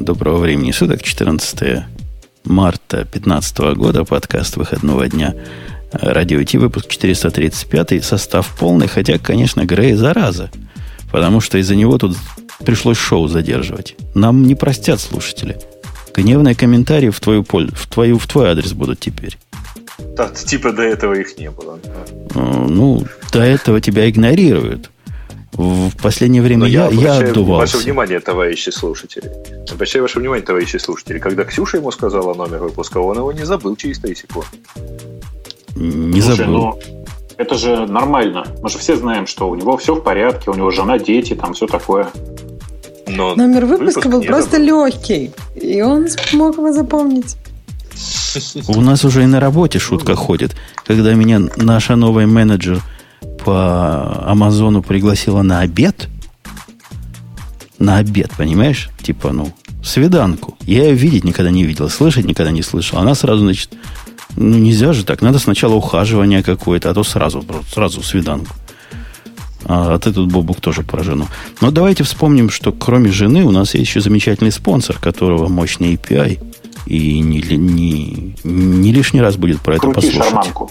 Доброго времени суток, 14 марта 2015 года, подкаст выходного дня. Радио Ти, выпуск 435, состав полный, хотя, конечно, Грей зараза, потому что из-за него тут пришлось шоу задерживать. Нам не простят слушатели. Гневные комментарии в твою, в твою, в твой адрес будут теперь. Да, типа до этого их не было. Э, ну, до этого тебя игнорируют. В последнее время я, я, я отдувался. Ваше внимание, товарищи слушатели. Обращаю ваше внимание, товарищи слушатели. Когда Ксюша ему сказала номер выпуска, он его не забыл через 3 секунды. Не Слушай, забыл. Ну, это же нормально. Мы же все знаем, что у него все в порядке, у него жена, дети, там все такое. Но Номер выпуска был просто забыл. легкий, и он смог его запомнить. У нас уже и на работе шутка ходит, когда меня наша новая менеджер – по Амазону пригласила на обед. На обед, понимаешь? Типа, ну, свиданку. Я ее видеть никогда не видел, слышать никогда не слышал. Она сразу, значит, ну, нельзя же так. Надо сначала ухаживание какое-то, а то сразу, сразу свиданку. А, а ты тут, Бобук, тоже про жену. Но давайте вспомним, что кроме жены у нас есть еще замечательный спонсор, которого мощный API. И не, не, не лишний раз будет про это Крути послушать. Шарманку.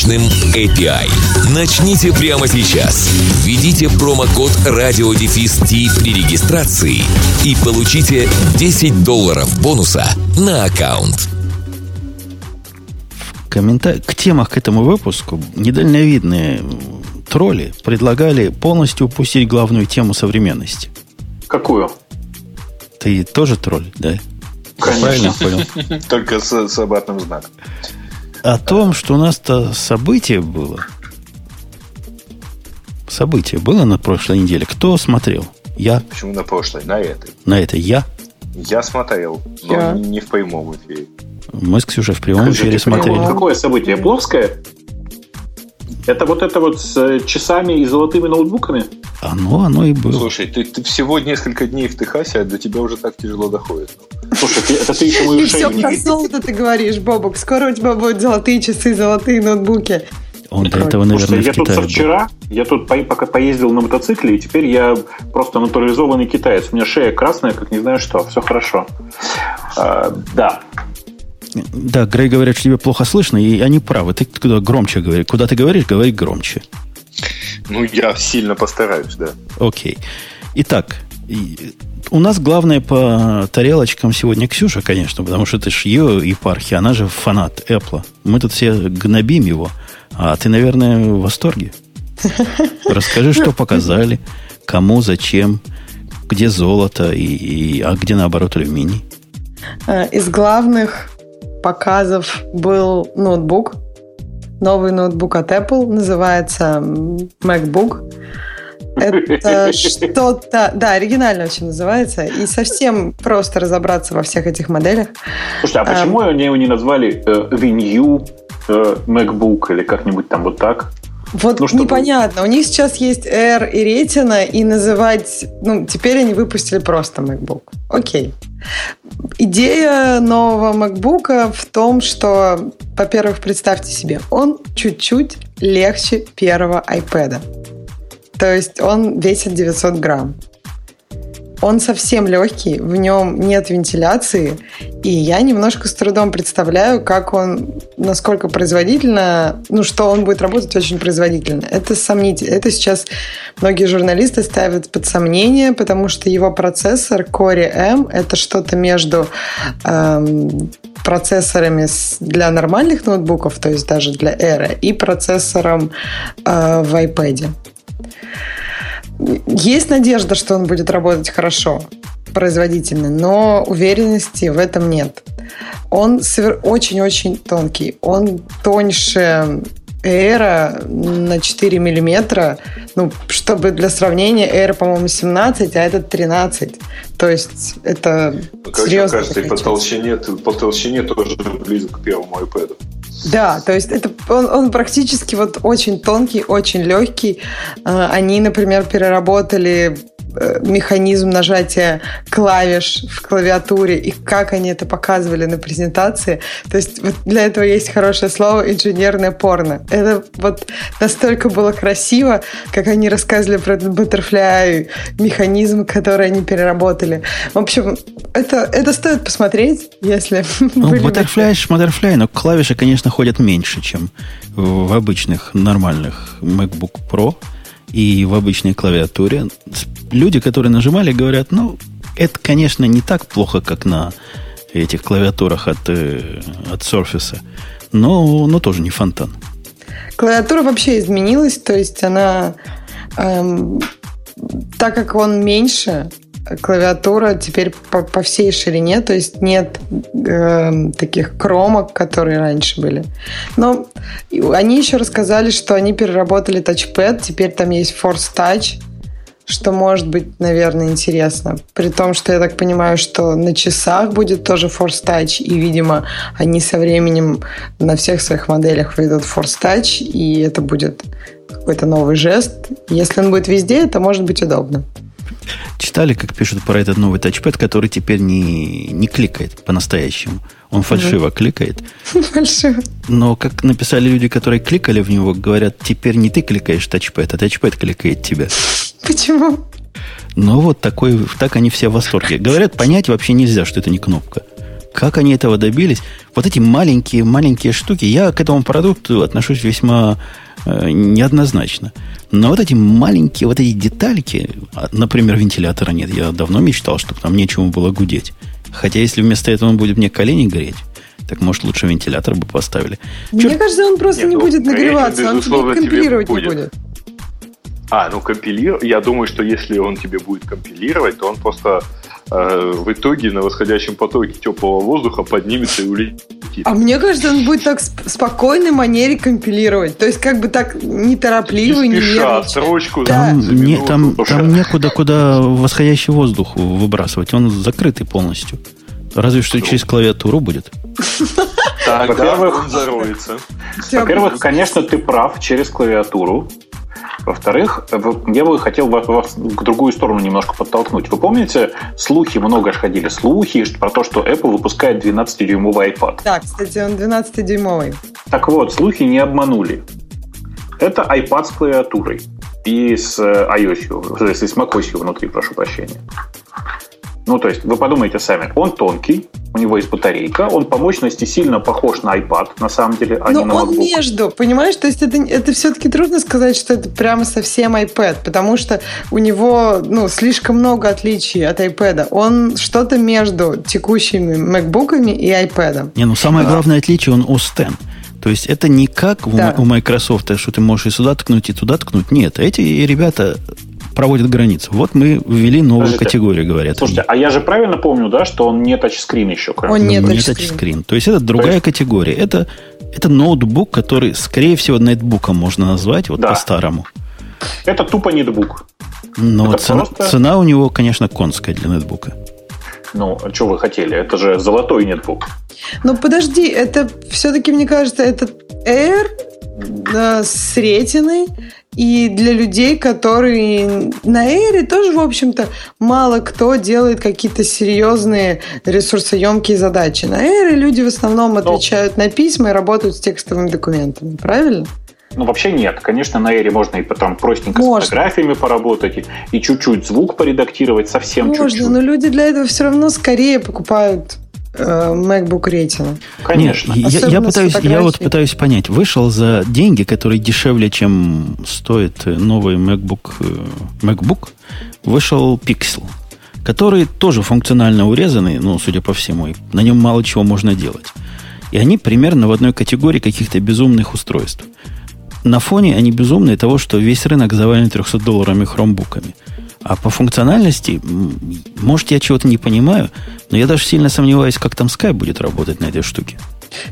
мощным API. Начните прямо сейчас. Введите промокод RadioDefist при регистрации и получите 10 долларов бонуса на аккаунт. Комментар... К темах к этому выпуску недальновидные тролли предлагали полностью упустить главную тему современности. Какую? Ты тоже тролль, да? Конечно. Правильно понял? Только с, с обратным знаком о том, что у нас-то событие было. Событие было на прошлой неделе. Кто смотрел? Я. Почему на прошлой? На этой. На этой я. Я смотрел, но я. не в прямом эфире. Мы с Ксюшей в прямом эфире смотрели. Какое событие? Плоское? Это вот это вот с часами и золотыми ноутбуками? Оно, оно и было. Слушай, ты, ты всего несколько дней в Техасе, а до тебя уже так тяжело доходит. Слушай, ты, это ты еще мою И все про золото ты говоришь, Бобок. Скоро у тебя будут золотые часы, золотые ноутбуки. Он до этого, наверное, Слушай, я тут со вчера, я тут по, пока поездил на мотоцикле, и теперь я просто натурализованный китаец. У меня шея красная, как не знаю что. Все хорошо. А, да. Да, Грей говорят, что тебе плохо слышно, и они правы. Ты куда громче говори. Куда ты говоришь, говори громче. Ну, я сильно постараюсь, да. Окей. Итак, у нас главное по тарелочкам сегодня Ксюша, конечно, потому что это же ее епархия, она же фанат Apple. Мы тут все гнобим его. А ты, наверное, в восторге? Расскажи, что показали, кому, зачем, где золото, и, и, а где, наоборот, алюминий. Э, из главных показов был ноутбук. Новый ноутбук от Apple называется MacBook. Это что-то... Да, оригинально очень называется. И совсем просто разобраться во всех этих моделях. Слушайте, а почему они его не назвали э, The New э, MacBook или как-нибудь там вот так? Вот ну, чтобы... непонятно. У них сейчас есть Air и Retina, и называть... Ну, теперь они выпустили просто MacBook. Окей. Идея нового MacBook в том, что, во-первых, представьте себе, он чуть-чуть легче первого iPad. То есть он весит 900 грамм. Он совсем легкий, в нем нет вентиляции, и я немножко с трудом представляю, как он, насколько производительно, ну, что он будет работать очень производительно. Это сомнительно. Это сейчас многие журналисты ставят под сомнение, потому что его процессор Core M — это что-то между эм, процессорами для нормальных ноутбуков, то есть даже для Air, и процессором э, в iPad. Есть надежда, что он будет работать хорошо, производительно, но уверенности в этом нет. Он очень-очень тонкий. Он тоньше Air на 4 миллиметра, ну, чтобы для сравнения, Air, по-моему, 17, а этот 13. То есть это как серьезно. Мне кажется, и по толщине, по толщине тоже близок к первому iPad. Да, то есть это он, он практически вот очень тонкий, очень легкий. А, они, например, переработали механизм нажатия клавиш в клавиатуре и как они это показывали на презентации. То есть вот для этого есть хорошее слово инженерное порно. Это вот настолько было красиво, как они рассказывали про этот Butterfly механизм, который они переработали. В общем, это, это стоит посмотреть, если... Ну, Butterfly, Butterfly, но клавиши, конечно, ходят меньше, чем в обычных нормальных MacBook Pro и в обычной клавиатуре. Люди, которые нажимали, говорят, ну, это, конечно, не так плохо, как на этих клавиатурах от, э, от Surface, но, но тоже не фонтан. Клавиатура вообще изменилась, то есть она, эм, так как он меньше, клавиатура теперь по, по всей ширине, то есть нет э, таких кромок, которые раньше были. Но они еще рассказали, что они переработали тачпэд, теперь там есть Force Touch, что может быть, наверное, интересно. При том, что я так понимаю, что на часах будет тоже Force Touch, и, видимо, они со временем на всех своих моделях введут Force Touch, и это будет какой-то новый жест. Если он будет везде, это может быть удобно. Читали, как пишут про этот новый тачпэд, который теперь не, не кликает по-настоящему. Он фальшиво mm кликает. Фальшиво. Но, как написали люди, которые кликали в него, говорят, теперь не ты кликаешь тачпэд, а тачпэд кликает тебя. Почему? Ну, вот такой, так они все в восторге. Говорят, понять вообще нельзя, что это не кнопка. Как они этого добились? Вот эти маленькие-маленькие штуки. Я к этому продукту отношусь весьма э, неоднозначно. Но вот эти маленькие, вот эти детальки, а, например, вентилятора нет. Я давно мечтал, чтобы там нечему было гудеть. Хотя если вместо этого он будет мне колени греть, так может лучше вентилятор бы поставили. Мне Черт. кажется, он просто нет, не ну, будет нагреваться, он тебе компилировать будет. не будет. А, ну компилировать. Я думаю, что если он тебе будет компилировать, то он просто э, в итоге на восходящем потоке теплого воздуха поднимется и улетит. А мне кажется, он будет так в спокойной манере компилировать. То есть, как бы так неторопливо, не спеша, строчку там, за не, там, там некуда куда восходящий воздух выбрасывать. Он закрытый полностью. Разве что через клавиатуру будет. Во-первых, он зароется. Во-первых, конечно, ты прав через клавиатуру. Во-вторых, я бы хотел вас, к другую сторону немножко подтолкнуть. Вы помните, слухи много ходили, слухи про то, что Apple выпускает 12-дюймовый iPad. Да, кстати, он 12-дюймовый. Так вот, слухи не обманули. Это iPad с клавиатурой и с э, iOS, с macOS внутри, прошу прощения. Ну, то есть, вы подумайте сами, он тонкий, у него есть батарейка, он по мощности сильно похож на iPad, на самом деле, а Но не на он между, понимаешь? То есть, это, это все-таки трудно сказать, что это прямо совсем iPad, потому что у него, ну, слишком много отличий от iPad. Он что-то между текущими MacBook'ами и iPad. Не, ну, самое да. главное отличие, он OS X. То есть это не как да. у Microsoft, что ты можешь и сюда ткнуть, и туда ткнуть. Нет, эти ребята проводят границу. Вот мы ввели новую Подождите, категорию, говорят. Слушайте, они. а я же правильно помню, да, что он не тачскрин еще? Кроме. Он не, ну, тачскрин. не тачскрин. То есть это другая есть... категория. Это, это ноутбук, который, скорее всего, нетбуком можно назвать, вот да. по-старому. Это тупо нетбук. Но цена, просто... цена у него, конечно, конская для нетбука. Ну, а что вы хотели? Это же золотой нетбук. Ну, подожди, это все-таки, мне кажется, это Air да, с ретиной и для людей, которые на Эйре тоже, в общем-то, мало кто делает какие-то серьезные ресурсоемкие задачи. На Эйре люди в основном отвечают на письма и работают с текстовыми документами, правильно? Ну, вообще нет. Конечно, на Эре можно и потом простенько можно. с фотографиями поработать, и, чуть-чуть звук поредактировать, совсем можно, чуть-чуть. но люди для этого все равно скорее покупают MacBook Retina. Конечно. Нет, я, я, пытаюсь, я вот пытаюсь понять. Вышел за деньги, которые дешевле, чем стоит новый MacBook, э, MacBook вышел Pixel, который тоже функционально урезанный, ну, судя по всему, и на нем мало чего можно делать. И они примерно в одной категории каких-то безумных устройств. На фоне они безумные того, что весь рынок завален 300-долларовыми хромбуками – а по функциональности, может, я чего-то не понимаю, но я даже сильно сомневаюсь, как там Skype будет работать на этой штуке.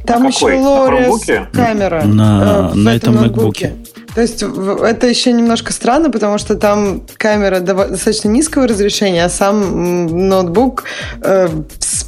Там на еще Лорес камера. На, э, на этом MacBook. То есть это еще немножко странно, потому что там камера достаточно низкого разрешения, а сам ноутбук э,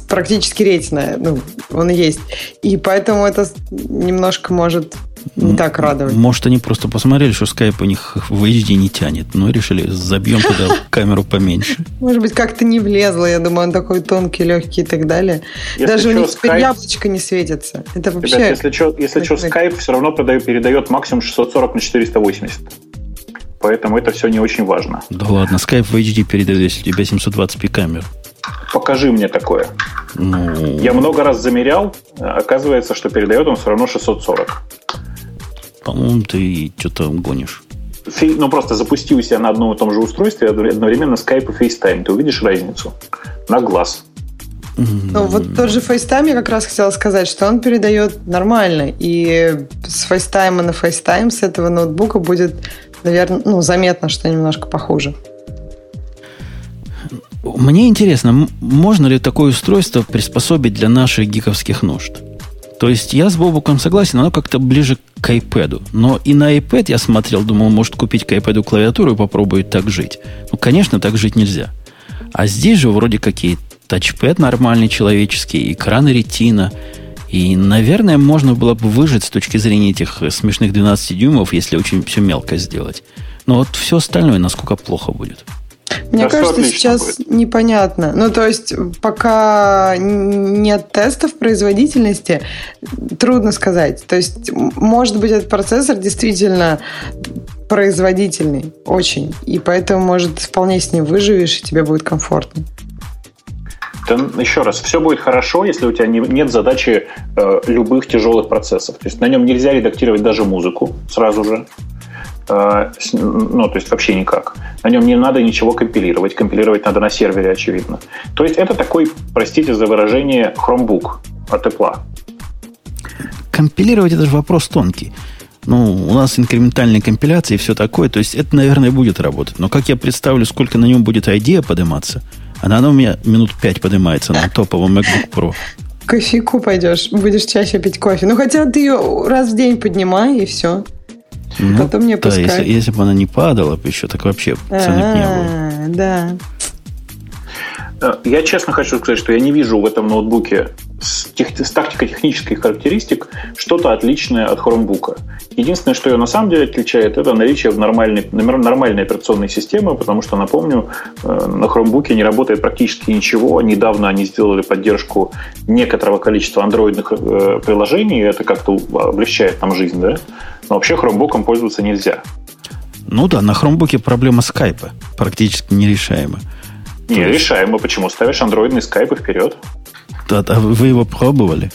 практически ретиная, ну, он есть. И поэтому это немножко может не так радовать. Может, они просто посмотрели, что скайп у них в HD не тянет, но решили, забьем туда камеру поменьше. Может быть, как-то не влезло, я думаю, он такой тонкий, легкий и так далее. Даже у них теперь яблочко не светится. Это вообще... Ребят, если что, если что, скайп все равно передает максимум 640 на 480. Поэтому это все не очень важно. Да ладно, Skype в HD передает, если у тебя 720p камер. Покажи мне такое. Ну... Я много раз замерял, оказывается, что передает он все равно 640. По-моему, ты что-то гонишь. Ну, просто запусти у себя на одном и том же устройстве одновременно Skype и FaceTime. Ты увидишь разницу на глаз. Ну, вот тот же FaceTime я как раз хотела сказать, что он передает нормально. И с FaceTime на FaceTime с этого ноутбука будет, наверное, ну, заметно, что немножко похуже. Мне интересно, можно ли такое устройство приспособить для наших гиковских нужд? То есть я с Бобуком согласен, оно как-то ближе к iPad. Но и на iPad я смотрел, думал, может купить к iPad клавиатуру и попробовать так жить. Ну, конечно, так жить нельзя. А здесь же вроде какие тачпэд нормальный человеческий, экран ретина. И, наверное, можно было бы выжить с точки зрения этих смешных 12 дюймов, если очень все мелко сделать. Но вот все остальное насколько плохо будет. Мне да кажется, сейчас будет. непонятно. Ну, то есть, пока нет тестов производительности, трудно сказать. То есть, может быть, этот процессор действительно производительный, очень. И поэтому, может, вполне с ним выживешь, и тебе будет комфортно. Да, еще раз, все будет хорошо, если у тебя не, нет задачи э, любых тяжелых процессов. То есть на нем нельзя редактировать даже музыку сразу же. Э, ну, то есть вообще никак. На нем не надо ничего компилировать. Компилировать надо на сервере, очевидно. То есть это такой, простите за выражение, Chromebook от Apple. Компилировать это же вопрос тонкий. Ну, у нас инкрементальная компиляция и все такое. То есть это, наверное, будет работать. Но как я представлю, сколько на нем будет идея подниматься, она, она у меня минут пять поднимается на топовом MacBook Pro. Кофейку пойдешь, будешь чаще пить кофе. Ну, хотя ты ее раз в день поднимай, и все. Ну, Потом не да, если, если бы она не падала бы еще, так вообще цены бы не было. Да. Э, я честно хочу сказать, что я не вижу в этом ноутбуке с, тех, с тактико-технических характеристик что-то отличное от Chromebook. Единственное, что ее на самом деле отличает, это наличие нормальной, нормальной операционной системы, потому что, напомню, э, на Chromebook не работает практически ничего. Недавно они сделали поддержку некоторого количества андроидных э, приложений, и это как-то облегчает нам жизнь, да? Но вообще Chromebook пользоваться нельзя. Ну да, на Chromebook проблема скайпа практически нерешаема. Не, решаемо. Почему? Ставишь андроидный скайп и вперед. Да, да, вы его пробовали?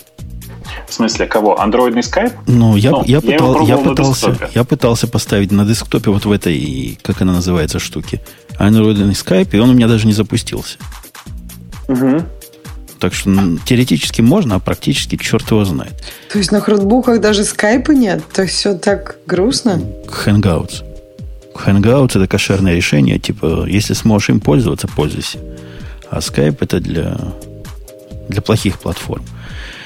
В смысле, кого? Андроидный скайп? Ну, я, ну, я, пытал, я, пытался, я пытался поставить на десктопе вот в этой, как она называется, штуке, андроидный скайп, и он у меня даже не запустился. Угу. Так что ну, теоретически можно, а практически черт его знает. То есть на хроутбуках даже скайпа нет? То есть все так грустно? Hangouts. Hangouts это кошерное решение, типа, если сможешь им пользоваться, пользуйся. А Skype это для, для плохих платформ.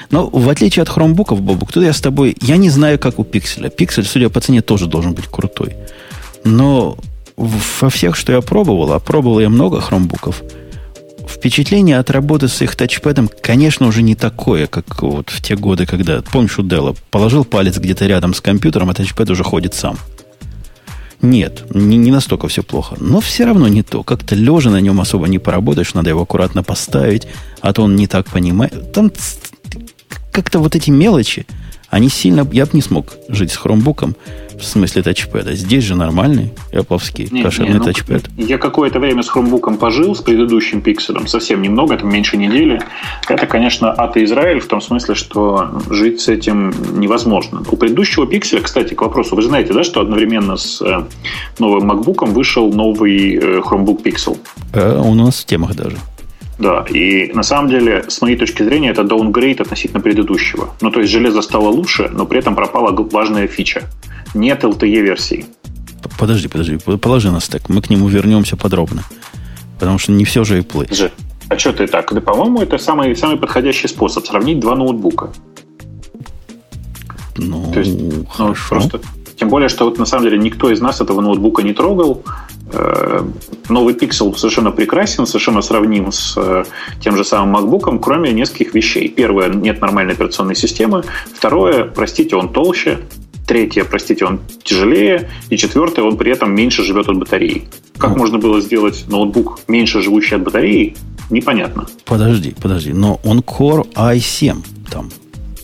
Но в отличие от хромбуков, Бобук, тут я с тобой, я не знаю, как у Пикселя. Пиксель, судя по цене, тоже должен быть крутой. Но во всех, что я пробовал, а пробовал я много хромбуков, впечатление от работы с их тачпэдом, конечно, уже не такое, как вот в те годы, когда, помнишь, у Dell положил палец где-то рядом с компьютером, а тачпэд уже ходит сам. Нет, не, не настолько все плохо. Но все равно не то. Как-то лежа на нем особо не поработаешь, надо его аккуратно поставить, а то он не так понимает. Там как-то вот эти мелочи, они сильно... Я бы не смог жить с хромбуком в смысле тачпэда. Здесь же нормальный не, кошерный не, ну, тачпэд. Я какое-то время с хромбуком пожил, с предыдущим пикселем, совсем немного, там меньше недели. Это, конечно, ад и Израиль в том смысле, что жить с этим невозможно. У предыдущего пикселя, кстати, к вопросу, вы знаете, да, что одновременно с э, новым MacBook вышел новый э, Chromebook Pixel? Э, у нас в темах даже. Да, и на самом деле, с моей точки зрения, это даунгрейд относительно предыдущего. Ну, то есть железо стало лучше, но при этом пропала важная фича. Нет LTE-версии. Подожди, подожди, положи на стек. Мы к нему вернемся подробно. Потому что не все же и плыть. А что ты так? Да, по-моему, это самый, самый подходящий способ сравнить два ноутбука. Ну, То есть, ну, хорошо. Ну, просто, тем более, что вот на самом деле никто из нас этого ноутбука не трогал. Э, новый Pixel совершенно прекрасен, совершенно сравним с э, тем же самым MacBook, кроме нескольких вещей. Первое, нет нормальной операционной системы. Второе, простите, он толще. Третье, простите, он тяжелее. И четвертое, он при этом меньше живет от батареи. Как можно было сделать ноутбук меньше живущий от батареи, непонятно. Подожди, подожди. Но он Core i7 там,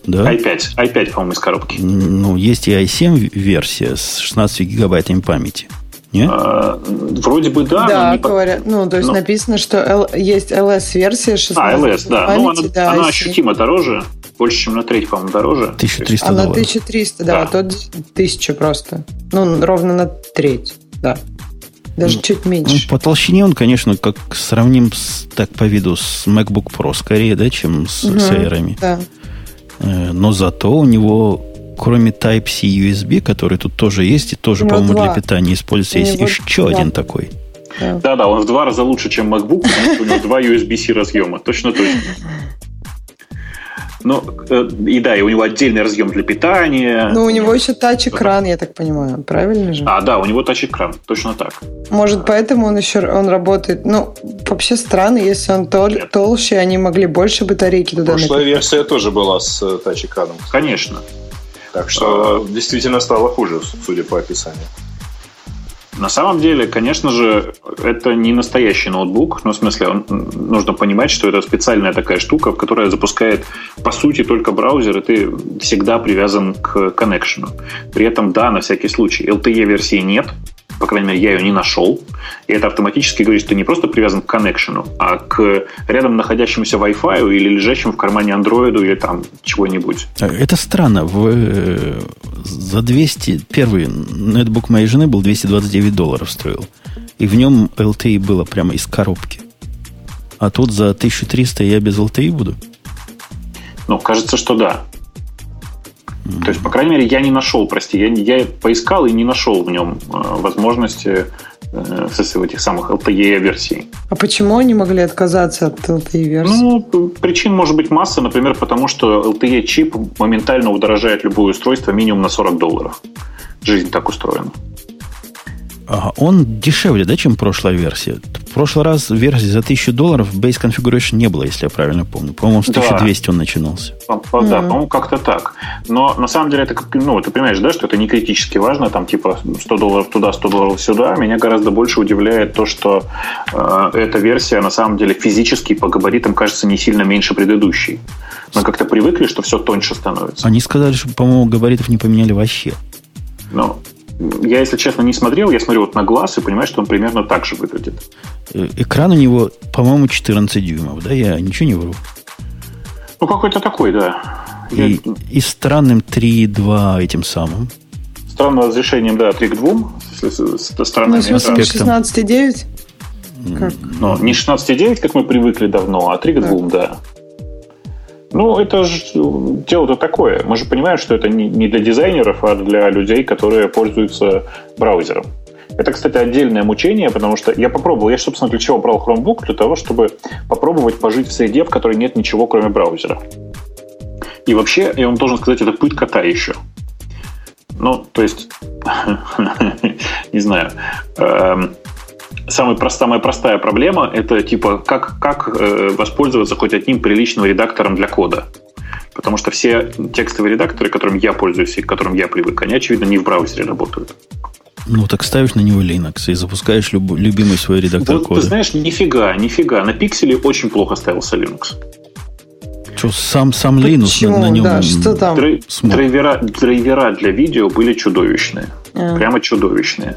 да? i5, i5, по-моему, из коробки. Ну, есть и i7 версия с 16 гигабайтами памяти. Нет? А, вроде бы да. Да, не говорят. Ну, то есть но... написано, что L, есть LS-версия 16 А, LS, да. Памяти, ну, она, да, она ощутимо дороже. Больше, чем на треть, по-моему, дороже. 1300 Она 1300, да, да. а тот 1000 просто. Ну, ровно на треть, да. Даже ну, чуть меньше. Ну, по толщине он, конечно, как сравним с, так по виду с MacBook Pro скорее, да, чем с, угу, с Air. Да. Э, но зато у него кроме Type-C USB, который тут тоже есть, и тоже, по-моему, для питания используется, есть еще два. один такой. Да. да, он в два раза лучше, чем MacBook, потому что у него два USB-C разъема. Точно, точно. Ну, э, и да, и у него отдельный разъем для питания. Ну, у него еще тач-экран, я так понимаю, правильно же? А, да, у него тач-экран, точно так. Может, поэтому он еще он работает. Ну, вообще странно, если он тол- толще, они могли больше батарейки туда Прошлая версия тоже была с э, тач-экраном. Конечно. Так что а... действительно стало хуже, судя по описанию. На самом деле, конечно же, это не настоящий ноутбук, но в смысле он, нужно понимать, что это специальная такая штука, которая запускает по сути только браузер, и ты всегда привязан к коннекшену. При этом, да, на всякий случай, LTE-версии нет, по крайней мере, я ее не нашел. И это автоматически говорит, что ты не просто привязан к коннекшену, а к рядом находящемуся Wi-Fi или лежащему в кармане андроиду или там чего-нибудь. Это странно. В, э, за 200... Первый нетбук моей жены был 229 долларов стоил. И в нем LTE было прямо из коробки. А тут за 1300 я без LTE буду? Ну, кажется, что да. То есть, по крайней мере, я не нашел, прости, я, я поискал и не нашел в нем э, возможности э, в этих самых LTE-версий. А почему они могли отказаться от LTE-версии? Ну, причин может быть масса, например, потому что LTE-чип моментально удорожает любое устройство минимум на 40 долларов. Жизнь так устроена. Ага, он дешевле, да, чем прошлая версия? В прошлый раз версии за 1000 долларов Base Configuration не было, если я правильно помню. По-моему, с 1200 да. он начинался. Да, mm-hmm. по-моему, как-то так. Но на самом деле это, ну, ты понимаешь, да, что это не критически важно, там типа 100 долларов туда, 100 долларов сюда. Меня гораздо больше удивляет то, что э, эта версия на самом деле физически по габаритам кажется не сильно меньше предыдущей. Мы как-то привыкли, что все тоньше становится. Они сказали, что, по-моему, габаритов не поменяли вообще. Ну, я, если честно, не смотрел. Я смотрю вот на глаз и понимаю, что он примерно так же выглядит. Э, экран у него, по-моему, 14 дюймов, да? Я ничего не вру. Ну, какой-то такой, да. И, я... и странным 3.2 этим самым. Странным разрешением, да, 3 к 2. С, с, с сторонами. Ну, 16.9? Как? Ну, не 16.9, как мы привыкли давно, а 3 к 2, да. да. Ну, это же дело-то такое. Мы же понимаем, что это не для дизайнеров, а для людей, которые пользуются браузером. Это, кстати, отдельное мучение, потому что я попробовал, я, собственно, для чего брал Chromebook? Для того, чтобы попробовать пожить в среде, в которой нет ничего, кроме браузера. И вообще, я вам должен сказать, это пытка та еще. Ну, то есть, не знаю, эм, самая, простая, самая простая проблема это типа как, как э, воспользоваться хоть одним приличным редактором для кода. Потому что все текстовые редакторы, которым я пользуюсь и к которым я привык, они, очевидно, не в браузере работают. Ну, так ставишь на него Linux и запускаешь люб, любимый свой редактор вот, кода. Ты знаешь, нифига, нифига. На пикселе очень плохо ставился Linux. Что, сам, сам Linux на, на нем да, что там? Драйвера, драйвера для видео были чудовищные. А. Прямо чудовищные.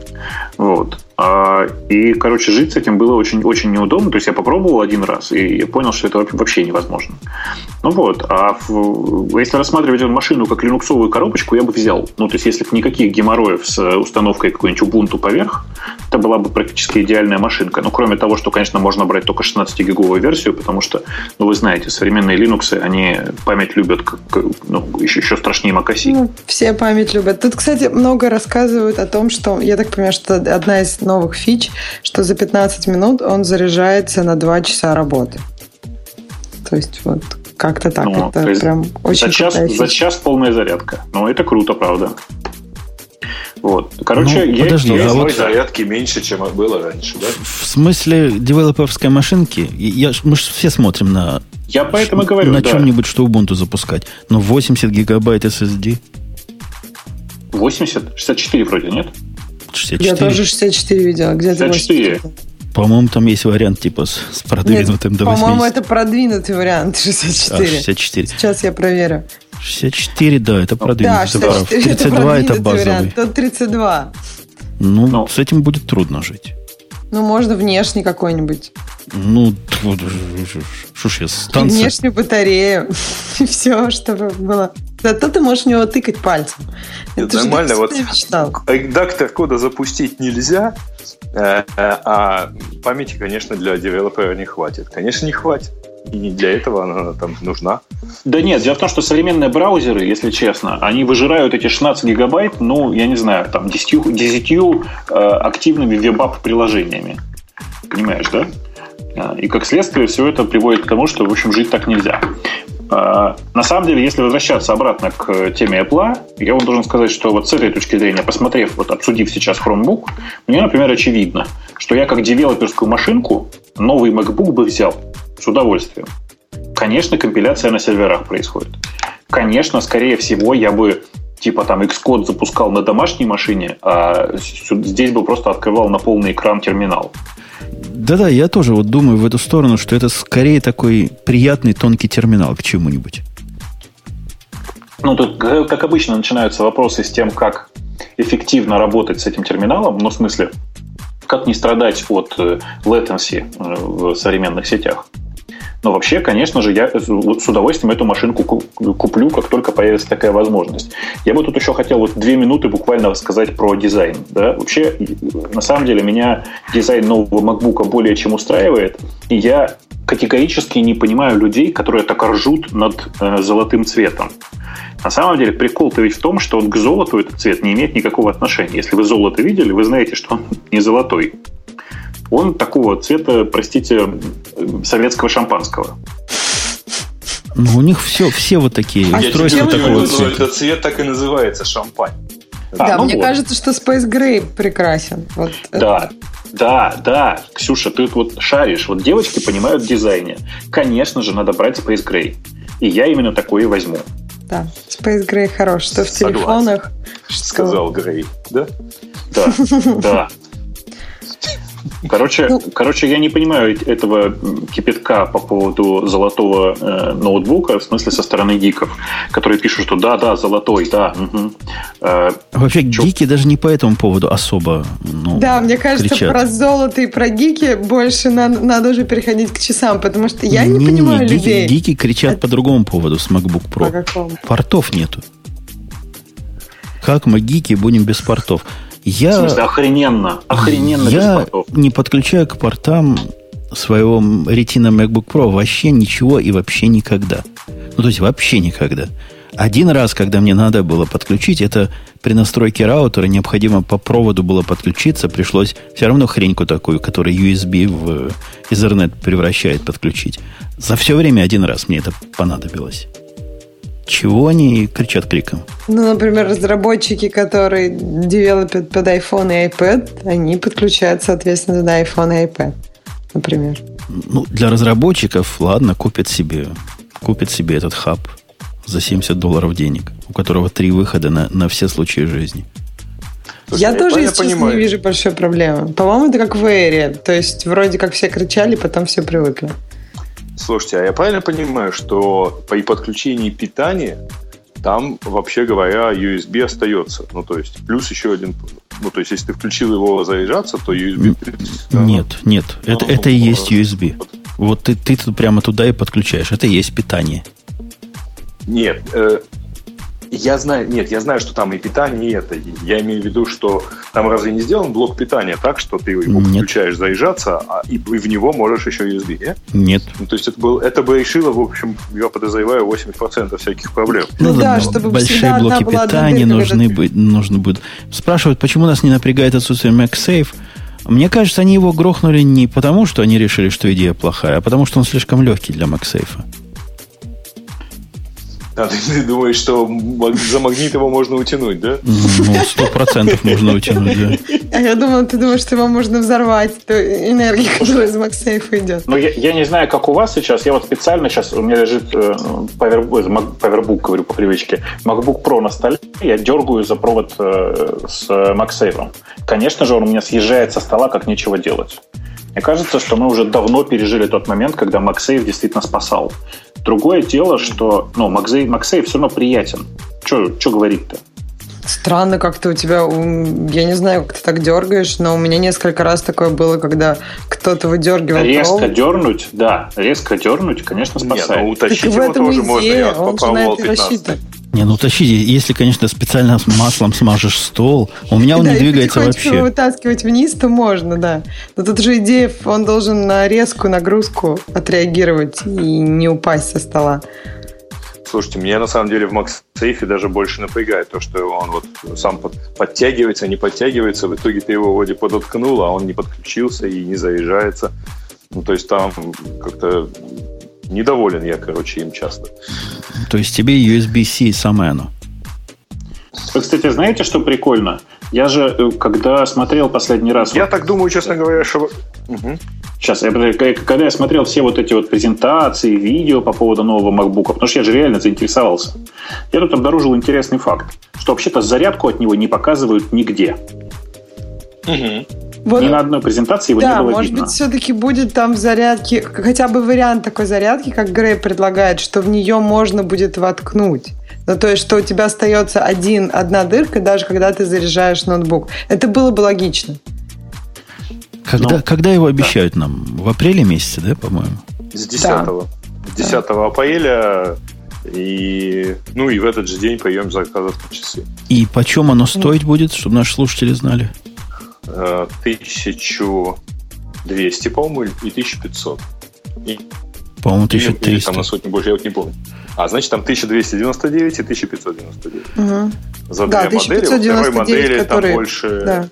Вот. А, и, короче, жить с этим было очень-очень неудобно. То есть я попробовал один раз, и понял, что это вообще невозможно. Ну вот. А в, если рассматривать эту машину как линуксовую коробочку, я бы взял. Ну, то есть если бы никаких геморроев с установкой какой-нибудь Ubuntu поверх, это была бы практически идеальная машинка. Ну, кроме того, что, конечно, можно брать только 16-гиговую версию, потому что, ну, вы знаете, современные Linux, они память любят как, ну, еще, еще страшнее macOS. Ну, все память любят. Тут, кстати, много рассказывают о том, что, я так понимаю, что одна из новых фич, что за 15 минут он заряжается на 2 часа работы. То есть вот Как-то так. Ну, это прям очень за час, за час полная зарядка. Ну, это круто, правда. Вот. Короче, ну, я подожди, а вот... зарядки меньше, чем было раньше, да? В смысле девелоперской машинки? Я, мы же все смотрим на... Я поэтому говорю, На да. чем-нибудь, что Ubuntu запускать. Но 80 гигабайт SSD. 80? 64 вроде, нет? 64. Я тоже 64 видел. Где 64. По-моему, там есть вариант типа с, с продвинутым Нет, до 80. По-моему, это продвинутый вариант 64. А, 64. Сейчас я проверю. 64, да, это продвинутый. Да, 64, 32 это, это базовый. Вариант, тут 32. Ну, Но. с этим будет трудно жить. Ну, можно внешний какой-нибудь. Ну, что ж я, станция... Внешнюю батарею. И все, чтобы было. Зато ты можешь в него тыкать пальцем. Это нормально. Вот редактор кода запустить нельзя, э, э, а памяти, конечно, для девелопера не хватит. Конечно, не хватит. И не для этого она там нужна. Да нет, дело в том, что современные браузеры, если честно, они выжирают эти 16 гигабайт, ну, я не знаю, там, 10, 10 э, активными веб-ап-приложениями. Понимаешь, да? А, и как следствие все это приводит к тому, что, в общем, жить так нельзя. А, на самом деле, если возвращаться обратно к теме Apple, я вам должен сказать, что вот с этой точки зрения, посмотрев, вот обсудив сейчас Chromebook, мне, например, очевидно, что я как девелоперскую машинку новый MacBook бы взял с удовольствием. Конечно, компиляция на серверах происходит. Конечно, скорее всего, я бы типа там Xcode запускал на домашней машине, а здесь бы просто открывал на полный экран терминал. Да-да, я тоже вот думаю в эту сторону, что это скорее такой приятный тонкий терминал к чему-нибудь. Ну, тут, как обычно, начинаются вопросы с тем, как эффективно работать с этим терминалом, ну, в смысле, как не страдать от э, latency э, в современных сетях. Но вообще, конечно же, я с удовольствием эту машинку куплю, как только появится такая возможность. Я бы тут еще хотел вот две минуты буквально сказать про дизайн. Да? Вообще, на самом деле, меня дизайн нового MacBook более чем устраивает, и я категорически не понимаю людей, которые так ржут над э, золотым цветом. На самом деле прикол-то ведь в том, что он к золоту этот цвет не имеет никакого отношения. Если вы золото видели, вы знаете, что он не золотой он такого цвета, простите, советского шампанского. Ну, у них все, все вот такие а устройства такого цвета. Этот цвет так и называется шампань. А, да, ну мне вот. кажется, что Space Gray прекрасен. Вот да, это. да, да. Ксюша, ты вот шаришь. Вот девочки понимают в дизайне. Конечно же, надо брать Space Gray. И я именно такое возьму. Да, Space Gray хорош. Что в Согласен. телефонах. Что... Сказал Грей, да? Да, да. Короче, ну, короче, я не понимаю этого кипятка по поводу золотого э, ноутбука, в смысле со стороны гиков, которые пишут, что да, да, золотой, да. Угу. Э, Вообще чё? гики даже не по этому поводу особо. Ну, да, мне кажется, кричат. про золото и про гики больше надо, надо уже переходить к часам, потому что я не, не понимаю не, людей. Гики, гики кричат Это... по другому поводу с MacBook Pro. По какому? Портов нету. Как мы гики будем без портов? Я, в смысле, охрененно. Охрененно я не подключаю к портам своего Retina MacBook Pro вообще ничего и вообще никогда. Ну, то есть вообще никогда. Один раз, когда мне надо было подключить, это при настройке раутера необходимо по проводу было подключиться, пришлось все равно хреньку такую, которая USB в Ethernet превращает, подключить. За все время один раз мне это понадобилось. Чего они кричат криком? Ну, например, разработчики, которые девелопят под iPhone и iPad, они подключают, соответственно, на iPhone и iPad, например. Ну, для разработчиков, ладно, купят себе, купят себе этот хаб за 70 долларов денег, у которого три выхода на, на все случаи жизни. Слушай, я, я тоже, если честно, не вижу большой проблемы. По-моему, это как в Эре. То есть, вроде как все кричали, потом все привыкли. Слушайте, а я правильно понимаю, что при подключении питания там, вообще говоря, USB остается. Ну, то есть, плюс еще один... Ну, то есть, если ты включил его заряжаться, то USB... Нет, нет, это, ну, это и есть USB. Вот, вот ты, ты прямо туда и подключаешь. Это и есть питание. Нет, э, я знаю, нет, я знаю, что там и питание, и это. Я имею в виду, что там разве не сделан блок питания так, что ты его нет. подключаешь заряжаться, а, и, и в него можешь еще USB, нет? Нет. Ну, то есть это, был, это бы решило, в общем, я подозреваю, 80% всяких проблем. Ну, ну да, да чтобы большие блоки питания нужны, быть, нужно будет. Спрашивают, почему нас не напрягает отсутствие MagSafe? Мне кажется, они его грохнули не потому, что они решили, что идея плохая, а потому, что он слишком легкий для MagSafe. А ты, ты думаешь, что за магнит его можно утянуть, да? Ну, сто процентов можно утянуть, да. А я думала, ты думаешь, что его можно взорвать, ту энергию, которая из MagSafe идет. Ну, я, я не знаю, как у вас сейчас. Я вот специально сейчас, у меня лежит э, Powerbook, Powerbook, говорю по привычке, MacBook Pro на столе, я дергаю за провод э, с MagSafe. Конечно же, он у меня съезжает со стола, как нечего делать. Мне кажется, что мы уже давно пережили тот момент, когда MagSafe действительно спасал. Другое дело, что ну, MagSafe, MagSafe все равно приятен. Что говорить-то? Странно как-то у тебя, я не знаю, как ты так дергаешь, но у меня несколько раз такое было, когда кто-то выдергивал Резко провод. дернуть, да, резко дернуть, конечно, спасает. Нет, ну утащить так его тоже идея, можно, я попробовал 15 не, ну тащите, если, конечно, специально с маслом смажешь стол, у меня он да, не двигается вообще. Если вытаскивать вниз, то можно, да. Но тут же идея, он должен на резкую нагрузку отреагировать и не упасть со стола. Слушайте, меня на самом деле в MagSafe даже больше напрягает то, что он вот сам под, подтягивается, не подтягивается. В итоге ты его вроде подоткнул, а он не подключился и не заезжается. Ну, то есть там как-то недоволен я, короче, им часто. То есть тебе USB-C самое оно? Вы, кстати, знаете, что прикольно? Я же, э, когда смотрел последний раз... Я вот, так думаю, честно говоря, что... Угу. Сейчас, я, когда я смотрел все вот эти вот презентации, видео по поводу нового MacBook, потому что я же реально заинтересовался, я тут обнаружил интересный факт, что вообще-то зарядку от него не показывают нигде. Угу. Вот, Ни на одной презентации его да, не было может видно. быть, все-таки будет там зарядки, хотя бы вариант такой зарядки, как Грей предлагает, что в нее можно будет воткнуть. Ну, то есть, что у тебя остается один, одна дырка, даже когда ты заряжаешь ноутбук. Это было бы логично. Когда, Но, когда его обещают да. нам? В апреле месяце, да, по-моему? С 10 да. 10 да. апреля и, ну, и в этот же день поем заказать часы. И почем оно стоить будет, чтобы наши слушатели знали? 1200, по-моему, и 1500. И, по-моему, 1300. Или, там на сотню больше, я вот не помню. А, значит, там 1299 и 1599. Угу. За да, две модели. Во второй модели которые... там больше... Да.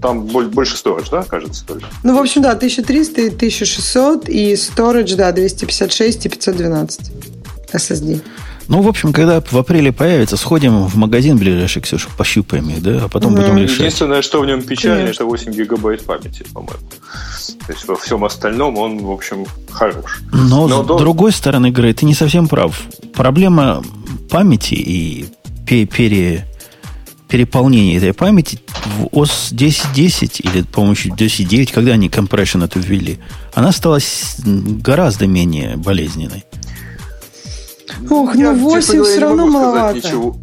Там больше storage, да, кажется, только? Ну, в общем, да, 1300 и 1600, и storage, да, 256 и 512 SSD. Ну, в общем, когда в апреле появится, сходим в магазин ближайший, Ксюша, пощупаем их, да, а потом угу. будем решать. Единственное, что в нем печально, Конечно. это 8 гигабайт памяти, по-моему. То есть во всем остальном он, в общем, хорош. Но, Но с до... другой стороны, Грей, ты не совсем прав. Проблема памяти и пере, переполнения этой памяти в OS 10.10 или, по-моему, 10.9, когда они compression это ввели, она стала гораздо менее болезненной. Ох, ну 8 все равно маловато. Ничего.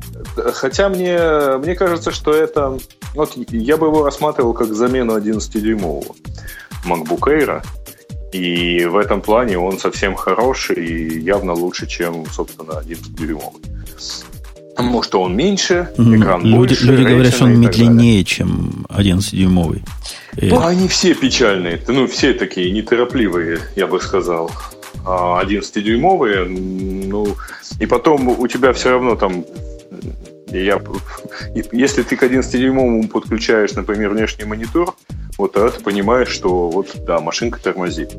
Хотя мне, мне кажется, что это... Вот я бы его рассматривал как замену 11-дюймового MacBook Air. И в этом плане он совсем хороший и явно лучше, чем, собственно, 11-дюймовый. Потому что он меньше, экран люди, больше. Люди говорят, что он медленнее, чем 11-дюймовый. Ну, они все печальные. Ну, все такие неторопливые, я бы сказал. 11-дюймовые, ну, и потом у тебя все равно там я, если ты к 11-дюймовому подключаешь, например, внешний монитор, вот тогда ты понимаешь, что вот, да, машинка тормозит.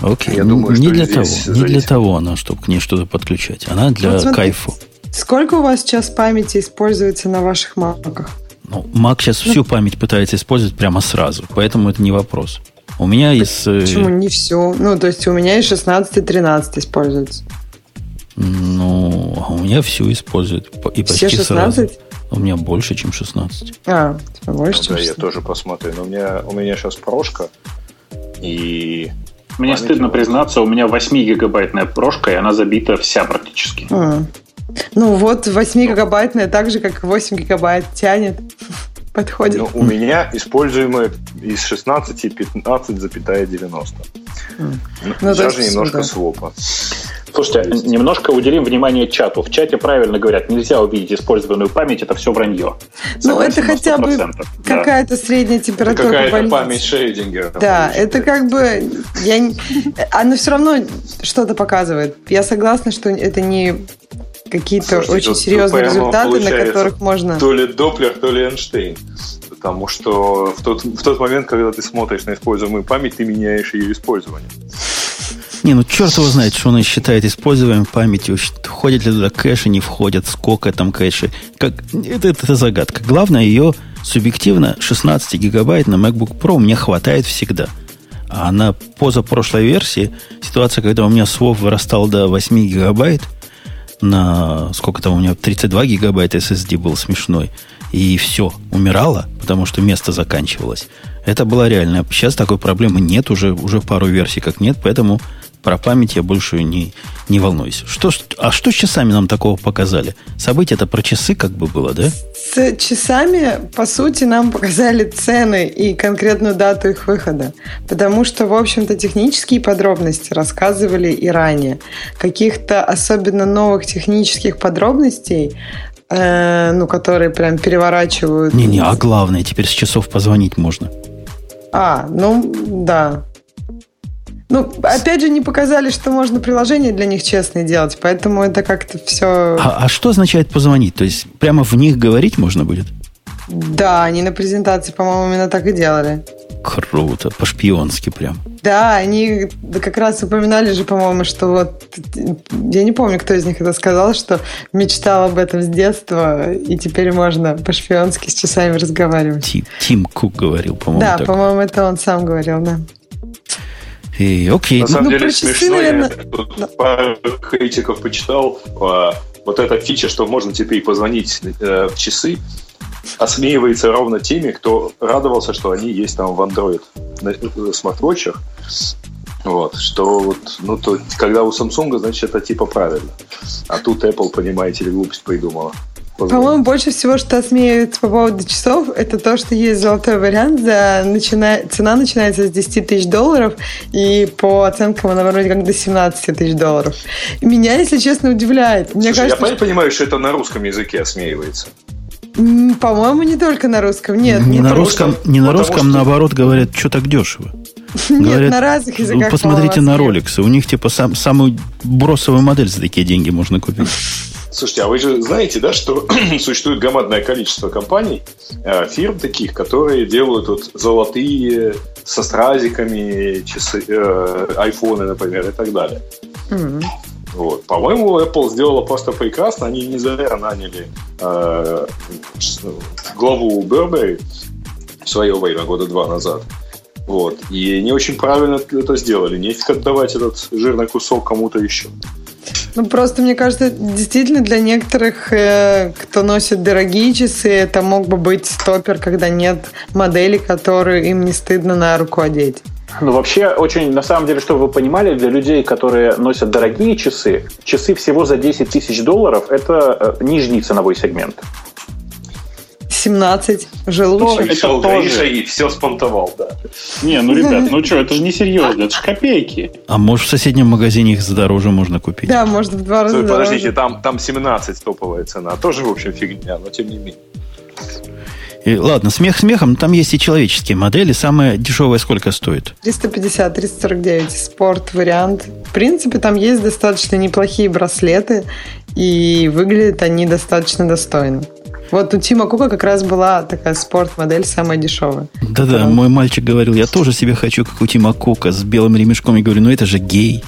Окей, я думаю, не, для того, не для того она, чтобы к ней что-то подключать. Она для вот кайфу. Сколько у вас сейчас памяти используется на ваших маках? Ну, Mac сейчас ну, всю память пытается использовать прямо сразу, поэтому это не вопрос. У меня из... Э, Почему не все? Ну, то есть у меня и 16, и 13 используется. Ну, а у меня все используют. И почти Все 16? Сразу. У меня больше, чем 16. А, типа больше, ну, чем да, 16. я тоже посмотрю. Но у меня, у меня сейчас прошка, и мне Память стыдно признаться, у меня 8-гигабайтная прошка, и она забита вся практически. А. Ну вот 8-гигабайтная, так же, как 8 гигабайт тянет подходит. Но у меня используемые из 16 15,90. Mm. Ну, Даже немножко да. свопа. Слушайте, есть... немножко уделим внимание чату. В чате правильно говорят, нельзя увидеть используемую память, это все вранье. Ну, это хотя бы да. какая-то средняя температура. Это какая-то память Шейдингера. Да, это как бы... Я... Оно все равно что-то показывает. Я согласна, что это не какие-то очень серьезные результаты, на которых можно... То ли Доплер, то ли Эйнштейн. Потому что в тот, в тот момент, когда ты смотришь на используемую память, ты меняешь ее использование. Не, ну черт его знает, что он считает используемой памятью, входит ли туда кэши, не входят, сколько там кэши. Как, это, это, это загадка. Главное, ее субъективно 16 гигабайт на MacBook Pro мне хватает всегда. А на позапрошлой версии ситуация, когда у меня свов вырастал до 8 гигабайт, на сколько там у меня 32 гигабайта SSD был смешной, и все, умирало, потому что место заканчивалось. Это была реальная. Сейчас такой проблемы нет, уже, уже пару версий как нет, поэтому про память я больше не, не волнуюсь. Что, а что с часами нам такого показали? Событие это про часы как бы было, да? С часами, по сути, нам показали цены и конкретную дату их выхода. Потому что, в общем-то, технические подробности рассказывали и ранее. Каких-то особенно новых технических подробностей э, ну, которые прям переворачивают. Не-не, а главное, теперь с часов позвонить можно. А, ну, да. Ну, опять же, не показали, что можно приложение для них честное делать, поэтому это как-то все... А, а что означает позвонить? То есть прямо в них говорить можно будет? Да, они на презентации, по-моему, именно так и делали. Круто, по-шпионски прям. Да, они как раз упоминали же, по-моему, что вот... Я не помню, кто из них это сказал, что мечтал об этом с детства, и теперь можно по-шпионски с часами разговаривать. Тим, Тим Кук говорил, по-моему, Да, по-моему, это он сам говорил, да. И, окей. На самом ну, деле смешно, наверное... я тут пару критиков почитал. А, вот эта фича, что можно теперь позвонить э, в часы, осмеивается ровно теми, кто радовался, что они есть там в Android на э, смарт-вотчах. Вот, что вот, ну, то, когда у Samsung, значит, это типа правильно. А тут Apple, понимаете ли, глупость придумала. По-моему, больше всего, что смеются по поводу часов, это то, что есть золотой вариант, за начина... цена начинается с 10 тысяч долларов, и по оценкам она вроде как до 17 тысяч долларов. Меня, если честно, удивляет. Мне Слушай, кажется, я что... понимаю, что это на русском языке осмеивается. По-моему, не только на русском, нет. Не, на русском, что, не на русском, что... наоборот, говорят, что так дешево. Нет, говорят, на разных языках. Посмотрите на роликсы. У них типа сам, самую бросовую модель за такие деньги можно купить. Слушайте, а вы же знаете, да, что существует громадное количество компаний, э, фирм таких, которые делают вот золотые со стразиками часы, э, айфоны, например, и так далее. Mm-hmm. Вот. По-моему, Apple сделала просто прекрасно. Они не зря наняли э, главу Burberry в свое время, года два назад. Вот. И не очень правильно это сделали. Нефиг отдавать этот жирный кусок кому-то еще. Ну, просто, мне кажется, действительно для некоторых, э, кто носит дорогие часы, это мог бы быть стопер, когда нет модели, которую им не стыдно на руку одеть. Ну, вообще, очень, на самом деле, чтобы вы понимали, для людей, которые носят дорогие часы, часы всего за 10 тысяч долларов – это э, нижний ценовой сегмент. 17 уже лучше. Это Пришел Гриша и все спонтовал, да. Не, ну, ребят, ну что, это же не серьезно, это же копейки. А может, в соседнем магазине их задороже можно купить? Да, может, в два раза дороже. Подождите, там, там 17 топовая цена. Тоже, в общем, фигня, но тем не менее. И, ладно, смех смехом, там есть и человеческие модели. Самая дешевая сколько стоит? 350, 349, спорт вариант. В принципе, там есть достаточно неплохие браслеты, и выглядят они достаточно достойно. Вот у Тима Кука как раз была такая спорт-модель, самая дешевая. Да-да, мой мальчик говорил, я тоже себе хочу, как у Тима Кука, с белым ремешком. И говорю, ну это же гей.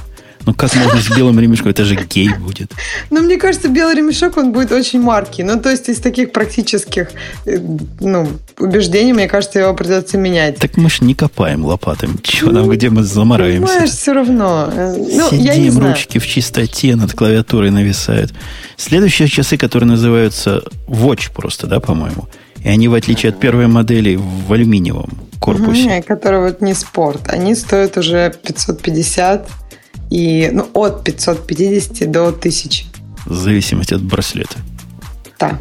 Ну как можно с белым ремешком? Это же гей будет. Ну, мне кажется, белый ремешок, он будет очень маркий. Ну, то есть из таких практических э, ну, убеждений, мне кажется, его придется менять. Так мы ж не копаем лопатами. Чего ну, там, где мы замараемся? Понимаешь, все равно. Э, ну, Сидим, я не знаю. ручки в чистоте над клавиатурой нависают. Следующие часы, которые называются Watch просто, да, по-моему? И они, в отличие от первой модели, в алюминиевом корпусе. Угу, которые вот не спорт. Они стоят уже 550 и ну, от 550 до 1000. В зависимости от браслета. Да.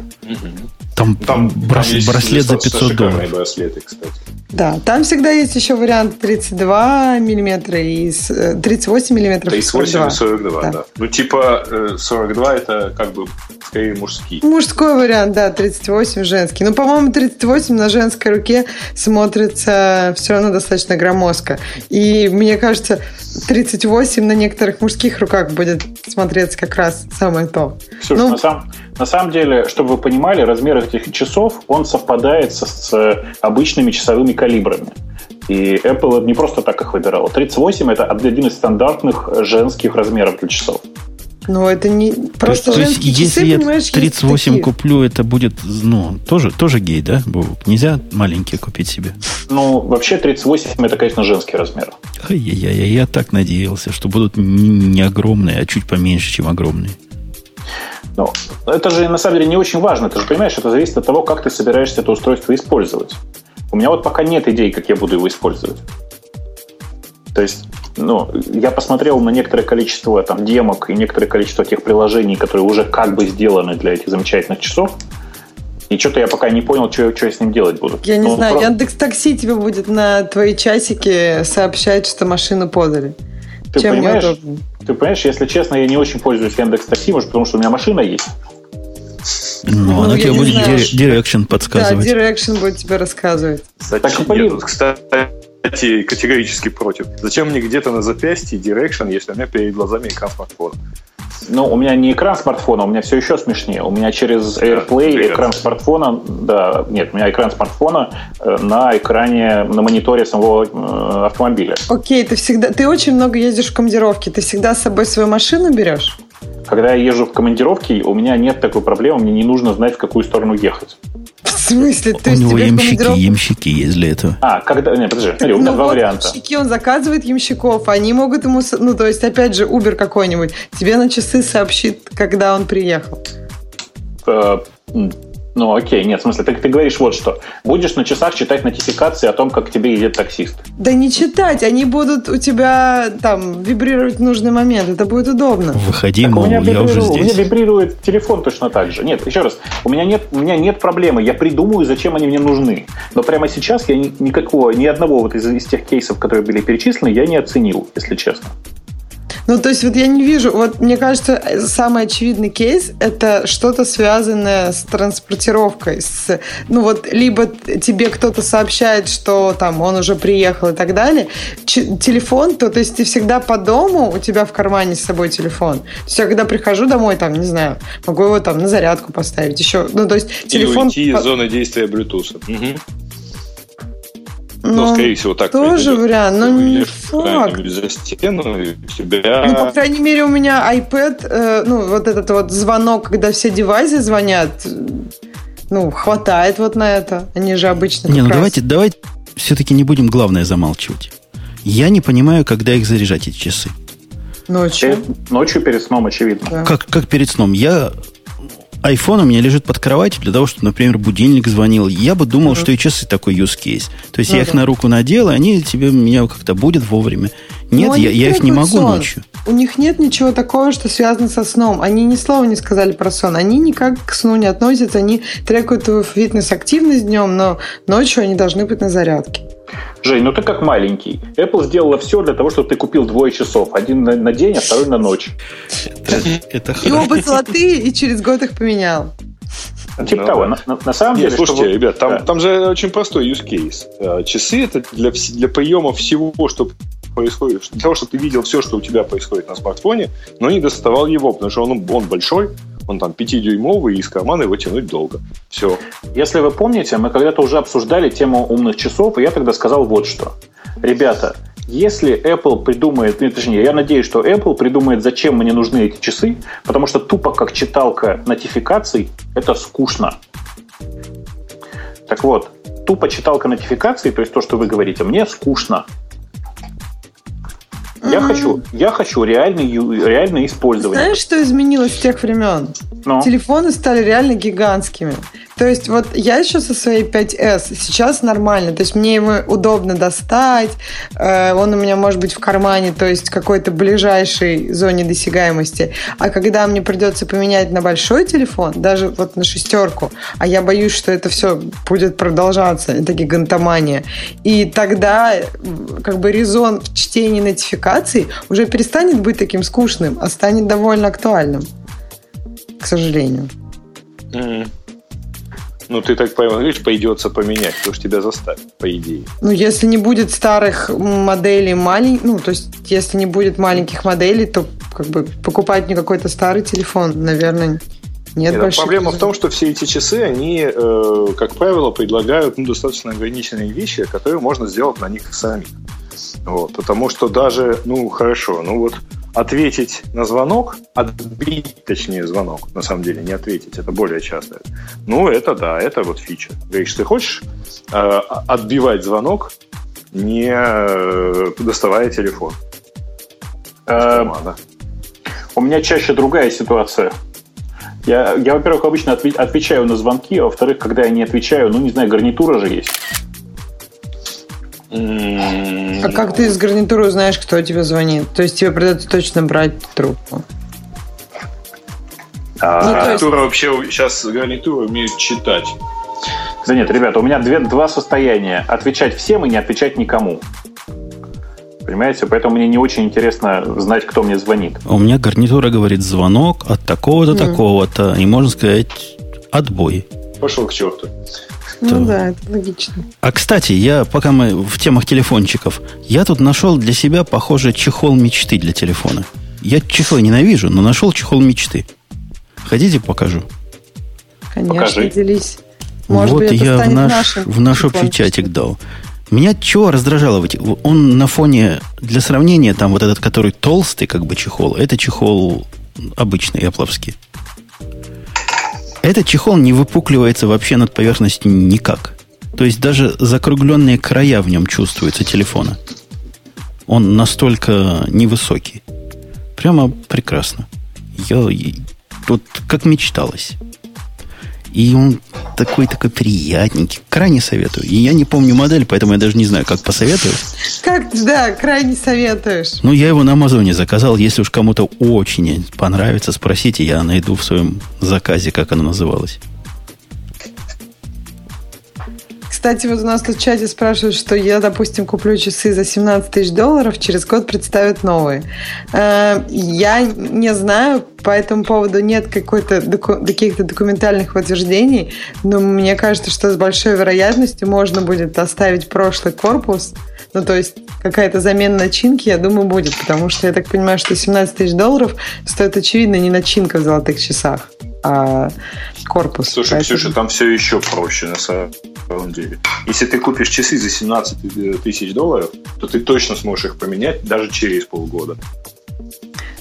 Там, там брас, браслет за 500 долларов. браслеты, кстати. Да, там всегда есть еще вариант 32 миллиметра и 38 э, миллиметров 38 и 42, да. да. Ну, типа 42 э, это как бы скорее мужские. Мужской вариант, да, 38 женский. Ну, по-моему, 38 на женской руке смотрится все равно достаточно громоздко. И мне кажется, 38 на некоторых мужских руках будет смотреться как раз самое то. Слушай, ну, на, самом, на самом деле, чтобы вы понимали, размер этих часов, он совпадает со, с обычными часовыми калибрами. И Apple не просто так их выбирала. 38 это один из стандартных женских размеров для часов. Ну, это не просто то, есть, если я 38 куплю, это будет, ну, тоже, тоже гей, да? Нельзя маленькие купить себе. Ну, вообще 38 это, конечно, женский размер. Ай-яй-яй, я так надеялся, что будут не огромные, а чуть поменьше, чем огромные. Ну, это же на самом деле не очень важно. Ты же понимаешь, это зависит от того, как ты собираешься это устройство использовать. У меня вот пока нет идей, как я буду его использовать. То есть ну, я посмотрел на некоторое количество там демок и некоторое количество тех приложений, которые уже как бы сделаны для этих замечательных часов. И что-то я пока не понял, что, что я с ним делать буду. Я не ну, знаю, просто... Яндекс Такси тебе будет на твои часики сообщать, что машину подали. Ты Чем понимаешь, ты понимаешь, если честно, я не очень пользуюсь Яндекс Такси, может, потому что у меня машина есть. Ну, ну она тебе будет direction подсказывать. Да, direction будет тебе рассказывать. Кстати, так, я кстати, кстати, категорически против. Зачем мне где-то на запястье Direction, если у меня перед глазами экран смартфона? Ну, у меня не экран смартфона, у меня все еще смешнее. У меня через AirPlay Привет. экран смартфона, да, нет, у меня экран смартфона э, на экране, на мониторе самого э, автомобиля. Окей, ты всегда, ты очень много ездишь в командировке, ты всегда с собой свою машину берешь? Когда я езжу в командировке, у меня нет такой проблемы, мне не нужно знать, в какую сторону ехать. В смысле? То у него ямщики, командиров... ямщики есть для этого. А, когда... Нет, подожди, смотри, у меня ну, два вот варианта. Ямщики, он заказывает ямщиков, они могут ему... Ну, то есть, опять же, Uber какой-нибудь тебе на часы сообщит, когда он приехал. Ну, окей, нет, в смысле, ты, ты говоришь вот что. Будешь на часах читать нотификации о том, как к тебе едет таксист. Да не читать, они будут у тебя там вибрировать в нужный момент. Это будет удобно. Выходи, так, мол, у меня я уже здесь. У меня вибрирует телефон точно так же. Нет, еще раз, у меня нет, у меня нет проблемы. Я придумаю, зачем они мне нужны. Но прямо сейчас я ни, никакого, ни одного вот из, из тех кейсов, которые были перечислены, я не оценил, если честно. Ну, то есть вот я не вижу, вот мне кажется, самый очевидный кейс – это что-то связанное с транспортировкой. С, ну вот либо тебе кто-то сообщает, что там он уже приехал и так далее. Ч- телефон, то, то есть ты всегда по дому, у тебя в кармане с собой телефон. То есть я когда прихожу домой, там, не знаю, могу его там на зарядку поставить еще. Ну, то есть телефон... Или уйти из зоны действия Bluetooth. Угу. Ну, ну, скорее всего, так Тоже вариант, но не факт. За стену, и тебя... Ну, по крайней мере, у меня iPad, э, ну, вот этот вот звонок, когда все девайсы звонят, ну, хватает вот на это. Они же обычно Не, ну раз... давайте, давайте все-таки не будем главное замалчивать. Я не понимаю, когда их заряжать, эти часы. Ночью. Ночью перед сном, очевидно. Да. Как, как перед сном? Я iPhone у меня лежит под кроватью для того, чтобы, например, будильник звонил. Я бы думал, mm-hmm. что и часы такой use case. То есть mm-hmm. я их на руку надел, и они тебе меня как-то будет вовремя. Нет, ну, я, я их не могу сон. ночью. У них нет ничего такого, что связано со сном. Они ни слова не сказали про сон. Они никак к сну не относятся. Они трекают твою фитнес-активность днем, но ночью они должны быть на зарядке. Жень, ну ты как маленький. Apple сделала все для того, чтобы ты купил двое часов. Один на, на день, а второй на ночь. Это, это и оба золотые, и через год их поменял. Типа ну, того, на, на, на самом Нет, деле... Слушайте, ребят, там, да. там же очень простой use case. Э, часы это для, для приема всего, что происходит, для того, чтобы ты видел все, что у тебя происходит на смартфоне, но не доставал его, потому что он, он большой, он там 5-дюймовый, и из кармана его тянуть долго. Все. Если вы помните, мы когда-то уже обсуждали тему умных часов, и я тогда сказал вот что. Ребята, если Apple придумает, ну, точнее, я надеюсь, что Apple придумает, зачем мне нужны эти часы, потому что тупо как читалка нотификаций это скучно. Так вот, тупо читалка нотификаций, то есть то, что вы говорите, мне скучно. Я хочу, я хочу реальное, реальное использование. Знаешь, что изменилось с тех времен? Но. Телефоны стали реально гигантскими. То есть вот я еще со своей 5S сейчас нормально. То есть мне его удобно достать. Э, он у меня может быть в кармане, то есть какой-то ближайшей зоне досягаемости. А когда мне придется поменять на большой телефон, даже вот на шестерку, а я боюсь, что это все будет продолжаться, это гигантомания. И тогда как бы резон в чтении нотификаций уже перестанет быть таким скучным, а станет довольно актуальным. К сожалению. Mm-hmm. Ну, ты так говоришь, придется поменять, потому что тебя заставят, по идее. Ну, если не будет старых моделей маленьких, ну, то есть, если не будет маленьких моделей, то как бы покупать не какой-то старый телефон, наверное, Нет, Нет проблема в том, что все эти часы, они, э, как правило, предлагают ну, достаточно ограниченные вещи, которые можно сделать на них самих. Вот, потому что даже, ну, хорошо, ну вот ответить на звонок, отбить, точнее, звонок, на самом деле, не ответить, это более часто. Ну, это да, это вот фича. Говоришь, ты хочешь э, отбивать звонок, не э, доставая телефон? Э, у меня чаще другая ситуация. Я, я во-первых, обычно отвечаю на звонки, а во-вторых, когда я не отвечаю, ну, не знаю, гарнитура же есть. А как ты из гарнитуры узнаешь, кто тебе звонит? То есть тебе придется точно брать трубку. А, ну, гарнитура есть... вообще сейчас гарнитура умеет читать. Да нет, ребята, у меня две, два состояния. Отвечать всем и не отвечать никому. Понимаете? Поэтому мне не очень интересно знать, кто мне звонит. У меня гарнитура говорит звонок от такого-то, mm. такого-то. И можно сказать отбой. Пошел к черту. Ну да, это логично. А кстати, я пока мы в темах телефончиков, я тут нашел для себя, похоже, чехол мечты для телефона. Я чехлы ненавижу, но нашел чехол мечты. Хотите, покажу? Конечно, Покажи. делись. Может вот быть, я в наш, в наш общий чатик дал. Меня чего раздражало? Он на фоне, для сравнения, там вот этот, который толстый, как бы чехол, это чехол обычный, япловский. Этот чехол не выпукливается вообще над поверхностью никак. То есть даже закругленные края в нем чувствуются телефона. Он настолько невысокий. Прямо прекрасно. Я тут как мечталось. И он такой такой приятненький. Крайне советую. И я не помню модель, поэтому я даже не знаю, как посоветую. Как, да, крайне советуешь. Ну, я его на Амазоне заказал. Если уж кому-то очень понравится, спросите, я найду в своем заказе, как оно называлось. Кстати, вот у нас тут в чате спрашивают, что я, допустим, куплю часы за 17 тысяч долларов, через год представят новые. Э, я не знаю, по этому поводу нет какой-то каких-то документальных подтверждений, но мне кажется, что с большой вероятностью можно будет оставить прошлый корпус, ну, то есть какая-то замена начинки, я думаю, будет, потому что я так понимаю, что 17 тысяч долларов стоит, очевидно, не начинка в золотых часах, а корпус. Слушай, Поэтому... Ксюша, там все еще проще на самом деле. Если ты купишь часы за 17 тысяч долларов, то ты точно сможешь их поменять даже через полгода.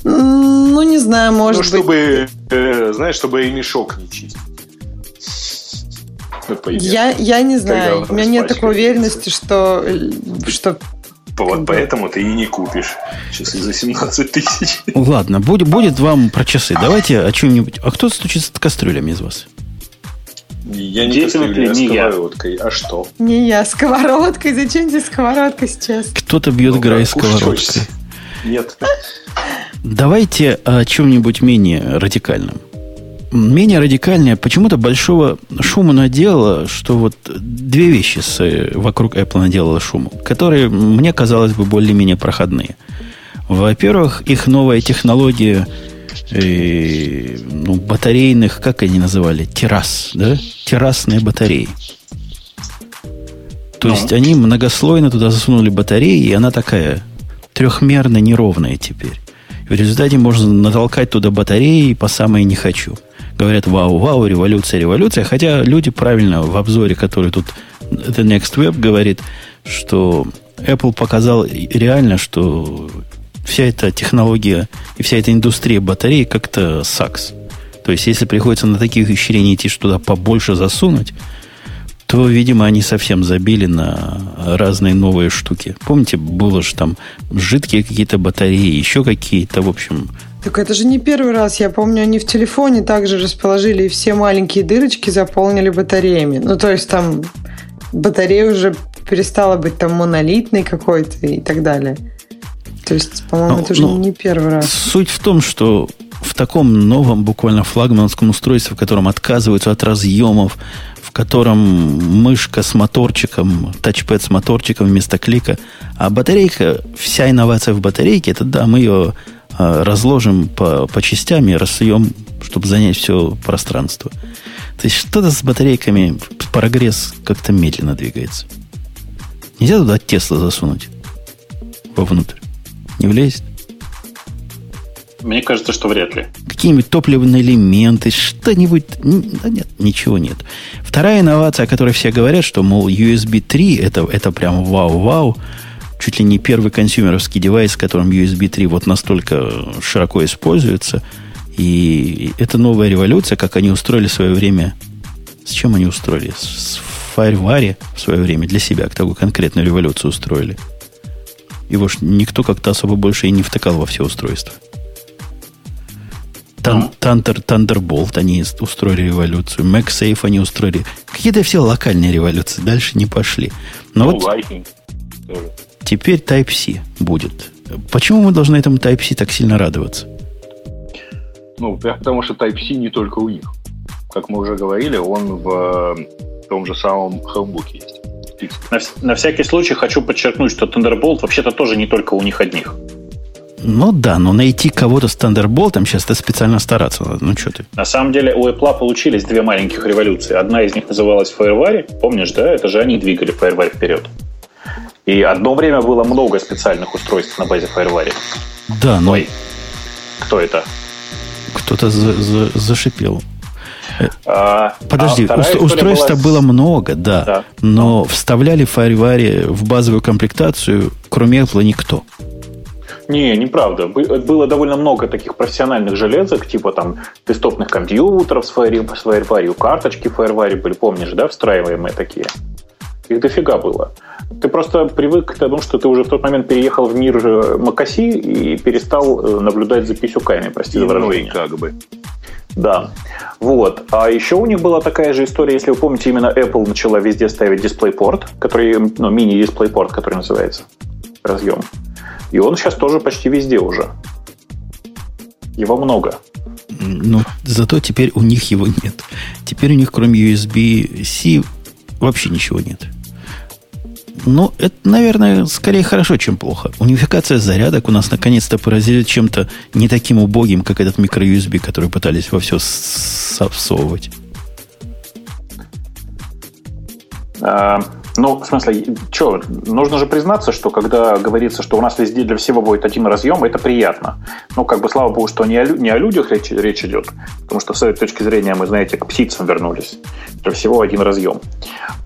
Ну, не знаю, может ну, чтобы, быть. Э, знаешь, чтобы и мешок не чистить. Я, я не знаю. У меня нет такой уверенности, что, что вот поэтому ты и не купишь часы за 17 тысяч. Ладно, будет, будет вам про часы. Давайте о чем-нибудь. А кто стучится с кастрюлями из вас? Я не кастрюля, а сковородкой. Я. А что? Не я, сковородкой. Зачем тебе сковородка сейчас? Кто-то бьет ну, Грей сковородкой. Нет. Давайте о чем-нибудь менее радикальном менее радикальное, почему-то большого шума наделало, что вот две вещи с, э, вокруг Apple наделало шуму, которые мне казалось бы более-менее проходные. Во-первых, их новая технология э, ну, батарейных, как они называли, террас, да? Террасные батареи. То есть они многослойно туда засунули батареи, и она такая трехмерно неровная теперь. В результате можно натолкать туда батареи по самое не хочу – говорят, вау, вау, революция, революция. Хотя люди правильно в обзоре, который тут The Next Web говорит, что Apple показал реально, что вся эта технология и вся эта индустрия батарей как-то сакс. То есть, если приходится на таких исчерения идти, что туда побольше засунуть, то, видимо, они совсем забили на разные новые штуки. Помните, было же там жидкие какие-то батареи, еще какие-то, в общем, так это же не первый раз. Я помню, они в телефоне также расположили и все маленькие дырочки заполнили батареями. Ну, то есть там батарея уже перестала быть там монолитной какой-то и так далее. То есть, по-моему, ну, это уже ну, не первый раз. Суть в том, что в таком новом, буквально флагманском устройстве, в котором отказываются от разъемов, в котором мышка с моторчиком, тачпэд с моторчиком вместо клика, а батарейка, вся инновация в батарейке, это да, мы ее а, разложим по, по частям и рассуем, чтобы занять все пространство. То есть что-то с батарейками, прогресс как-то медленно двигается. Нельзя туда Тесла засунуть вовнутрь. Не влезет? Мне кажется, что вряд ли. Какие-нибудь топливные элементы, что-нибудь... Да нет, ничего нет. Вторая инновация, о которой все говорят, что, мол, USB 3 это, это прям вау-вау. Чуть ли не первый консюмеровский девайс, которым USB 3 вот настолько широко используется. И это новая революция, как они устроили в свое время... С чем они устроили? С FireWire в свое время для себя такую конкретную революцию устроили. Его ж никто как-то особо больше и не втыкал во все устройства. Тан, Тандер, Thunderbolt они устроили революцию. MagSafe они устроили. Какие-то все локальные революции. Дальше не пошли. Но ну, вот Lightning. теперь Type-C будет. Почему мы должны этому Type-C так сильно радоваться? Ну, потому что Type-C не только у них. Как мы уже говорили, он в том же самом Chromebook есть. На, на всякий случай хочу подчеркнуть, что Thunderbolt вообще-то тоже не только у них одних. Ну да, но найти кого-то с Thunderbolt сейчас это специально стараться надо. Ну что ты? На самом деле у Apple получились две маленьких революции. Одна из них называлась FireWire. Помнишь, да? Это же они двигали FireWire вперед. И одно время было много специальных устройств на базе FireWire. Да, но... Ой, кто это? Кто-то за за зашипел. А, Подожди, а уст, устройств была... было много, да, да. Но вставляли FireWire в базовую комплектацию, кроме Apple, никто. Не, неправда. Было довольно много таких профессиональных железок, типа там десктопных компьютеров с FireWire, карточки FireWire были, помнишь, да, встраиваемые такие? Их дофига было. Ты просто привык к тому, что ты уже в тот момент переехал в мир Макаси и перестал э, наблюдать за писюками, прости за выражение. как бы. Да. Вот. А еще у них была такая же история, если вы помните, именно Apple начала везде ставить DisplayPort, который, ну, мини-DisplayPort, который называется, разъем. И он сейчас тоже почти везде уже. Его много. Ну, зато теперь у них его нет. Теперь у них кроме USB-C вообще ничего нет. Ну, это, наверное, скорее хорошо, чем плохо. Унификация зарядок у нас наконец-то поразили чем-то не таким убогим, как этот микро-USB, который пытались во все всовывать. Ну, в смысле, что, нужно же признаться, что когда говорится, что у нас везде для всего будет один разъем, это приятно. Ну, как бы, слава богу, что не о, не о людях речь, речь идет, потому что с этой точки зрения мы, знаете, к птицам вернулись. Для всего один разъем.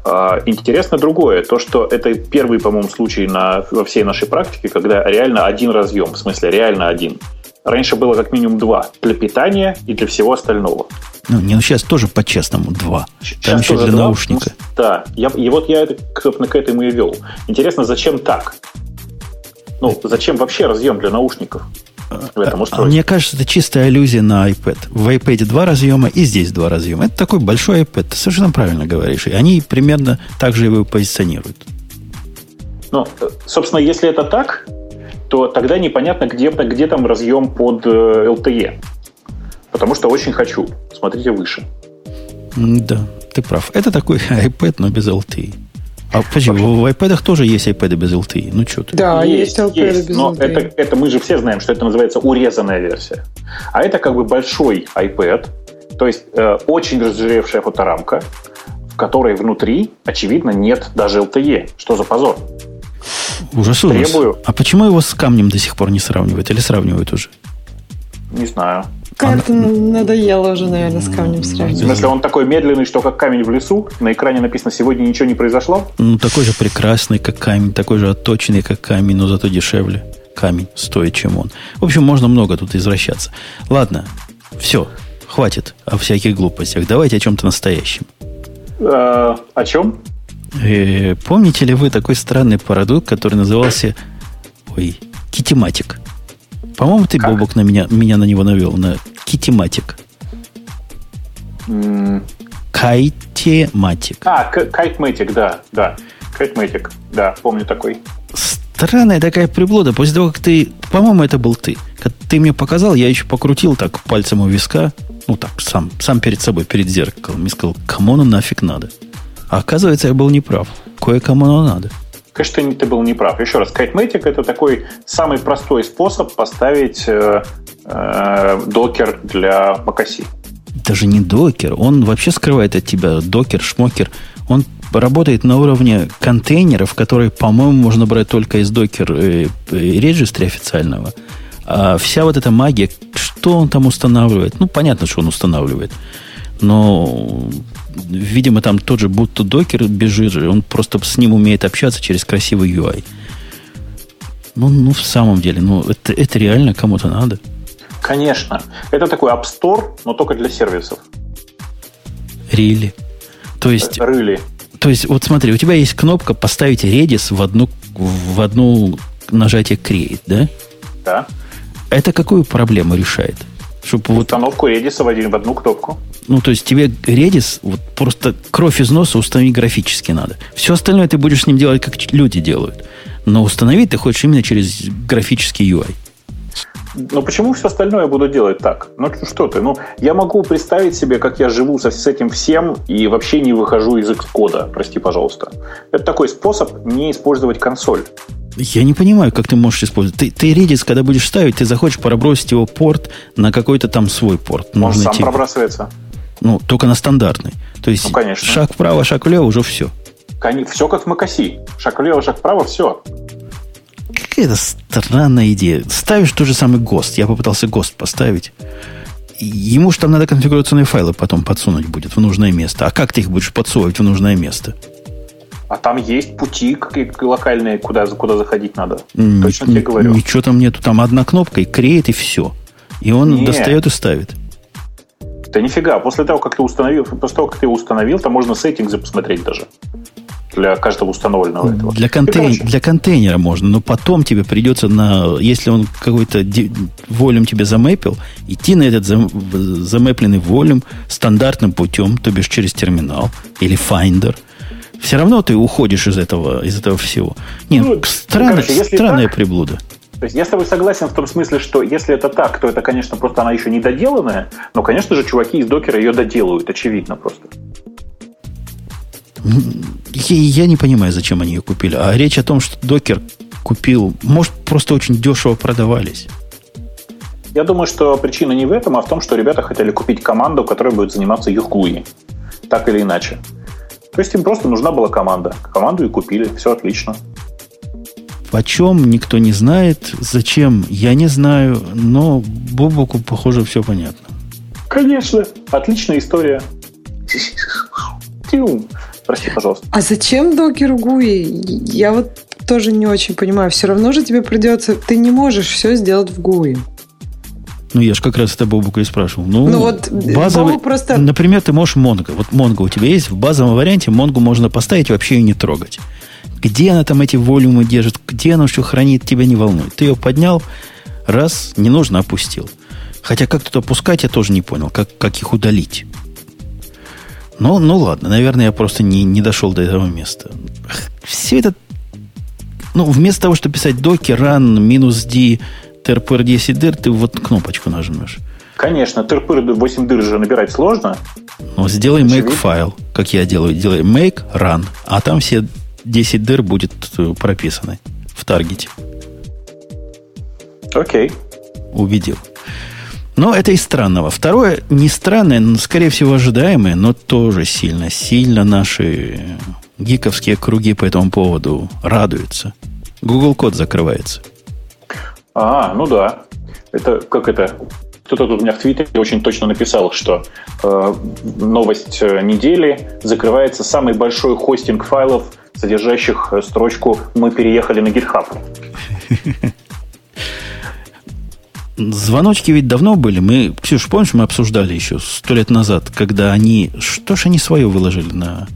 А, интересно другое, то, что это первый, по-моему, случай на, во всей нашей практике, когда реально один разъем, в смысле, реально один. Раньше было как минимум два. Для питания и для всего остального. Ну, не, ну сейчас тоже по-честному два. Сейчас Там еще для два. наушника. Да, я, и вот я это, собственно, к этому и вел. Интересно, зачем так? Ну, зачем вообще разъем для наушников? в этом а, устройстве. Мне кажется, это чистая аллюзия на iPad. В iPad два разъема и здесь два разъема. Это такой большой iPad. Ты совершенно правильно говоришь. И они примерно так же его позиционируют. Ну, собственно, если это так, то тогда непонятно, где, где там разъем под LTE. Э, Потому что очень хочу. Смотрите выше. Да, ты прав. Это такой iPad, но без LTE. А почему? В iPad тоже есть iPad без LTE. Ну что ты? Да, есть, есть LTE есть, без но LTE. Это, это мы же все знаем, что это называется урезанная версия. А это как бы большой iPad, то есть э, очень разжиревшая фоторамка, в которой внутри, очевидно, нет даже LTE. Что за позор? Ужас, ужас. Требую. А почему его с камнем до сих пор не сравнивают? Или сравнивают уже? Не знаю. Как-то надоело уже, наверное, с камнем сравнивать. В смысле, он такой медленный, что как камень в лесу? На экране написано «Сегодня ничего не произошло»? Ну, такой же прекрасный, как камень, такой же отточенный, как камень, но зато дешевле. Камень стоит, чем он. В общем, можно много тут извращаться. Ладно, все, хватит о всяких глупостях. Давайте о чем-то настоящем. А, о чем? Э, помните ли вы такой странный продукт, который назывался ой, китиматик? По-моему, ты, как? Бобок, на меня, меня на него навел, на китиматик. Mm. Кайтематик. А, кайтметик, да, да. Кайтметик, да, помню такой. Странная такая приблуда. После того, как ты... По-моему, это был ты. Как ты мне показал, я еще покрутил так пальцем у виска. Ну так, сам, сам перед собой, перед зеркалом. И сказал, кому оно нафиг надо? А оказывается, я был неправ. Кое-кому оно надо. Конечно, ты, ты был неправ. Еще раз, Kitematic – это такой самый простой способ поставить э, э, докер для macOS. Даже не докер, он вообще скрывает от тебя докер, шмокер. Он работает на уровне контейнеров, которые, по-моему, можно брать только из докер э, регистри официального. А вся вот эта магия, что он там устанавливает? Ну, понятно, что он устанавливает. Но, видимо, там тот же будто докер бежит, он просто с ним умеет общаться через красивый UI. Ну, ну в самом деле, ну, это, это реально кому-то надо. Конечно. Это такой App Store, но только для сервисов. Рили. То есть... Рыли. То есть, вот смотри, у тебя есть кнопка поставить Redis в одну, в одну нажатие Create, да? Да. Это какую проблему решает? Чтобы Установку вот... Redis в, один, в одну кнопку. Ну, то есть тебе Redis вот просто кровь из носа установить графически надо. Все остальное ты будешь с ним делать, как люди делают. Но установить ты хочешь именно через графический UI. Но почему все остальное я буду делать так? Ну что ты? Ну, я могу представить себе, как я живу со, с этим всем и вообще не выхожу из Xcode, прости, пожалуйста. Это такой способ не использовать консоль. Я не понимаю, как ты можешь использовать. Ты, ты Redis, когда будешь ставить, ты захочешь пробросить его порт на какой-то там свой порт. Он Нужно сам тебе... пробрасывается. Ну, только на стандартный. То есть ну, конечно. шаг вправо, шаг влево, уже все. Все как в macOS. Шаг влево, шаг вправо, все. Какая-то странная идея. Ставишь тот же самый ГОСТ. Я попытался ГОСТ поставить. Ему же там надо конфигурационные файлы потом подсунуть будет в нужное место. А как ты их будешь подсовывать в нужное место? А там есть пути локальные, куда, куда заходить надо. Н- Точно тебе говорю. Ничего там нету. Там одна кнопка и креет, и все. И он Нет. достает и ставит. Да нифига. После того, как ты установил, после того, как ты установил, там можно сеттингы посмотреть даже для каждого установленного этого. Для, контейн... короче... для контейнера можно, но потом тебе придется на, если он какой-то волюм тебе замэпил, идти на этот зам... замэпленный волюм стандартным путем, то бишь через терминал или Finder. Все равно ты уходишь из этого, из этого всего. Нет, ну, странная, короче, странная так, приблуда. То есть я с тобой согласен в том смысле, что если это так, то это, конечно, просто она еще не доделанная, но, конечно же, чуваки из докера ее доделают, очевидно просто. Я, я не понимаю, зачем они ее купили. А речь о том, что докер купил, может, просто очень дешево продавались. Я думаю, что причина не в этом, а в том, что ребята хотели купить команду, которая будет заниматься юхгуи. Так или иначе. То есть им просто нужна была команда. Команду и купили. Все отлично. Почем никто не знает, зачем я не знаю, но Бобуку, похоже, все понятно. Конечно. Отличная история. Прости, пожалуйста. А зачем докер GUI? Я вот тоже не очень понимаю. Все равно же тебе придется... Ты не можешь все сделать в GUI. Ну, я же как раз это Бобука и спрашивал. Ну, ну вот базовый, просто... Например, ты можешь Монго. Вот Монго у тебя есть. В базовом варианте Монго можно поставить и вообще ее не трогать. Где она там эти волюмы держит, где она что хранит, тебя не волнует. Ты ее поднял, раз, не нужно, опустил. Хотя как тут опускать, я тоже не понял, как, как их удалить. Ну, ну ладно, наверное, я просто не, не дошел до этого места. Все это... Ну, вместо того, чтобы писать docker run минус d trpr 10 дыр, ты вот кнопочку нажмешь. Конечно, trpr 8 дыр же набирать сложно. Ну, сделай make файл, как я делаю. Делай make run, а там все 10 дыр будет э, прописаны в таргете. Окей. Убедил. Но это из странного. Второе, не странное, но, скорее всего, ожидаемое, но тоже сильно, сильно наши гиковские круги по этому поводу радуются. Google код закрывается. А, ну да. Это как это? Кто-то тут у меня в Твиттере очень точно написал, что э, новость э, недели закрывается самый большой хостинг файлов, содержащих э, строчку «Мы переехали на GitHub». Звоночки ведь давно были. Мы, Ксюш, помнишь, мы обсуждали еще сто лет назад, когда они... Что ж они свое выложили на...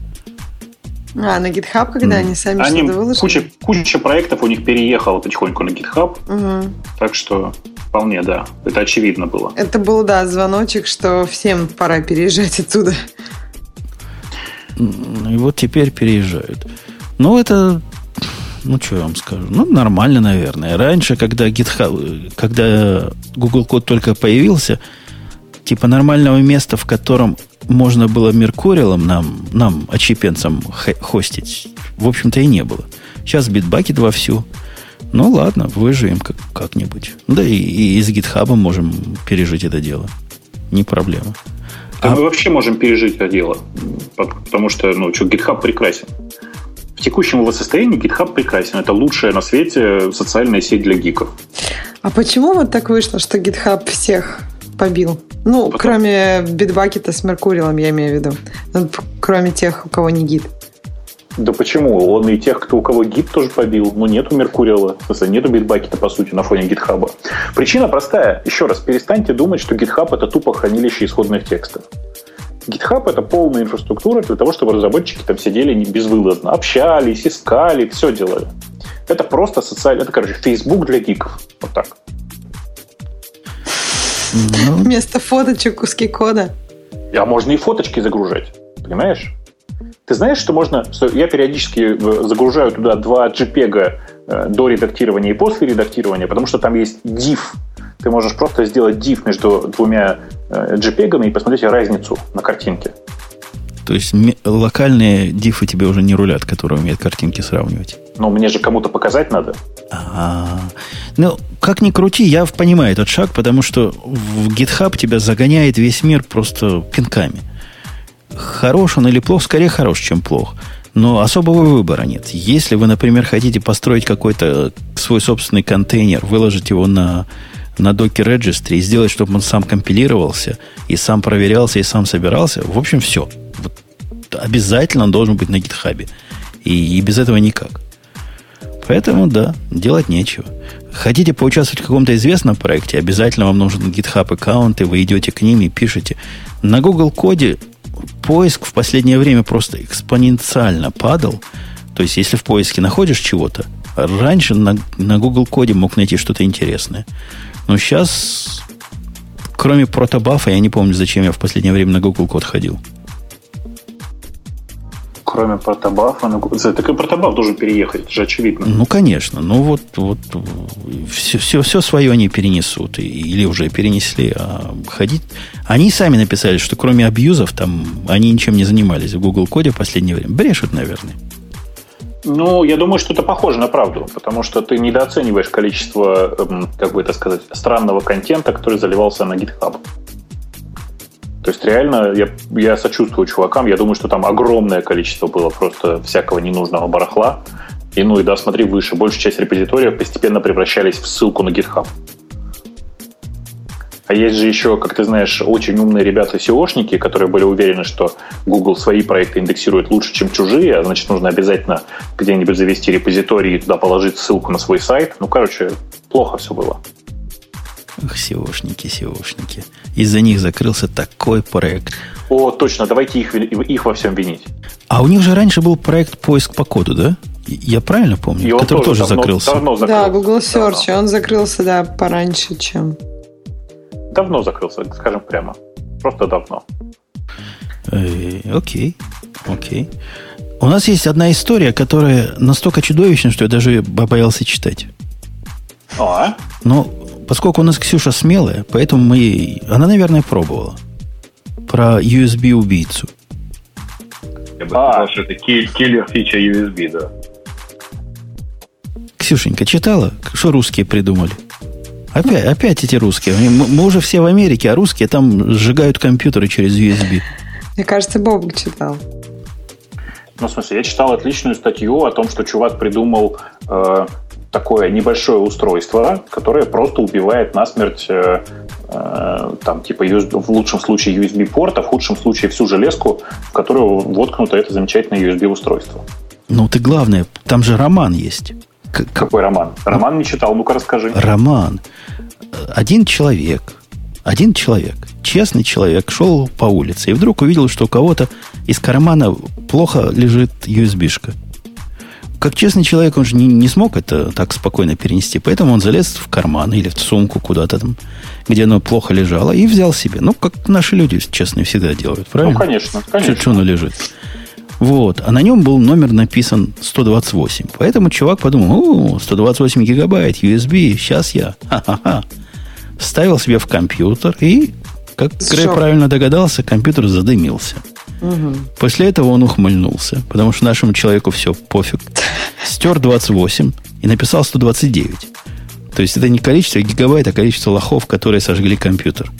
А, на GitHub, когда mm. они сами они, что-то выложили? Куча, куча проектов у них переехала потихоньку на GitHub. Угу. Так что вполне, да. Это очевидно было. Это был, да, звоночек, что всем пора переезжать отсюда. И вот теперь переезжают. Ну, это ну, что я вам скажу? Ну, нормально, наверное. Раньше, когда GitHub, когда Google Код только появился, типа нормального места, в котором можно было Меркуриалом нам, нам, очепенцам, хостить, в общем-то, и не было. Сейчас битбакет вовсю. Ну, ладно, выживем как- как-нибудь. Да и, и с GitHub можем пережить это дело. Не проблема. Да а... мы вообще можем пережить это дело. Потому что, ну, что, GitHub прекрасен. В текущем его состоянии GitHub прекрасен. Это лучшая на свете социальная сеть для гиков. А А почему вот так вышло, что GitHub всех побил? Ну, Потом... кроме битбакета с Меркурилом, я имею в виду. Ну, кроме тех, у кого не гид. Да почему? Он и тех, кто у кого гид тоже побил. Ну, нету Меркурила. В смысле, нету битбакета, по сути, на фоне гитхаба. Причина простая. Еще раз, перестаньте думать, что GitHub это тупо хранилище исходных текстов. GitHub это полная инфраструктура для того, чтобы разработчики там сидели не безвылазно, общались, искали, все делали. Это просто социальный, это, короче, Facebook для гиков. Вот так. Ну. Вместо фоточек куски кода. А можно и фоточки загружать, понимаешь? Ты знаешь, что можно... Что я периодически э, загружаю туда два JPEG э, до редактирования и после редактирования, потому что там есть div. Ты можешь просто сделать div между двумя э, JPEG и посмотреть разницу на картинке. То есть локальные дифы тебе уже не рулят, которые умеют картинки сравнивать. Но мне же кому-то показать надо. А, ну, как ни крути, я понимаю этот шаг, потому что в GitHub тебя загоняет весь мир просто пинками. Хорош он или плох, скорее хорош, чем плох. Но особого выбора нет. Если вы, например, хотите построить какой-то свой собственный контейнер, выложить его на, на Docker Registry и сделать, чтобы он сам компилировался, и сам проверялся, и сам собирался, в общем, все. Вот обязательно он должен быть на гитхабе. И, и без этого никак. Поэтому, да, делать нечего. Хотите поучаствовать в каком-то известном проекте, обязательно вам нужен GitHub аккаунт, и вы идете к ним и пишете. На Google коде поиск в последнее время просто экспоненциально падал. То есть, если в поиске находишь чего-то, раньше на, на Google коде мог найти что-то интересное. Но сейчас, кроме протобафа, я не помню, зачем я в последнее время на Google код ходил. Кроме протобафа, ну, так и протобаф должен переехать, это же очевидно. Ну, конечно. Ну, вот, вот все, все, все свое они перенесут. Или уже перенесли. А ходить... Они сами написали, что кроме абьюзов, там они ничем не занимались в Google коде в последнее время. Брешут, наверное. Ну, я думаю, что это похоже на правду, потому что ты недооцениваешь количество, эм, как бы это сказать, странного контента, который заливался на GitHub. То есть реально я, я сочувствую чувакам, я думаю, что там огромное количество было просто всякого ненужного барахла. И ну и да, смотри выше, большая часть репозиториев постепенно превращались в ссылку на GitHub. А есть же еще, как ты знаешь, очень умные ребята-SEOшники, которые были уверены, что Google свои проекты индексирует лучше, чем чужие, а значит, нужно обязательно где-нибудь завести репозиторий и туда положить ссылку на свой сайт. Ну, короче, плохо все было. Ах, SEOшники, SEOшники. Из-за них закрылся такой проект. О, точно, давайте их, их во всем винить. А у них же раньше был проект поиск по коду, да? Я правильно помню? И он Который тоже, тоже давно, закрылся. Давно закрылся. Да, Google Search, давно. он закрылся, да, пораньше, чем давно закрылся, скажем прямо. Просто давно. Э, окей, окей. У нас есть одна история, которая настолько чудовищна, что я даже боялся читать. А? Но поскольку у нас Ксюша смелая, поэтому мы... Она, наверное, пробовала. Про USB-убийцу. Я бы а. сказал, что это киллер фича USB, да. Ксюшенька, читала, что русские придумали? Опять, опять эти русские. Мы уже все в Америке, а русские там сжигают компьютеры через USB. Мне кажется, Бобок читал. Ну, в смысле, я читал отличную статью о том, что чувак придумал э, такое небольшое устройство, которое просто убивает насмерть э, э, там, типа, в лучшем случае USB-порт, а в худшем случае всю железку, в которую воткнуто это замечательное USB-устройство. Ну, ты главное, там же роман есть. Какой роман? Роман не читал, ну-ка расскажи. Роман. Один человек, один человек, честный человек, шел по улице и вдруг увидел, что у кого-то из кармана плохо лежит USB-шка. Как честный человек, он же не, не смог это так спокойно перенести, поэтому он залез в карман или в сумку куда-то там, где оно плохо лежало, и взял себе. Ну, как наши люди честные всегда делают, правильно? Ну, конечно, конечно. Что оно лежит? Вот. А на нем был номер написан 128. Поэтому чувак подумал, о, 128 гигабайт, USB, сейчас я, ха-ха-ха. Вставил себе в компьютер и, как Грей правильно догадался, компьютер задымился. Угу. После этого он ухмыльнулся, потому что нашему человеку все пофиг. Стер 28 и написал 129. То есть это не количество гигабайт, а количество лохов, которые сожгли компьютер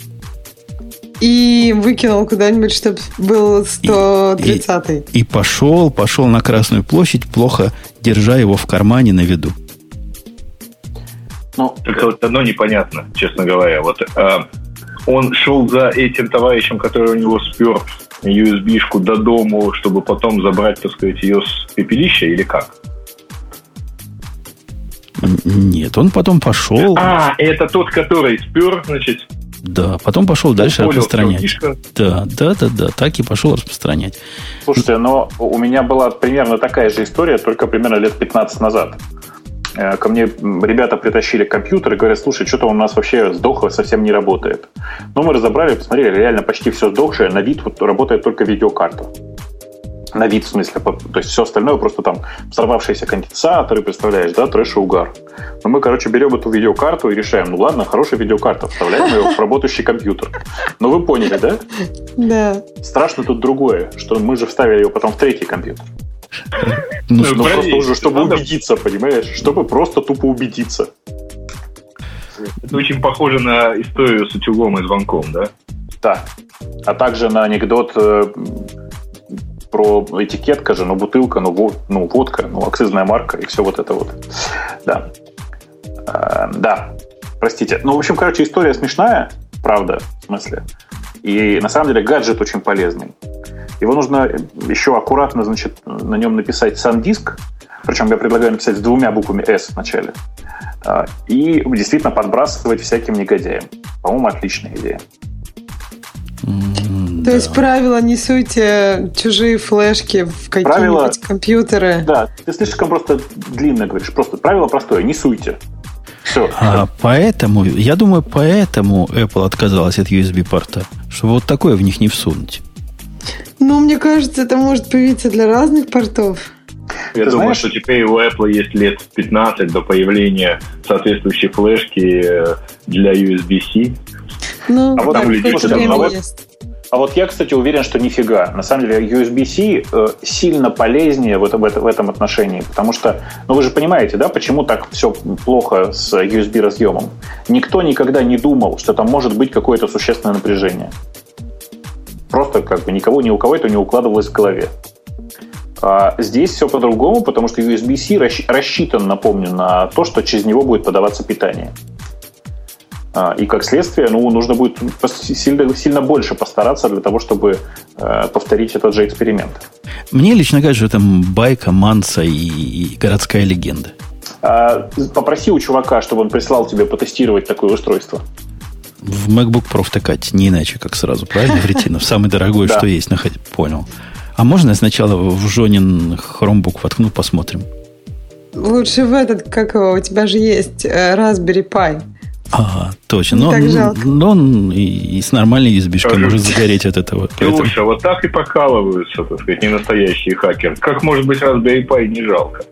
и выкинул куда-нибудь, чтобы был 130 и, и, и пошел, пошел на Красную площадь, плохо держа его в кармане на виду. Ну, Только вот одно непонятно, честно говоря. Вот э, он шел за этим товарищем, который у него спер USB-шку до дому, чтобы потом забрать, так сказать, ее с пепелища или как? Нет, он потом пошел. А, это тот, который спер, значит. Да, потом пошел дальше понял, распространять. Да, да, да, да, так и пошел распространять. Слушайте, но у меня была примерно такая же история, только примерно лет 15 назад. Э, ко мне ребята притащили компьютер и говорят, слушай, что-то у нас вообще сдохло, совсем не работает. Ну, мы разобрали, посмотрели, реально почти все сдохшее, на вид вот работает только видеокарта. На вид, в смысле, то есть все остальное просто там взорвавшиеся конденсаторы, представляешь, да, трэш и угар. Но мы, короче, берем эту видеокарту и решаем, ну ладно, хорошая видеокарта, вставляем ее в работающий компьютер. Но вы поняли, да? Да. Страшно тут другое, что мы же вставили ее потом в третий компьютер. Ну, ну просто уже, чтобы убедиться, понимаешь? Чтобы просто тупо убедиться. Это очень похоже на историю с утюгом и звонком, да? Да. А также на анекдот э, про этикетка же, ну бутылка, ну, вод, ну водка, ну акцизная марка и все вот это вот. Да. А, да. Простите. Ну, в общем, короче, история смешная, правда, в смысле. И на самом деле гаджет очень полезный. Его нужно еще аккуратно, значит, на нем написать SanDisk, причем я предлагаю написать с двумя буквами S в начале, а, и действительно подбрасывать всяким негодяям. По-моему, отличная идея. Mm, То да. есть правило не суйте чужие флешки в какие-нибудь правило, компьютеры. Да, ты слишком просто длинно говоришь. Просто правило простое, не суйте. Все. А поэтому, я думаю, поэтому Apple отказалась от USB-порта, чтобы вот такое в них не всунуть. Ну, мне кажется, это может появиться для разных портов. Я Ты думаю, знаешь? что теперь у Apple есть лет 15 до появления соответствующей флешки э, для USB-C. Ну, а вот там людей, а вот, а вот я, кстати, уверен, что нифига. На самом деле USB-C э, сильно полезнее в этом, в этом отношении, потому что, ну вы же понимаете, да, почему так все плохо с USB-разъемом? Никто никогда не думал, что там может быть какое-то существенное напряжение. Просто как бы никого, ни у кого это не укладывалось в голове. А здесь все по-другому, потому что USB-C рассчитан, напомню, на то, что через него будет подаваться питание. А, и как следствие, ну, нужно будет сильно, сильно больше постараться для того, чтобы э, повторить этот же эксперимент. Мне лично кажется, что это байка, манса и, и городская легенда. А, попроси у чувака, чтобы он прислал тебе потестировать такое устройство. В MacBook Pro втыкать, не иначе, как сразу, правильно, Вретинов? Самый дорогой, что есть, понял. А можно я сначала в Жонин Chromebook воткну, посмотрим? Лучше в этот, как его, у тебя же есть э, Raspberry Pi. А, точно. Но, но он и, и с нормальной USB может загореть от этого. Слушай, вот так и покалываются, так сказать, не настоящие хакеры. Как может быть Raspberry Pi не жалко?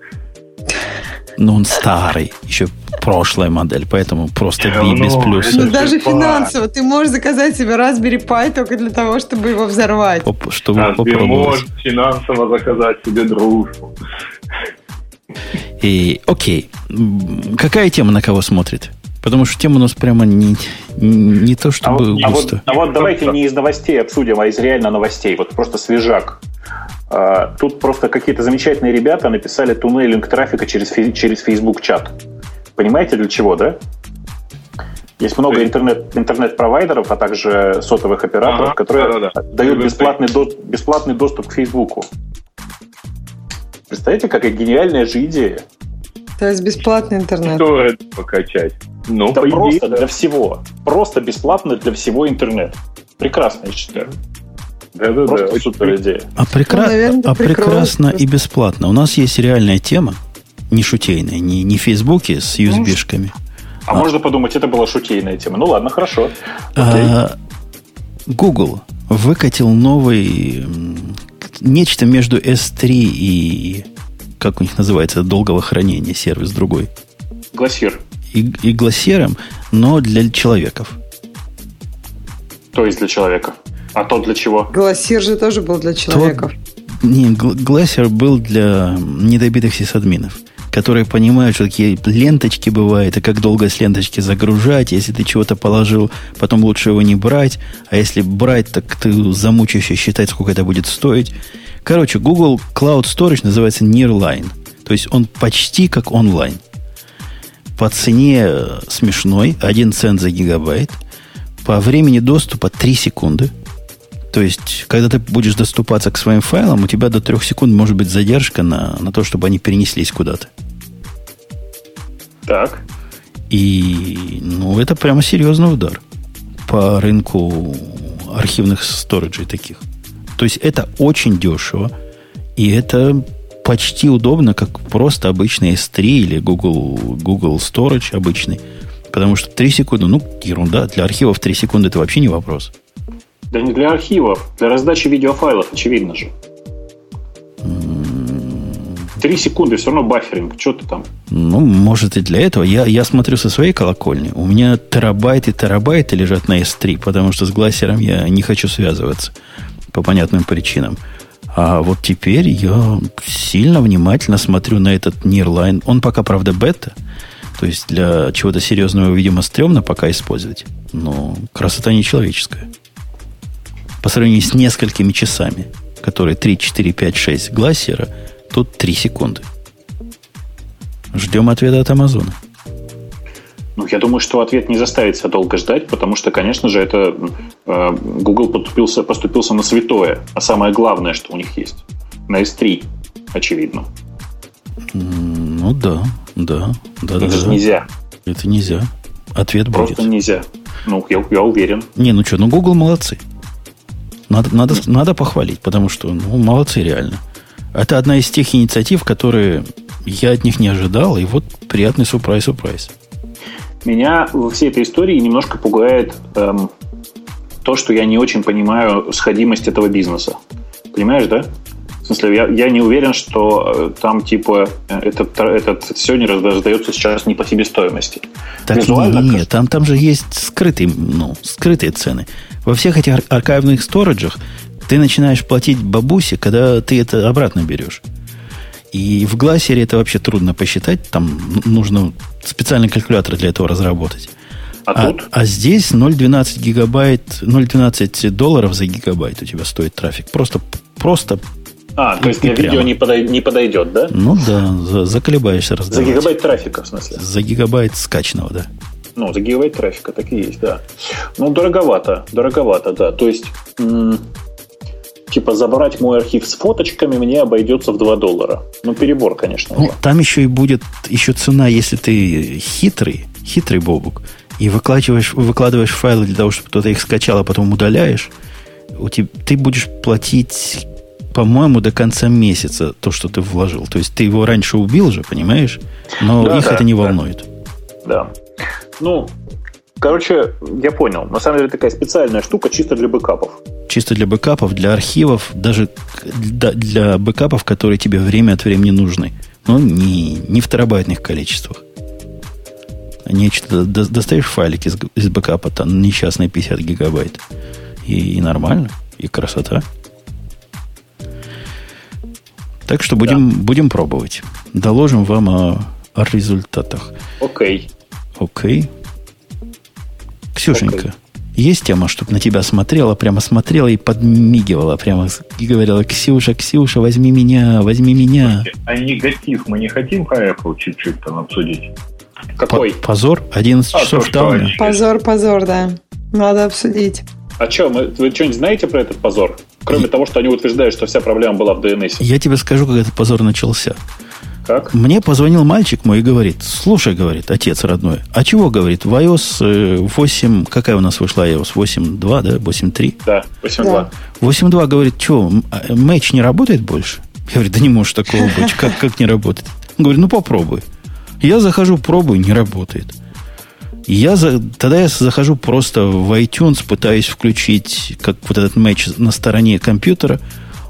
Но он старый, еще прошлая модель, поэтому просто B без плюса. Ну, даже финансово. Ты можешь заказать себе Raspberry Pi только для того, чтобы его взорвать. Оп, чтобы а ты можешь финансово заказать себе дружбу. И, окей. Какая тема на кого смотрит? Потому что тема у нас прямо не, не то, чтобы а вот, а вот, а вот давайте не из новостей обсудим, а из реально новостей. Вот просто свежак. А, тут просто какие-то замечательные ребята написали туннелинг трафика через, через Facebook чат. Понимаете, для чего, да? Есть много интернет, интернет-провайдеров, а также сотовых операторов, ага, которые да, да, да. дают бесплатный, до, бесплатный доступ к Фейсбуку. Представляете, какая гениальная же идея? То есть бесплатный интернет. Что это покачать? Ну, да по просто идее, да. для всего. Просто бесплатно для всего интернет. Прекрасно, я считаю. Да-да-да. Просто супер идея. А, прекра... ну, наверное, а прекрасно и бесплатно. У нас есть реальная тема, не шутейная, не, не в Фейсбуке с USB-шками. А, а можно подумать, это была шутейная тема. Ну ладно, хорошо. А, Google выкатил новый нечто между S3 и как у них называется, долгого хранения сервис другой. Глассир. И, и глассиром, но для человеков. То есть для человека. А то для чего? Глассир же тоже был для человеков. Тот, не, Глассер был для недобитых сисадминов, которые понимают, что такие ленточки бывают, и как долго с ленточки загружать. Если ты чего-то положил, потом лучше его не брать. А если брать, так ты замучаешься считать, сколько это будет стоить. Короче, Google Cloud Storage называется Nearline. То есть он почти как онлайн. по цене смешной, 1 цент за гигабайт, по времени доступа 3 секунды. То есть, когда ты будешь доступаться к своим файлам, у тебя до 3 секунд может быть задержка на, на то, чтобы они перенеслись куда-то. Так. И, ну, это прямо серьезный удар по рынку архивных сториджей таких. То есть это очень дешево, и это почти удобно, как просто обычный S3 или Google, Google Storage обычный. Потому что 3 секунды, ну, ерунда. Для архивов 3 секунды это вообще не вопрос. Да не для архивов, для раздачи видеофайлов, очевидно же. Три секунды, все равно баферинг. Что ты там? Ну, может и для этого. Я, я смотрю со своей колокольни. У меня терабайты и терабайты лежат на S3, потому что с глассером я не хочу связываться по понятным причинам. А вот теперь я сильно внимательно смотрю на этот Nearline. Он пока, правда, бета. То есть для чего-то серьезного, видимо, стрёмно пока использовать. Но красота нечеловеческая. По сравнению с несколькими часами, которые 3, 4, 5, 6 глассера – Тут 3 секунды. Ждем ответа от Амазона. Ну, я думаю, что ответ не заставит себя долго ждать, потому что, конечно же, это э, Google поступился, поступился на святое, а самое главное, что у них есть. На S3, очевидно. Ну да, да, да. Это да, же да. нельзя. Это нельзя. Ответ Просто будет. нельзя. Ну, я, я уверен. Не, ну что, ну Google молодцы. Надо, надо, надо похвалить, потому что ну, молодцы реально. Это одна из тех инициатив, которые я от них не ожидал, и вот приятный сюрприз-сюрприз. Меня во всей этой истории немножко пугает эм, то, что я не очень понимаю сходимость этого бизнеса. Понимаешь, да? В смысле, я, я не уверен, что э, там типа этот, этот сегодня раздается сейчас не по себестоимости. Так Визуально, нет, нет, там, там же есть скрытые, ну, скрытые цены. Во всех этих архивных сториджах ты начинаешь платить бабусе, когда ты это обратно берешь. И в глассере это вообще трудно посчитать. Там нужно специальный калькулятор для этого разработать. А, а, тут? а здесь 0,12 гигабайт, 0,12 долларов за гигабайт у тебя стоит трафик. Просто, просто а, то есть для прямо. видео не, подой, не подойдет, да? Ну да, за, заколебаешься раздавать. За гигабайт трафика, в смысле? За гигабайт скачанного, да. Ну, за гигабайт трафика, так и есть, да. Ну, дороговато, дороговато, да. То есть, м- типа забрать мой архив с фоточками мне обойдется в 2 доллара. Ну, перебор, конечно. Ну, там еще и будет еще цена, если ты хитрый, хитрый бобук, и выкладываешь, выкладываешь файлы для того, чтобы кто-то их скачал, а потом удаляешь, у тебя, ты будешь платить, по-моему, до конца месяца то, что ты вложил. То есть ты его раньше убил же, понимаешь? Но да, их да, это не волнует. Да. Ну, короче, я понял. На самом деле такая специальная штука чисто для бэкапов чисто для бэкапов, для архивов, даже для, бэкапов, которые тебе время от времени нужны. Но не, не в терабайтных количествах. Нечто, достаешь файлик из, из бэкапа, там несчастные 50 гигабайт. И, и нормально, и красота. Так что будем, да. будем пробовать. Доложим вам о, о результатах. Окей. Окей. Ксюшенька, okay. Есть тема, чтобы на тебя смотрела, прямо смотрела и подмигивала, прямо и говорила, Ксюша, Ксюша, возьми меня, возьми меня. А негатив мы не хотим по Apple чуть-чуть там обсудить? Какой? Позор? 11 а, часов то, Позор, позор, да. Надо обсудить. А что, вы что-нибудь знаете про этот позор? Кроме и... того, что они утверждают, что вся проблема была в DNS. Я тебе скажу, как этот позор начался. Как? Мне позвонил мальчик мой и говорит, слушай, говорит, отец родной, а чего, говорит, в iOS 8, э, какая у нас вышла iOS, 8.2, да, 8.3? Да, 8.2. 8.2, говорит, что, матч не работает больше? Я говорю, да не может такого быть, как, как не работает? Он говорит, ну попробуй. Я захожу, пробую, не работает. Я за, тогда я захожу просто в iTunes, пытаюсь включить как вот этот матч на стороне компьютера.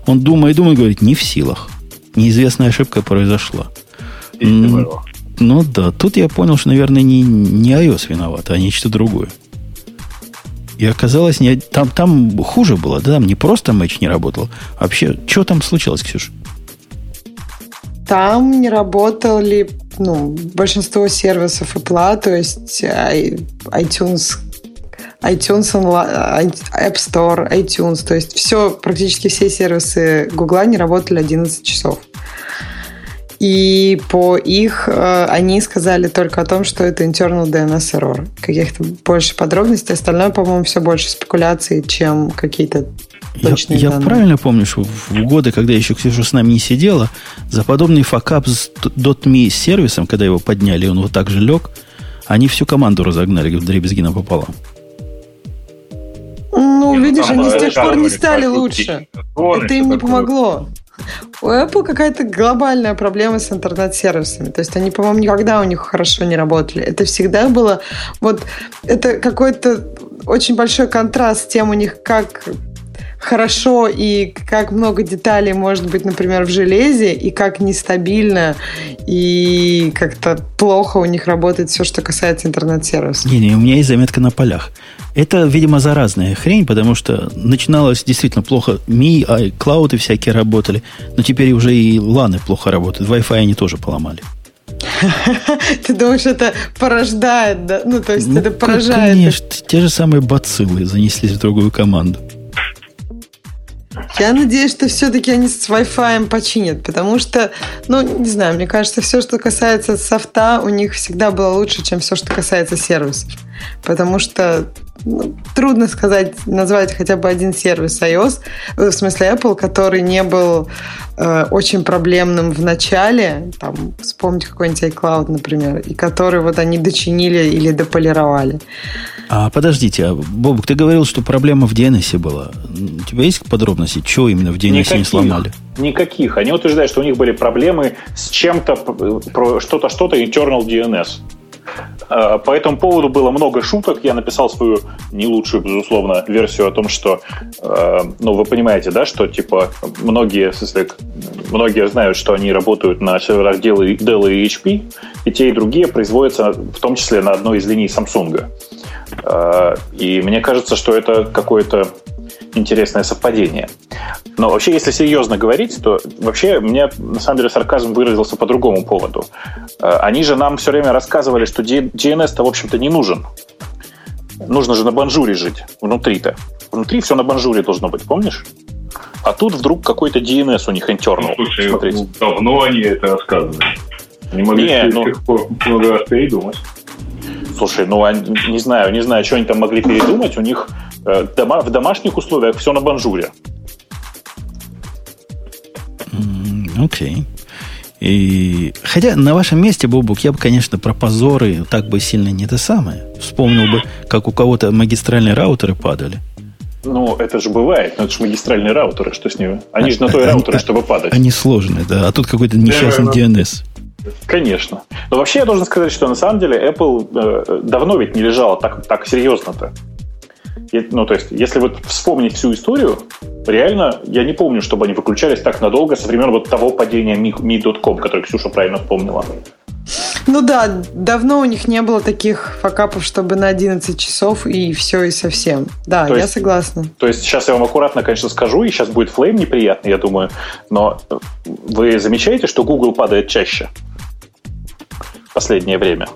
Он думает, думает, говорит, не в силах неизвестная ошибка произошла. Ну да, тут я понял, что, наверное, не, не iOS виноват, а нечто другое. И оказалось, не, там, там хуже было, да, там не просто матч не работал. Вообще, что там случилось, Ксюша? Там не работали ну, большинство сервисов Apple, то есть iTunes, iTunes App Store, iTunes, то есть все, практически все сервисы Google не работали 11 часов. И по их э, они сказали только о том, что это internal DNS error. Каких-то больше подробностей. Остальное, по-моему, все больше спекуляций, чем какие-то точные я, я правильно помню, что в годы, когда еще Ксюша с нами не сидела, за подобный факап с .me сервисом, когда его подняли, он вот так же лег, они всю команду разогнали в дребезги пополам. Ну, видишь, они с тех пор не стали лучше. Это им не помогло. У Apple какая-то глобальная проблема с интернет-сервисами. То есть они, по-моему, никогда у них хорошо не работали. Это всегда было... Вот это какой-то очень большой контраст с тем у них, как хорошо и как много деталей может быть, например, в железе, и как нестабильно и как-то плохо у них работает все, что касается интернет-сервиса. Не-не, у меня есть заметка на полях. Это, видимо, заразная хрень, потому что начиналось действительно плохо. Ми, iCloud и всякие работали, но теперь уже и ланы плохо работают. Wi-Fi они тоже поломали. Ты думаешь, это порождает, да? Ну, то есть ну, это поражает. Конечно, те же самые бациллы занеслись в другую команду. Я надеюсь, что все-таки они с Wi-Fi починят, потому что, ну, не знаю, мне кажется, все, что касается софта, у них всегда было лучше, чем все, что касается сервисов. Потому что ну, трудно сказать, назвать хотя бы один сервис iOS, в смысле Apple, который не был э, очень проблемным в начале, там, вспомнить какой-нибудь iCloud, например, и который вот они дочинили или дополировали. А подождите, а, Бобук, ты говорил, что проблема в DNS была. У тебя есть подробности, что именно в DNS Никаких. не сломали? Никаких. Они утверждают, что у них были проблемы с чем-то, про что-то, что-то internal DNS. А, по этому поводу было много шуток. Я написал свою не лучшую, безусловно, версию о том, что, а, ну, вы понимаете, да, что, типа, многие, многие знают, что они работают на серверах Dell и HP, и те, и другие производятся в том числе на одной из линий Samsung. А, и мне кажется, что это какое-то интересное совпадение. Но вообще, если серьезно говорить, то вообще мне, на самом деле, сарказм выразился по другому поводу. А, они же нам все время рассказывали, что DNS-то, в общем-то, не нужен. Нужно же на банжуре жить, внутри-то. Внутри все на банжуре должно быть, помнишь? А тут вдруг какой-то DNS у них интернул. Слушай, Смотрите. давно они это рассказывали. Они могли не, ну, много раз передумать. Слушай, ну, не знаю, не знаю, что они там могли передумать. У них э, дома, в домашних условиях все на банжуре. Окей. Okay. И, хотя на вашем месте, Бобук, я бы, конечно, про позоры так бы сильно не это самое. Вспомнил бы, как у кого-то магистральные раутеры падали. Ну, это же бывает, но это же магистральные раутеры, что с ними? Они же на той раутере, чтобы падать. Они сложные, да. А тут какой-то несчастный DNS. Конечно. Но вообще я должен сказать, что на самом деле Apple э, давно ведь не лежала так, так серьезно-то. Ну, то есть, если вот вспомнить всю историю, реально, я не помню, чтобы они выключались так надолго со времен вот того падения Mi.com, который Ксюша правильно вспомнила. Ну да, давно у них не было таких факапов, чтобы на 11 часов и все и совсем. Да, то я есть, согласна. То есть сейчас я вам аккуратно, конечно, скажу, и сейчас будет флейм неприятный, я думаю, но вы замечаете, что Google падает чаще? Последнее время.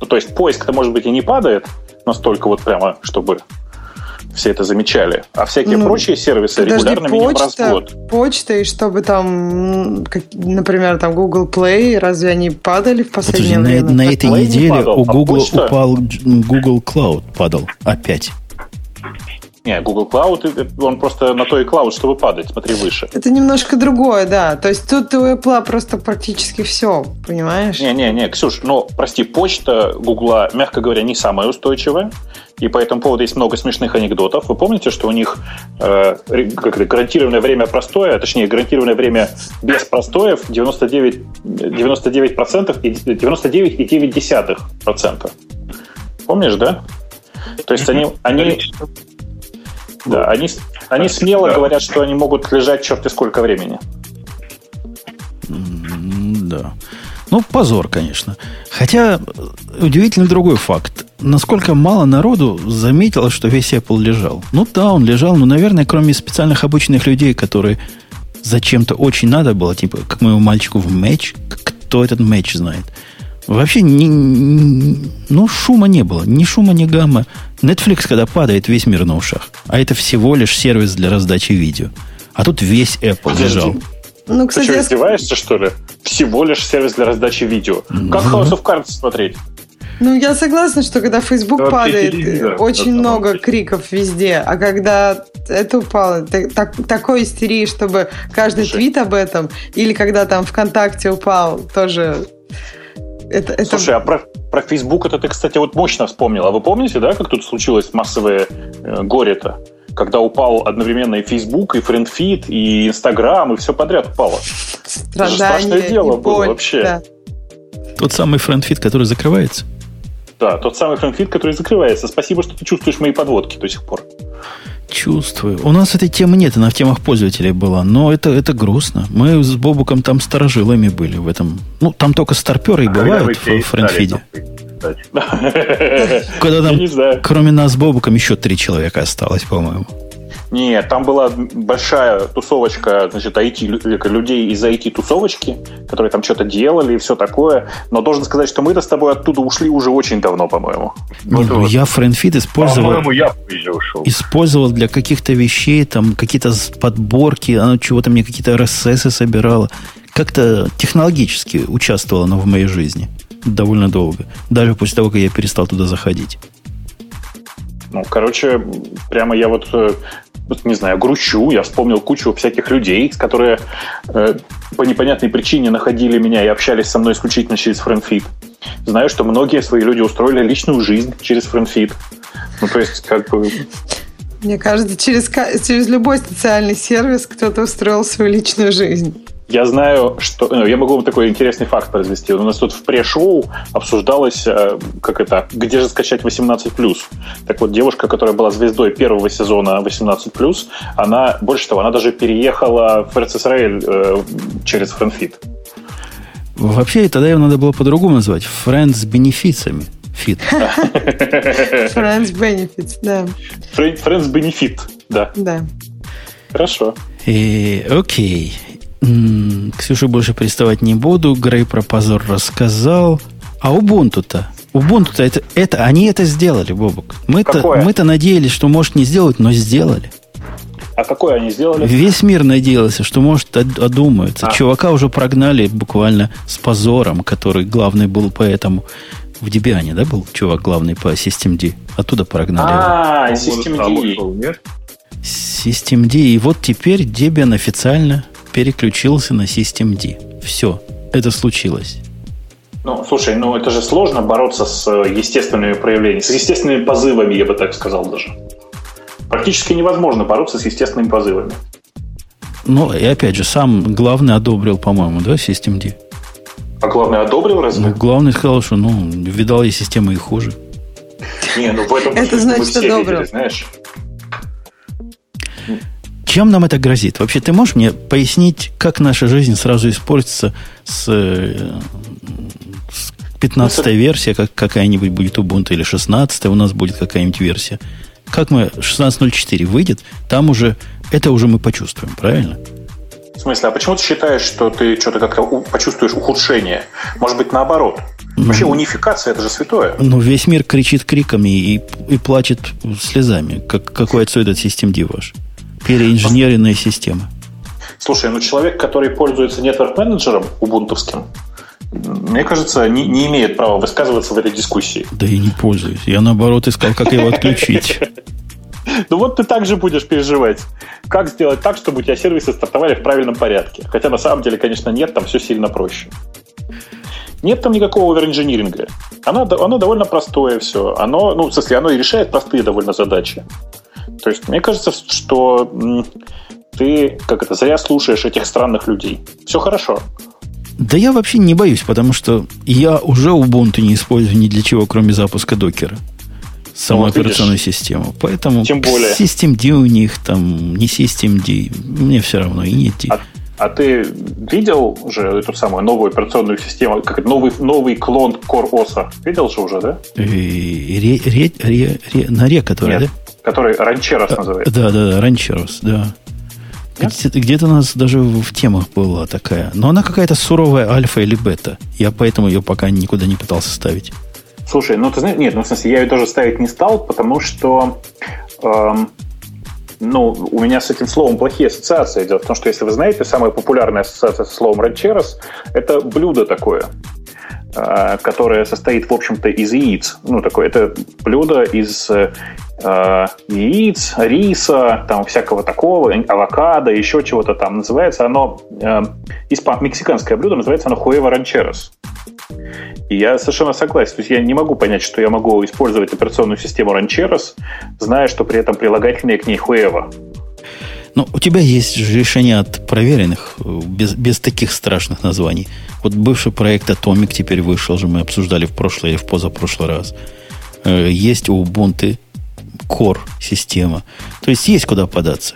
Ну, то есть поиск-то, может быть, и не падает настолько вот прямо, чтобы все это замечали. А всякие ну, прочие сервисы подожди, регулярно минимум раз в год. Почта, и чтобы там, как, например, там Google Play, разве они падали в последнее подожди, время? На, на этой Play неделе падал, у Google а упал Google Cloud, падал опять. Не, Google Cloud, он просто на то и cloud, чтобы падать, смотри выше. Это немножко другое, да. То есть тут у Apple просто практически все, понимаешь? Не-не-не, Ксюш, ну, прости, почта Google, мягко говоря, не самая устойчивая. И по этому поводу есть много смешных анекдотов. Вы помните, что у них э, как это, гарантированное время простоя, точнее, гарантированное время без простоев 99, 99% и 99,9%. Помнишь, да? То есть они, они, да, они, они смело да. говорят, что они могут лежать черти сколько времени. Да. Ну, позор, конечно. Хотя, удивительно другой факт. Насколько мало народу заметило, что весь Apple лежал. Ну да, он лежал, но, наверное, кроме специальных обычных людей, которые зачем-то очень надо было, типа, как моему мальчику в матч, кто этот матч знает – Вообще, не, не, ну, шума не было. Ни шума, ни гамма. Netflix, когда падает, весь мир на ушах. А это всего лишь сервис для раздачи видео. А тут весь Apple Подожди. лежал. Ну, кстати, Ты что, издеваешься, что ли? Всего лишь сервис для раздачи видео. Как House of Cards смотреть? Ну, я согласна, что когда Facebook да, падает, очень много криков везде, а когда это упало, так, такой истерии, чтобы каждый Слушай. твит об этом, или когда там ВКонтакте упал, тоже... Это, это... Слушай, а про, про Facebook это ты, кстати, вот мощно вспомнил. А вы помните, да, как тут случилось массовое э, горе-то? Когда упал одновременно и Facebook, и FriendFeed, и Instagram, и все подряд упало. Страдание, это страшное дело было боль, вообще. Да. Тот самый FriendFeed, который закрывается? Да, тот самый FriendFeed, который закрывается. Спасибо, что ты чувствуешь мои подводки до сих пор. Чувствую. У нас этой темы нет, она в темах пользователей была, но это, это грустно. Мы с Бобуком там старожилами были в этом. Ну, там только старперы и а бывают в френдфиде. Когда там, кроме нас с Бобуком, еще три человека осталось, по-моему. Нет, там была большая тусовочка, значит, IT, людей из IT-тусовочки, которые там что-то делали и все такое. Но должен сказать, что мы-то с тобой оттуда ушли уже очень давно, по-моему. Не, ну, я FriendFit использовал... По-моему, я позже ушел. Использовал для каких-то вещей, там, какие-то подборки, оно чего-то мне какие-то RSS собирало. Как-то технологически участвовало оно в моей жизни довольно долго. Даже после того, как я перестал туда заходить. Ну, короче, прямо я вот э, не знаю, грущу, я вспомнил кучу всяких людей, которые э, по непонятной причине находили меня и общались со мной исключительно через FriendFeed. Знаю, что многие свои люди устроили личную жизнь через FriendFeed. Ну, то есть, как бы... Мне кажется, через, через любой социальный сервис кто-то устроил свою личную жизнь. Я знаю, что... Ну, я могу вам такой интересный факт произвести. У нас тут в пре-шоу обсуждалось, э, как это, где же скачать 18+. Так вот, девушка, которая была звездой первого сезона 18+, она, больше того, она даже переехала в Израиль э, через FriendFit. Вообще, тогда его надо было по-другому назвать. Friends с бенефицами. Фит. Friends Benefits, да. Friends Benefit, да. Да. Хорошо. И, окей. Ксюше больше приставать не буду. Грей про позор рассказал. А Ubuntu-то? Ubuntu-то это, это, они это сделали, Бобок. Мы-то, мы-то надеялись, что может не сделать, но сделали. А какое они сделали? Весь мир надеялся, что может одумается. А. Чувака уже прогнали буквально с позором, который главный был поэтому в Debian, да, был чувак главный по Systemd? Оттуда прогнали. А, Systemd. Systemd. И вот теперь Debian официально переключился на Systemd. Все, это случилось. Ну, слушай, ну это же сложно бороться с э, естественными проявлениями, с естественными позывами, я бы так сказал даже. Практически невозможно бороться с естественными позывами. Ну, и опять же, сам главный одобрил, по-моему, да, Systemd? А главный одобрил разве? Ну, главный сказал, что, ну, видал я системы и хуже. Не, ну в этом Это значит, одобрил. знаешь. Чем нам это грозит? Вообще, ты можешь мне пояснить, как наша жизнь сразу испортится с, с 15 ну, версия, как какая-нибудь будет Ubuntu, или 16 у нас будет какая-нибудь версия? Как мы 16.04 выйдет, там уже, это уже мы почувствуем, правильно? В смысле, а почему ты считаешь, что ты что-то как-то почувствуешь ухудшение? Может быть, наоборот? Вообще, ну, унификация это же святое. Ну, весь мир кричит криками и, и плачет слезами. Как, какой отсюда этот систем ваш? Переинженеренная система. Слушай, ну человек, который пользуется нетворк-менеджером убунтовским, мне кажется, не, не имеет права высказываться в этой дискуссии. Да я не пользуюсь. Я наоборот искал, как его отключить. Ну вот ты также будешь переживать. Как сделать так, чтобы у тебя сервисы стартовали в правильном порядке? Хотя на самом деле, конечно, нет, там все сильно проще. Нет там никакого оверинжиниринга. Оно, оно довольно простое все. Оно, ну, в смысле, оно и решает простые довольно задачи. То есть мне кажется, что ты как это зря слушаешь этих странных людей. Все хорошо. Да я вообще не боюсь, потому что я уже Ubuntu не использую ни для чего, кроме запуска докера. Саму вот операционную видишь. систему. Поэтому Тем более. Systemd у них там не Systemd, мне все равно и нет. А, а ты видел уже эту самую новую операционную систему, как новый, новый клон Core OS? Видел же уже, да? Ре, ре, ре, ре, на ре, который, Нет. да? который Ранчерос а, называется. Да, да, да, Ранчерос, да. Где-то, где-то у нас даже в темах была такая. Но она какая-то суровая альфа или бета. Я поэтому ее пока никуда не пытался ставить. Слушай, ну ты знаешь, нет, ну в смысле, я ее тоже ставить не стал, потому что эм, ну, у меня с этим словом плохие ассоциации. Дело в том, что, если вы знаете, самая популярная ассоциация со словом ранчерос – это блюдо такое, а, которое состоит, в общем-то, из яиц. Ну, такое, это блюдо из э, яиц, риса, там всякого такого, авокадо, еще чего-то там. Называется оно, э, мексиканское блюдо, называется оно хуэва ранчерос. И я совершенно согласен. То есть я не могу понять, что я могу использовать операционную систему Rancheros, зная, что при этом прилагательные к ней Хуева. Ну, у тебя есть же решение от проверенных, без, без таких страшных названий. Вот бывший проект Atomic теперь вышел же, мы обсуждали в прошлый или в позапрошлый раз. Э, есть у Ubuntu Core система. То есть есть куда податься.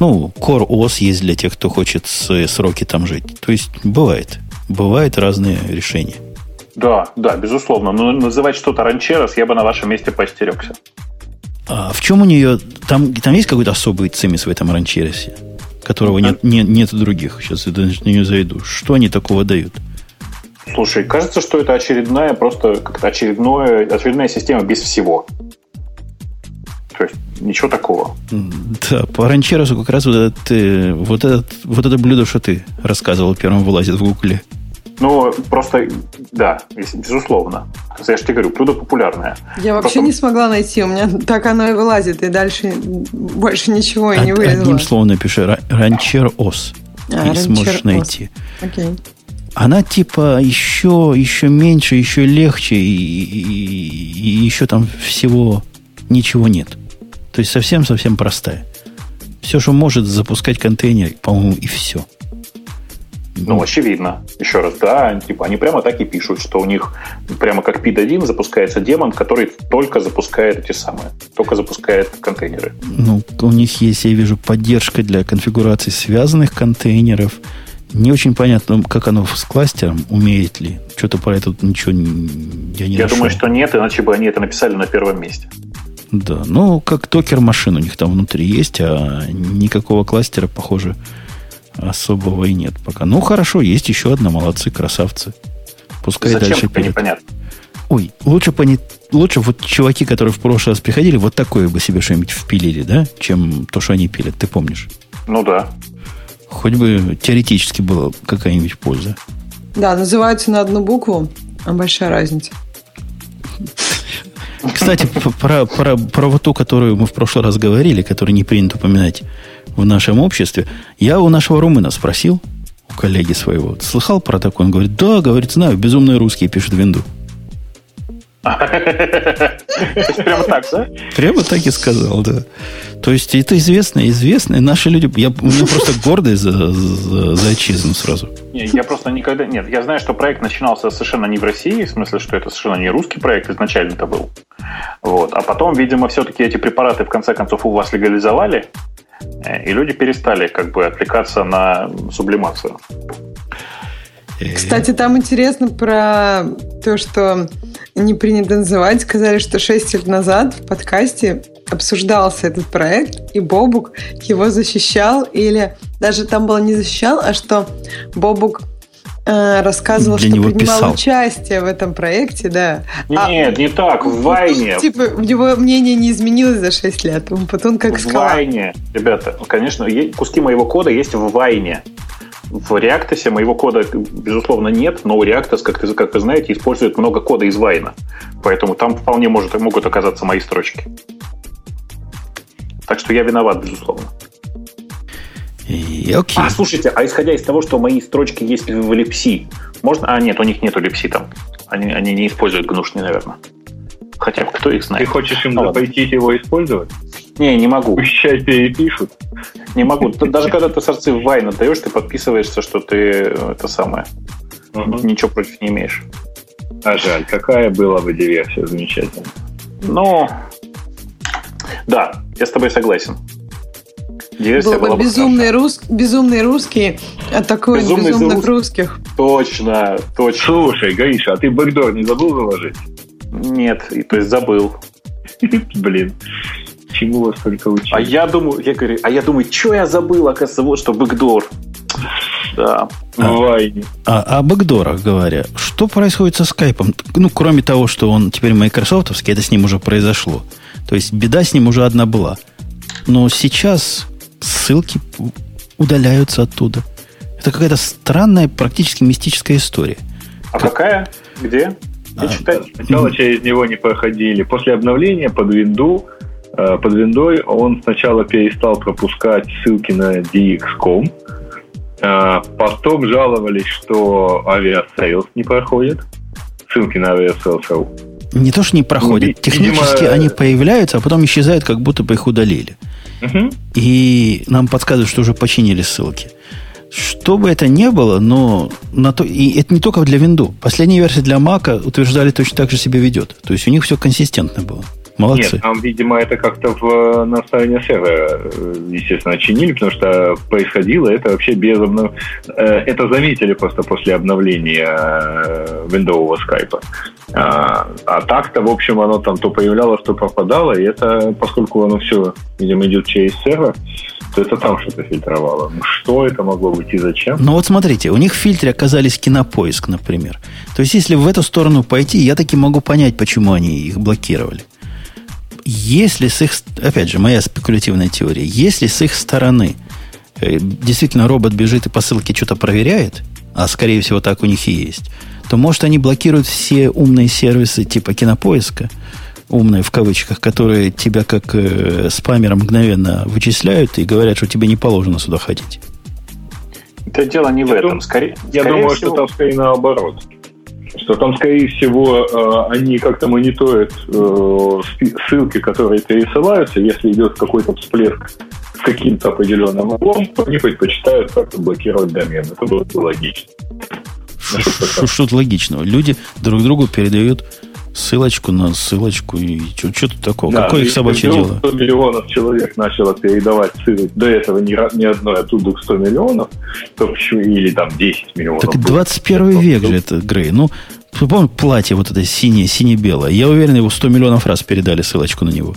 Ну, Core OS есть для тех, кто хочет сроки там жить. То есть бывает. Бывают разные решения. Да, да, безусловно. Но называть что-то ранчерос я бы на вашем месте поостерегся. А в чем у нее... Там, там есть какой-то особый цимис в этом ранчеросе, которого нет, нет, нет других. Сейчас я на нее зайду. Что они такого дают? Слушай, кажется, что это очередная просто как-то очередное, очередная система без всего. Ничего такого. Да, по ранчеросу как раз вот, этот, э, вот, этот, вот это блюдо, что ты рассказывал, первым вылазит в гугле. Ну, просто, да, безусловно. Я же тебе говорю, блюдо популярное. Я вообще просто... не смогла найти, у меня так оно и вылазит, и дальше больше ничего и не вылезло. Одним словом напиши, ранчер ос. А, и сможешь найти. Окей. Она типа еще, еще меньше, еще легче, и, и, и еще там всего ничего нет. То есть совсем-совсем простая. Все, что может запускать контейнер, по-моему, и все. Ну, очевидно. Еще раз, да, типа они прямо так и пишут, что у них прямо как PID-1 запускается демон, который только запускает эти самые, только запускает контейнеры. Ну, у них есть, я вижу, поддержка для конфигурации связанных контейнеров. Не очень понятно, как оно с кластером, умеет ли. Что-то про это ничего я не Я нашел. думаю, что нет, иначе бы они это написали на первом месте. Да, ну, как токер машин у них там внутри есть, а никакого кластера, похоже, особого и нет пока. Ну, хорошо, есть еще одна, молодцы, красавцы. Пускай Зачем дальше перед. непонятно. Ой, лучше, пони... лучше вот чуваки, которые в прошлый раз приходили, вот такое бы себе что-нибудь впилили, да, чем то, что они пилят, ты помнишь? Ну да. Хоть бы теоретически была какая-нибудь польза. Да, называются на одну букву, а большая разница. Кстати, про, про, про вот ту, которую мы в прошлый раз говорили, которую не принято упоминать в нашем обществе. Я у нашего румына спросил, у коллеги своего, слыхал про такое? Он говорит, да, говорит, знаю, безумные русские пишут винду. Прямо так, да? Прямо так и сказал, да. То есть это известно, известно. Наши люди... Я, у меня просто гордость за, за, за отчизну сразу. Не, я просто никогда... Нет, я знаю, что проект начинался совершенно не в России, в смысле, что это совершенно не русский проект изначально это был. Вот. А потом, видимо, все-таки эти препараты в конце концов у вас легализовали, э, и люди перестали как бы отвлекаться на сублимацию. Кстати, там интересно про то, что не принято называть. Сказали, что 6 лет назад в подкасте обсуждался этот проект, и Бобук его защищал, или даже там было не защищал, а что Бобук э, рассказывал, Для что принимал писал. участие в этом проекте, да. Нет, а, не так, в Вайне. Типа, у него мнение не изменилось за 6 лет, он потом как В Вайне, ребята, конечно, куски моего кода есть в Вайне. В Reactus моего кода, безусловно, нет, но Reactus, как, ты, как вы знаете, использует много кода из Вайна. Поэтому там вполне может, могут оказаться мои строчки. Так что я виноват, безусловно. И, окей. А, слушайте, а исходя из того, что мои строчки есть в липси, можно... А, нет, у них нету липси там. Они, они не используют гнушни, наверное. Хотя кто их знает. Ты хочешь им ну, запретить его использовать? Не, не могу. Пущай перепишут. Не могу. Даже когда ты сорцы в Вайн отдаешь, ты подписываешься, что ты это самое. Угу. Ничего против не имеешь. А жаль, какая была бы диверсия замечательно. Ну, да, я с тобой согласен. Диверсия Был бы безумный, рус... безумный русский атакует безумный безумных русских. Точно, точно. Слушай, Гаиша, а ты бэкдор не забыл заложить? Нет, то есть забыл. Блин. Чему вас только учить? А я думаю, я говорю, а я думаю, что я забыл, оказывается, вот что бэкдор. Да. А, а, о бэкдорах говоря, что происходит со скайпом? Ну, кроме того, что он теперь майкрософтовский, это с ним уже произошло. То есть беда с ним уже одна была. Но сейчас ссылки удаляются оттуда. Это какая-то странная, практически мистическая история. А как... какая? Где? Где а, читать? Сначала через него не проходили. После обновления под Windows Э, под виндой он сначала перестал пропускать ссылки на DX.com, э, потом жаловались, что Aviasales не проходит, ссылки на Aviasales.ru. Не то, что не проходят, ну, технически видимо... они появляются, а потом исчезают, как будто бы их удалили. Угу. И нам подсказывают, что уже починили ссылки. Что бы это ни было, но на то, и это не только для Windows. Последняя версия для Mac утверждали точно так же себя ведет. То есть у них все консистентно было. Молодцы. Нет, там, видимо, это как-то в наставление сервера, э, естественно, чинили, потому что происходило это вообще без обнов... Э, это заметили просто после обновления э, виндового скайпа. А, а так-то, в общем, оно там то появлялось, то пропадало, и это, поскольку оно все, видимо, идет через сервер, то это там что-то фильтровало. Ну, что это могло быть и зачем? Ну, вот смотрите, у них в фильтре оказались кинопоиск, например. То есть, если в эту сторону пойти, я таки могу понять, почему они их блокировали если с их, опять же, моя спекулятивная теория, если с их стороны э, действительно робот бежит и по ссылке что-то проверяет, а скорее всего так у них и есть, то может они блокируют все умные сервисы типа кинопоиска, умные в кавычках, которые тебя как э, спамера мгновенно вычисляют и говорят, что тебе не положено сюда ходить. Это дело не я в этом. Дум, скорее, я скорее думаю, всего... что там скорее наоборот что там, скорее всего, э, они как-то мониторят э, ссылки, которые пересылаются. Если идет какой-то всплеск с каким-то определенным углом, то они предпочитают как-то блокировать домен. Это было бы логично. Что-то логичного. Люди друг другу передают ссылочку на ссылочку. И что, что тут такого? Да, Какое их собачье дело? 100 миллионов человек начало передавать ссылки. До этого ни, ни одной, а тут 100 миллионов. То почему, или там 10 миллионов. Так 21 век же это, Грей. Ну, помню, платье вот это синее, сине-белое. Я уверен, его 100 миллионов раз передали ссылочку на него.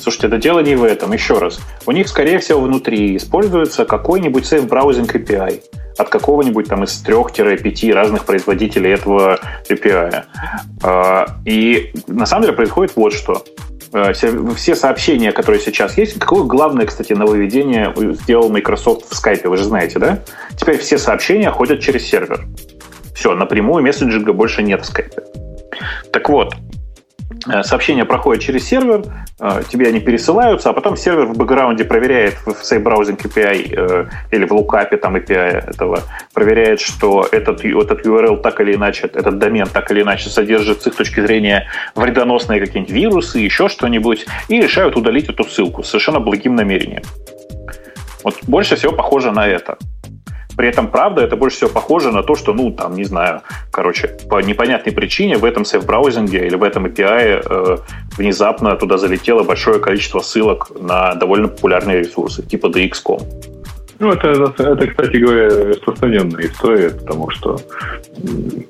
Слушайте, это дело не в этом. Еще раз. У них, скорее всего, внутри используется какой-нибудь browsing API от какого-нибудь там из 3-5 разных производителей этого API. А, и на самом деле происходит вот что. А, все сообщения, которые сейчас есть, какое главное, кстати, нововведение сделал Microsoft в Skype, вы же знаете, да? Теперь все сообщения ходят через сервер. Все, напрямую мессенджинга больше нет в Skype. Так вот, сообщения проходят через сервер, э, тебе они пересылаются, а потом сервер в бэкграунде проверяет в Safe Browsing API э, или в лукапе там API этого, проверяет, что этот, этот URL так или иначе, этот домен так или иначе содержит с их точки зрения вредоносные какие-нибудь вирусы, еще что-нибудь, и решают удалить эту ссылку совершенно благим намерением. Вот больше всего похоже на это. При этом, правда, это больше всего похоже на то, что, ну, там, не знаю, короче, по непонятной причине в этом сейф-браузинге или в этом API э, внезапно туда залетело большое количество ссылок на довольно популярные ресурсы, типа DX.com. Ну, это, это, кстати говоря, распространенная история, потому что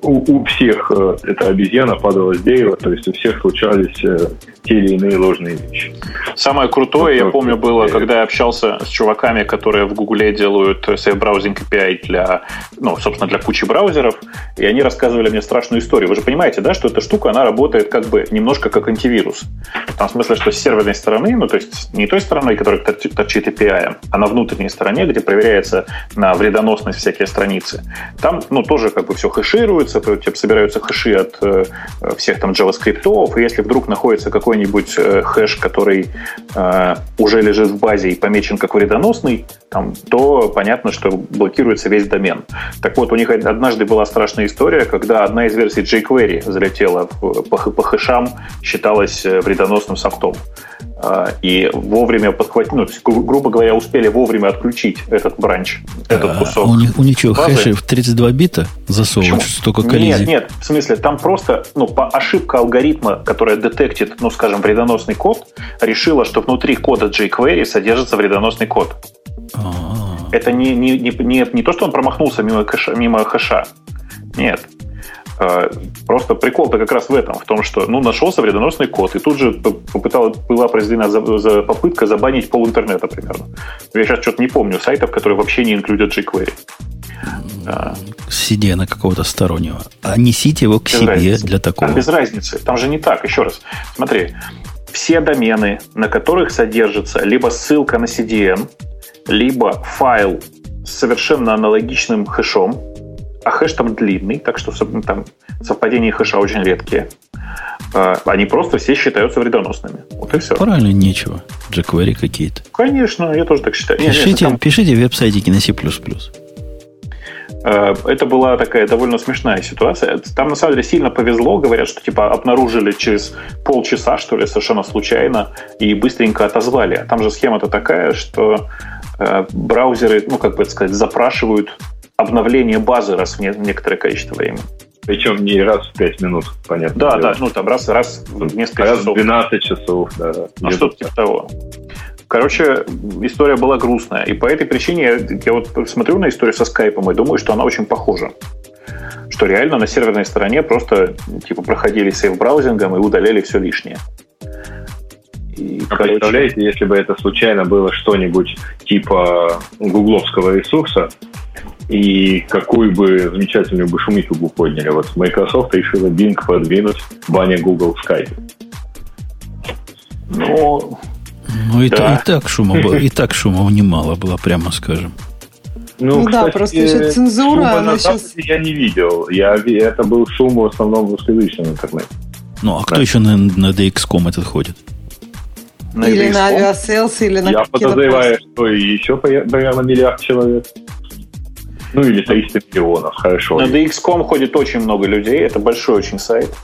у, у всех э, эта обезьяна падала с дерева, то есть у всех случались э, те или иные ложные вещи. Самое крутое, я помню, было, когда я общался с чуваками, которые в Гугле делают Safe Browsing API для, ну, собственно, для кучи браузеров, и они рассказывали мне страшную историю. Вы же понимаете, да, что эта штука, она работает как бы немножко как антивирус. В том смысле, что с серверной стороны, ну, то есть не той стороной, которая торчит API, а на внутренней стороне, где проверяется на вредоносность всякие страницы. Там, ну, тоже как бы все хэшируется, тебе собираются хэши от э, всех там JavaScript, и если вдруг находится какой-нибудь э, хэш, который э, уже лежит в базе и помечен как вредоносный, там, то понятно, что блокируется весь домен. Так вот, у них однажды была страшная история, когда одна из версий jQuery залетела по, по хэшам, считалась э, вредоносным софтом. А, и вовремя подхватить, ну, грубо говоря, успели вовремя отключить этот бранч, этот а, кусок. У них, у них что, базы. хэши в 32 бита засовывают, Почему? столько коллизий? Нет, нет, в смысле, там просто ну, по ошибка алгоритма, которая детектит, ну, скажем, вредоносный код, решила, что внутри кода jQuery содержится вредоносный код. А-а-а. Это не, не, не, не, не то, что он промахнулся мимо, кэша, мимо хэша. Нет. А, просто прикол-то как раз в этом, в том, что ну, нашелся вредоносный код, и тут же попыталась, была произведена за, за попытка забанить пол интернета примерно. Я сейчас что-то не помню сайтов, которые вообще не инклюдят jQuery. CDN какого-то стороннего. А несите его к без себе разницы. для такого. Там без разницы. Там же не так. Еще раз. Смотри, все домены, на которых содержится либо ссылка на CDN, либо файл с совершенно аналогичным хэшом, а хэш там длинный, так что там совпадения хэша очень редкие, а, они просто все считаются вредоносными. Вот и все. Правильно, нечего. jQuery какие-то. Конечно, я тоже так считаю. Пишите, нет, там... пишите веб-сайтики на C++. А, это была такая довольно смешная ситуация. Там на самом деле сильно повезло, говорят, что типа обнаружили через полчаса, что ли, совершенно случайно, и быстренько отозвали. А там же схема-то такая, что э, браузеры, ну, как бы это сказать, запрашивают обновление базы раз в некоторое количество времени. Причем не раз в 5 минут, понятно. Да, да, ну там раз, раз в несколько раз часов. Раз в 12 часов, да. Ну, что-то типа того. Короче, история была грустная. И по этой причине я, я вот смотрю на историю со скайпом и думаю, что она очень похожа. Что реально на серверной стороне просто типа проходили сейф-браузингом и удаляли все лишнее. И, а короче... Представляете, если бы это случайно было что-нибудь типа гугловского ресурса, и какую бы замечательную бы шумиху бы подняли. Вот Microsoft решила Bing подвинуть а не Google в Skype. Ну, ну и, да. и так шума было, и так шума немало было, прямо скажем. Ну, ну кстати, да, просто еще цензура, она сейчас... Я не видел. Я, это был шум в основном в русскоязычном интернете. Ну, а да. кто еще на, на DX.com этот ходит? На или на Aviasales, или на Я подозреваю, что еще примерно миллиард человек. Ну, или 300 миллионов, хорошо. На DX.com ходит очень много людей, это большой очень сайт.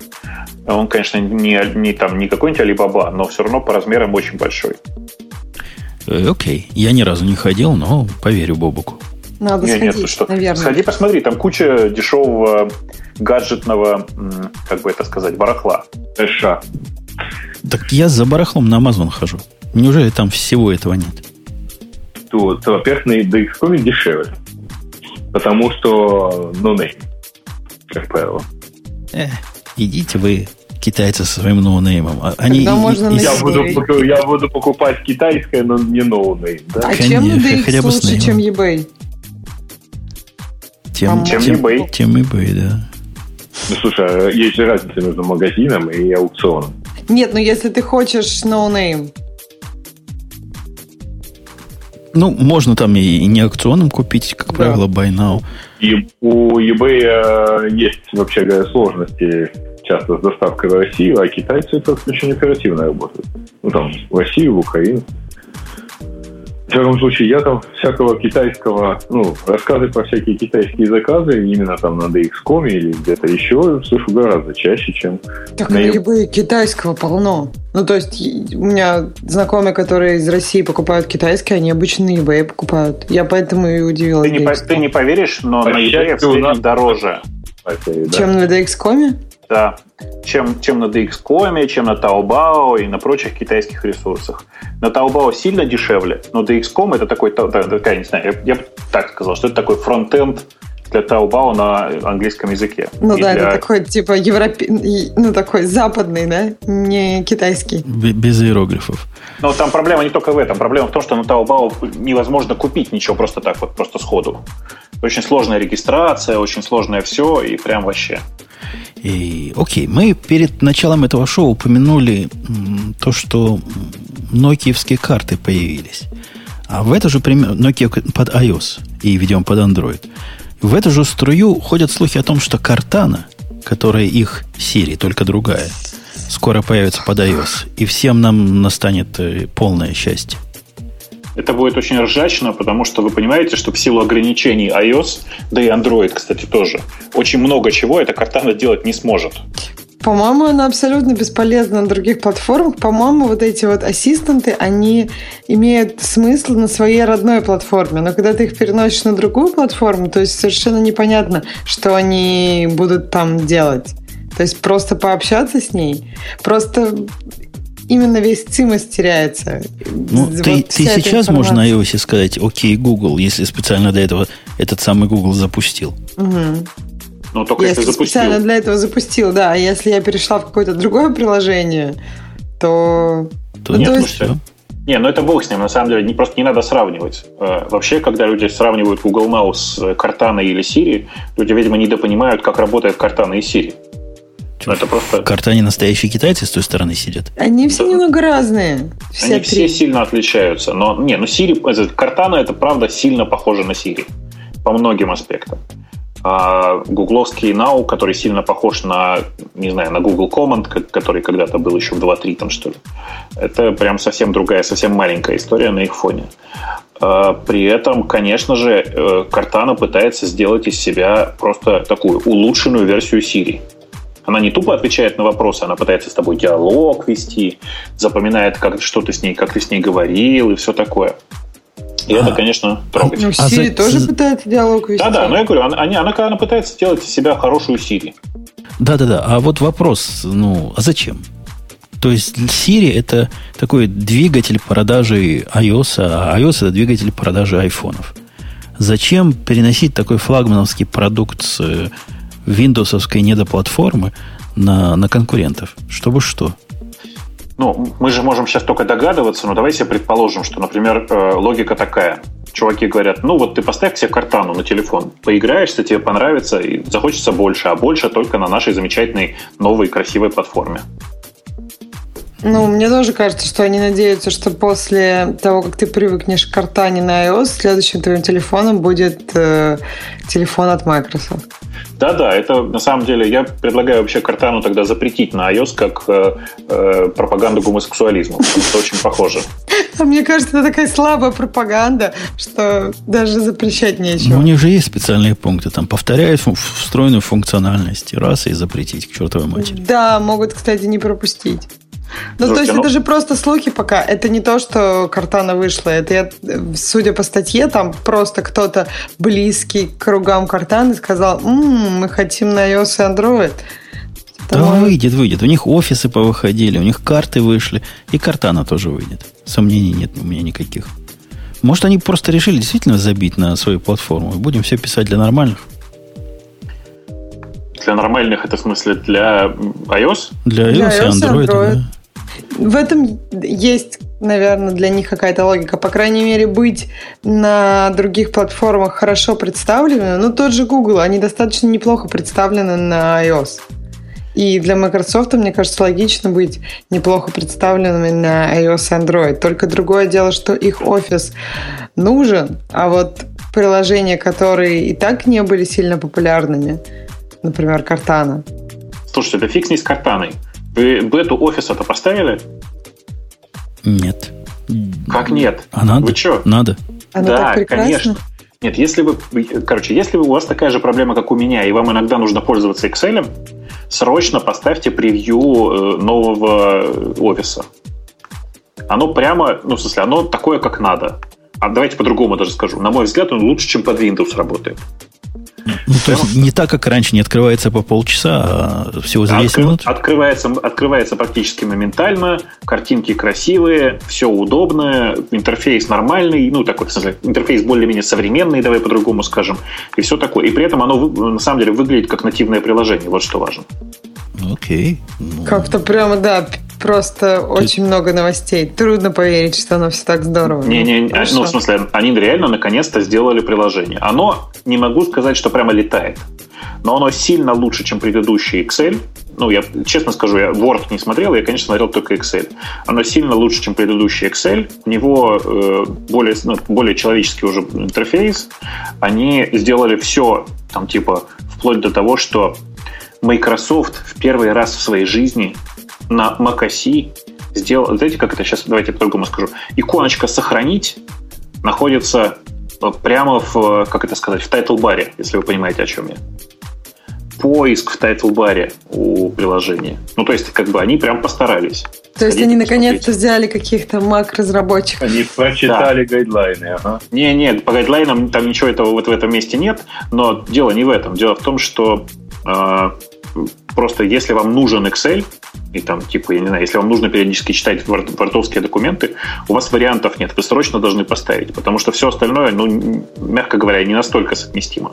Он, конечно, не, не, там, не какой-нибудь Alibaba, но все равно по размерам очень большой. Э, окей, я ни разу не ходил, но поверю Бобуку. Надо не, сходить, нет, что, наверное. Сходи, посмотри, там куча дешевого гаджетного, как бы это сказать, барахла. Эша. Так я за барахлом на Amazon хожу. Неужели там всего этого нет? Тут, во-первых, на DX.com дешевле потому что no name, как правило. Э, идите вы, китайцы, со своим no name ом. А они, и, можно и, я, буду, я буду покупать китайское, но не no name. Да? А Конечно, чем DX лучше, чем eBay? Тем, чем тем, eBay. Тем eBay, да. Ну, слушай, а есть же разница между магазином и аукционом. Нет, но если ты хочешь no name, no ну, можно там и не аукционом купить, как да. правило, buy now. И у eBay э, есть, вообще говоря, сложности часто с доставкой в Россию, а китайцы это очень оперативно работают. Ну, там, в Россию, в Украину. В любом случае, я там всякого китайского, ну, рассказы про всякие китайские заказы, именно там на DX.com или где-то еще, слышу гораздо чаще, чем... Так на eBay китайского полно. Ну, то есть, у меня знакомые, которые из России покупают китайские, они обычно на eBay покупают. Я поэтому и удивилась. Ты, не, ты не поверишь, но по на eBay в нас... дороже. Чем на DXCOM? Да. Чем, чем на DXCOM, чем на Taobao и на прочих китайских ресурсах. На Taobao сильно дешевле, но DXCOM это такой, такая, не знаю, я, я бы так сказал, что это такой фронтенд для Taobao на английском языке. Ну и да, для... это такой типа европе... ну такой западный, да, не китайский. Без иероглифов. Но там проблема не только в этом. Проблема в том, что на Taobao невозможно купить ничего просто так вот, просто сходу. Очень сложная регистрация, очень сложное все, и прям вообще. И, окей, мы перед началом этого шоу упомянули то, что нокиевские карты появились. А в это же время Nokia под iOS и, видимо, под Android. В эту же струю ходят слухи о том, что Картана, которая их Siri, только другая, скоро появится под iOS. И всем нам настанет э, полное счастье. Это будет очень ржачно, потому что вы понимаете, что в силу ограничений iOS, да и Android, кстати, тоже, очень много чего эта Cortana делать не сможет. По-моему, она абсолютно бесполезна на других платформах. По-моему, вот эти вот ассистенты, они имеют смысл на своей родной платформе. Но когда ты их переносишь на другую платформу, то есть совершенно непонятно, что они будут там делать. То есть просто пообщаться с ней. Просто именно весь цимус теряется. Ну, вот ты, ты сейчас можешь на iOS сказать «Окей, Google», если специально для этого этот самый Google запустил. Угу. Ну, только если, если специально для этого запустил, да. А если я перешла в какое-то другое приложение, то... То ну, нет, то есть... все. Не, ну это бог с ним, на самом деле, не, просто не надо сравнивать. Э, вообще, когда люди сравнивают Google Now с Cortana или Siri, люди, видимо, недопонимают, как работает Cortana и Siri. Ну, это просто... Карта не настоящие китайцы с той стороны сидят. Они все немного разные. Все Они три. все сильно отличаются. Но, не, ну Siri, Картана это правда сильно похоже на Siri. По многим аспектам. А гугловский Now, который сильно похож на, не знаю, на Google Command, который когда-то был еще в 2.3 там, что ли. Это прям совсем другая, совсем маленькая история на их фоне. А, при этом, конечно же, э, Картана пытается сделать из себя просто такую улучшенную версию Siri. Она не тупо отвечает на вопросы, она пытается с тобой диалог вести, запоминает, как, что ты с ней, как ты с ней говорил и все такое. И а, это, конечно, трогательно. Ну, Siri а тоже за... пытается диалог вести. Да-да, но я говорю, она, она, она, она пытается сделать из себя хорошую Siri. Да-да-да, а вот вопрос, ну, а зачем? То есть Siri это такой двигатель продажи iOS, а iOS это двигатель продажи айфонов. Зачем переносить такой флагмановский продукт с э, виндовсовской недоплатформы на, на конкурентов? Чтобы что? Ну, мы же можем сейчас только догадываться, но давайте предположим, что, например, э, логика такая. Чуваки говорят, ну вот ты поставь себе картану на телефон, поиграешься, тебе понравится, и захочется больше, а больше только на нашей замечательной новой красивой платформе. Ну, мне тоже кажется, что они надеются, что после того, как ты привыкнешь к картане на iOS, следующим твоим телефоном будет э, телефон от Microsoft. Да-да, это на самом деле я предлагаю вообще Картану тогда запретить на iOS как э, э, пропаганду гомосексуализма, что очень похоже. А мне кажется, это такая слабая пропаганда, что даже запрещать нечего. У них же есть специальные пункты, там повторяют встроенную функциональность, раз и запретить к чертовой матери. Да, могут, кстати, не пропустить. Ну, то есть ну... это же просто слухи пока. Это не то, что Картана вышла. Это, я, судя по статье, там просто кто-то близкий к кругам Картаны сказал, М-м, мы хотим на iOS и Android. Да выйдет, выйдет. У них офисы повыходили, у них карты вышли, и Картана тоже выйдет. Сомнений нет у меня никаких. Может, они просто решили действительно забить на свою платформу. Будем все писать для нормальных. Для нормальных это в смысле для iOS? Для iOS, для iOS и Android. Android. Да. В этом есть, наверное, для них какая-то логика. По крайней мере, быть на других платформах хорошо представлены. Ну, тот же Google, они достаточно неплохо представлены на iOS. И для Microsoft, мне кажется, логично быть неплохо представленными на iOS и Android. Только другое дело, что их офис нужен, а вот приложения, которые и так не были сильно популярными, например, Картана. Слушайте, это фиг с Картаной. Вы бету офиса-то поставили? Нет. Как нет? А надо? Вы что? Надо. Она да, конечно. Нет, если вы, короче, если у вас такая же проблема, как у меня, и вам иногда нужно пользоваться Excel, срочно поставьте превью э, нового офиса. Оно прямо, ну, в смысле, оно такое, как надо. А давайте по-другому даже скажу. На мой взгляд, он лучше, чем под Windows работает. Ну, то есть не так, как раньше, не открывается по полчаса, а всего за 10 Откры... минут? Открывается, открывается практически моментально, картинки красивые, все удобное, интерфейс нормальный, ну, такой, интерфейс более-менее современный, давай по-другому скажем, и все такое. И при этом оно, на самом деле, выглядит как нативное приложение, вот что важно. Окей. Ну... Как-то прямо, да, просто Ты... очень много новостей. Трудно поверить, что оно все так здорово. Не-не, ну, ну, в смысле, они реально наконец-то сделали приложение. Оно, не могу сказать, что прямо летает, но оно сильно лучше, чем предыдущий Excel. Ну, я честно скажу, я Word не смотрел, я, конечно, смотрел только Excel. Оно сильно лучше, чем предыдущий Excel. У него э, более, ну, более человеческий уже интерфейс. Они сделали все, там, типа, вплоть до того, что Microsoft в первый раз в своей жизни на macOS сделал, знаете, как это сейчас, давайте по-другому скажу, иконочка «Сохранить» находится э, прямо в, как это сказать, в title bar е, если вы понимаете, о чем я. Поиск в title bar е у приложения. Ну, то есть, как бы они прям постарались. То есть, они наконец-то взяли каких-то мак-разработчиков. Они прочитали да. гайдлайны, ага. Не, нет, по гайдлайнам там ничего этого вот в этом месте нет, но дело не в этом. Дело в том, что э, просто если вам нужен Excel, и там, типа, я не знаю, если вам нужно периодически читать вортовские документы, у вас вариантов нет, вы срочно должны поставить, потому что все остальное, ну, мягко говоря, не настолько совместимо.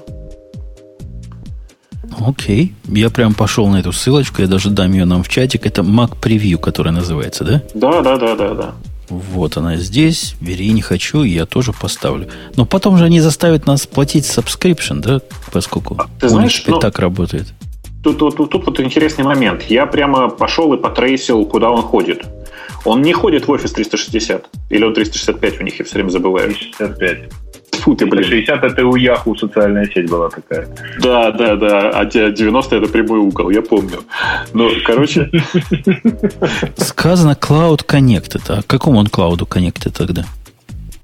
Окей. Я прям пошел на эту ссылочку, я даже дам ее нам в чатик. Это Mac Preview, которая называется, да? Да, да, да, да, да. Вот она здесь. Бери, не хочу, я тоже поставлю. Но потом же они заставят нас платить subscription, да? Поскольку а, ты знаешь, ну, так работает. Тут, тут, тут, тут вот интересный момент. Я прямо пошел и потрейсил, куда он ходит. Он не ходит в офис 360. Или он 365 у них, я все время забываю. 365. Фу ты, блин. 60 это у Яху социальная сеть была такая. Да, да, да. А 90 это прямой угол, я помню. Ну, короче... Сказано Cloud Connected. А к какому он Cloud Connected тогда?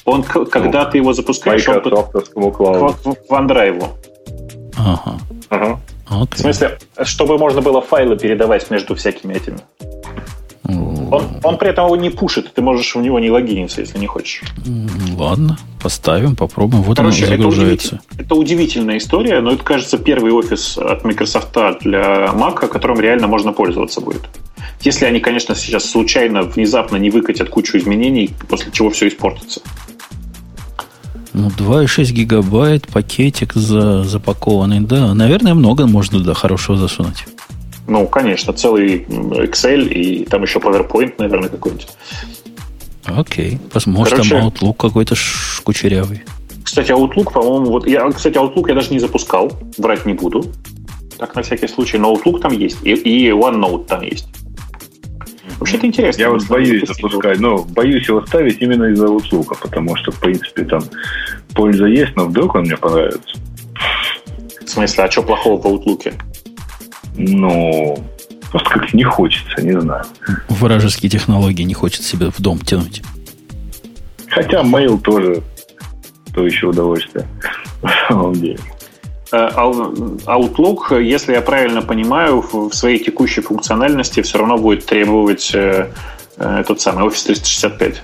Он, когда ты его запускаешь, он к OneDrive. Ага. Ага. Okay. В смысле, чтобы можно было файлы передавать между всякими этими. Он, он при этом его не пушит, ты можешь в него не логиниться, если не хочешь. Ладно, поставим, попробуем. Вот Короче, оно загружается. Это, удивитель, это удивительная история, но это, кажется, первый офис от Microsoft для Mac, которым реально можно пользоваться будет. Если они, конечно, сейчас случайно, внезапно не выкатят кучу изменений, после чего все испортится. Ну, 2,6 гигабайт, пакетик за, запакованный, да. Наверное, много можно туда хорошего засунуть. Ну, конечно, целый Excel и там еще PowerPoint, наверное, какой-нибудь. Окей. Может, Короче, там Outlook какой-то кучерявый. Кстати, Outlook, по-моему, вот я, кстати, Outlook я даже не запускал, брать не буду. Так, на всякий случай. Но Outlook там есть, и, и OneNote там есть. Вообще-то интересно. Я вот боюсь запускать, но боюсь его ставить именно из-за Outlook, потому что, в принципе, там польза есть, но вдруг он мне понравится. В смысле, а что плохого по Outlook? Ну, просто как-то не хочется, не знаю. Вражеские технологии не хочет себе в дом тянуть. Хотя mail тоже то еще удовольствие, на самом деле. Э, Outlook, если я правильно понимаю, в своей текущей функциональности все равно будет требовать э, э, тот самый Office 365.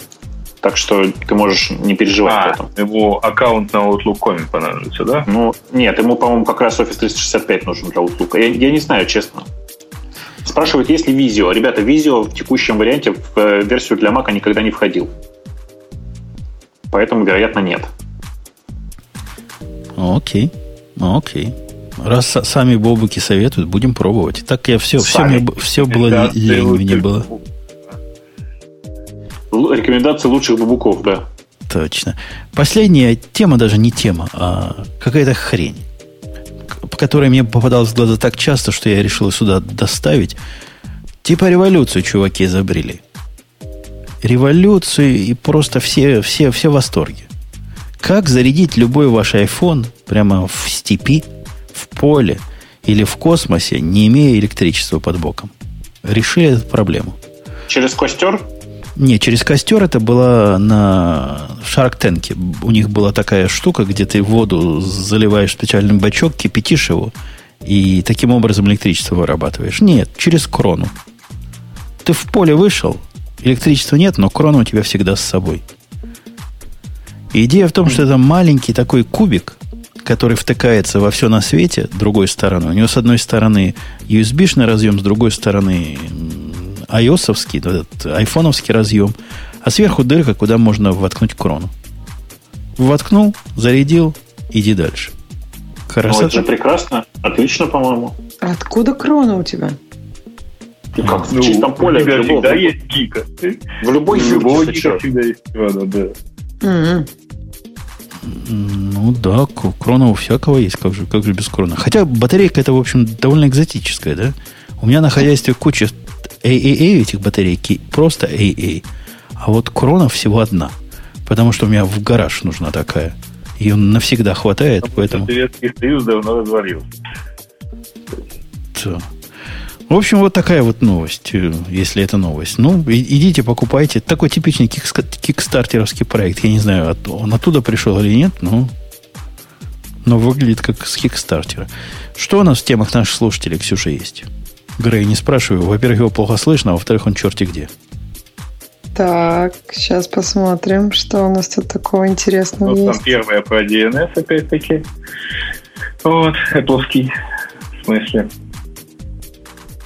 Так что ты можешь не переживать а, об этом. Ему аккаунт на Outlook.com понадобится, да? Ну, нет, ему, по-моему, как раз Office 365 нужен для Outlook. Я, я не знаю, честно. Спрашивают, есть ли Visio. Ребята, Visio в текущем варианте в версию для Mac никогда не входил. Поэтому, вероятно, нет. Окей. Окей. Раз сами бобуки советуют, будем пробовать. Так я все, все, мне, все было лень, мне было. Рекомендации лучших бабуков, да. Точно. Последняя тема даже не тема, а какая-то хрень, по которой мне попадалось в глаза так часто, что я решил сюда доставить. Типа революцию чуваки изобрели. Революцию и просто все, все, все в восторге. Как зарядить любой ваш iPhone прямо в степи, в поле или в космосе, не имея электричества под боком? Решили эту проблему. Через костер? Не, через костер это было на Shark Tank. У них была такая штука, где ты воду заливаешь в специальный бачок, кипятишь его, и таким образом электричество вырабатываешь. Нет, через крону. Ты в поле вышел, электричества нет, но крона у тебя всегда с собой. Идея в том, что это маленький такой кубик, который втыкается во все на свете другой стороны. У него с одной стороны USB-шный разъем, с другой стороны iOS-овский, этот айфоновский разъем, а сверху дырка, куда можно воткнуть крону. Воткнул, зарядил, иди дальше. Красота. Ну, это же прекрасно. Отлично, по-моему. Откуда крона у тебя? И как ну, в чистом поле. У тебя всегда есть гика. В любой в любого гика всегда есть крона, да. Mm-hmm. Ну да, крона у всякого есть, как же, как же без крона. Хотя батарейка это, в общем, довольно экзотическая, да? У меня на хозяйстве куча AAA этих батарейки просто AA. А вот крона всего одна. Потому что у меня в гараж нужна такая. Ее навсегда хватает, Потому поэтому... Советский Союз давно развалился. Да. В общем, вот такая вот новость, э, если это новость. Ну, идите, покупайте. Такой типичный кикстартеровский проект. Я не знаю, он оттуда пришел или нет, но, но выглядит как с кикстартера. Что у нас в темах наших слушателей, Ксюша, есть? Грей, не спрашиваю. Во-первых, его плохо слышно, а во-вторых, он черти где. Так, сейчас посмотрим, что у нас тут такого интересного вот есть. Там первое про DNS, опять-таки. Вот, Apple в смысле.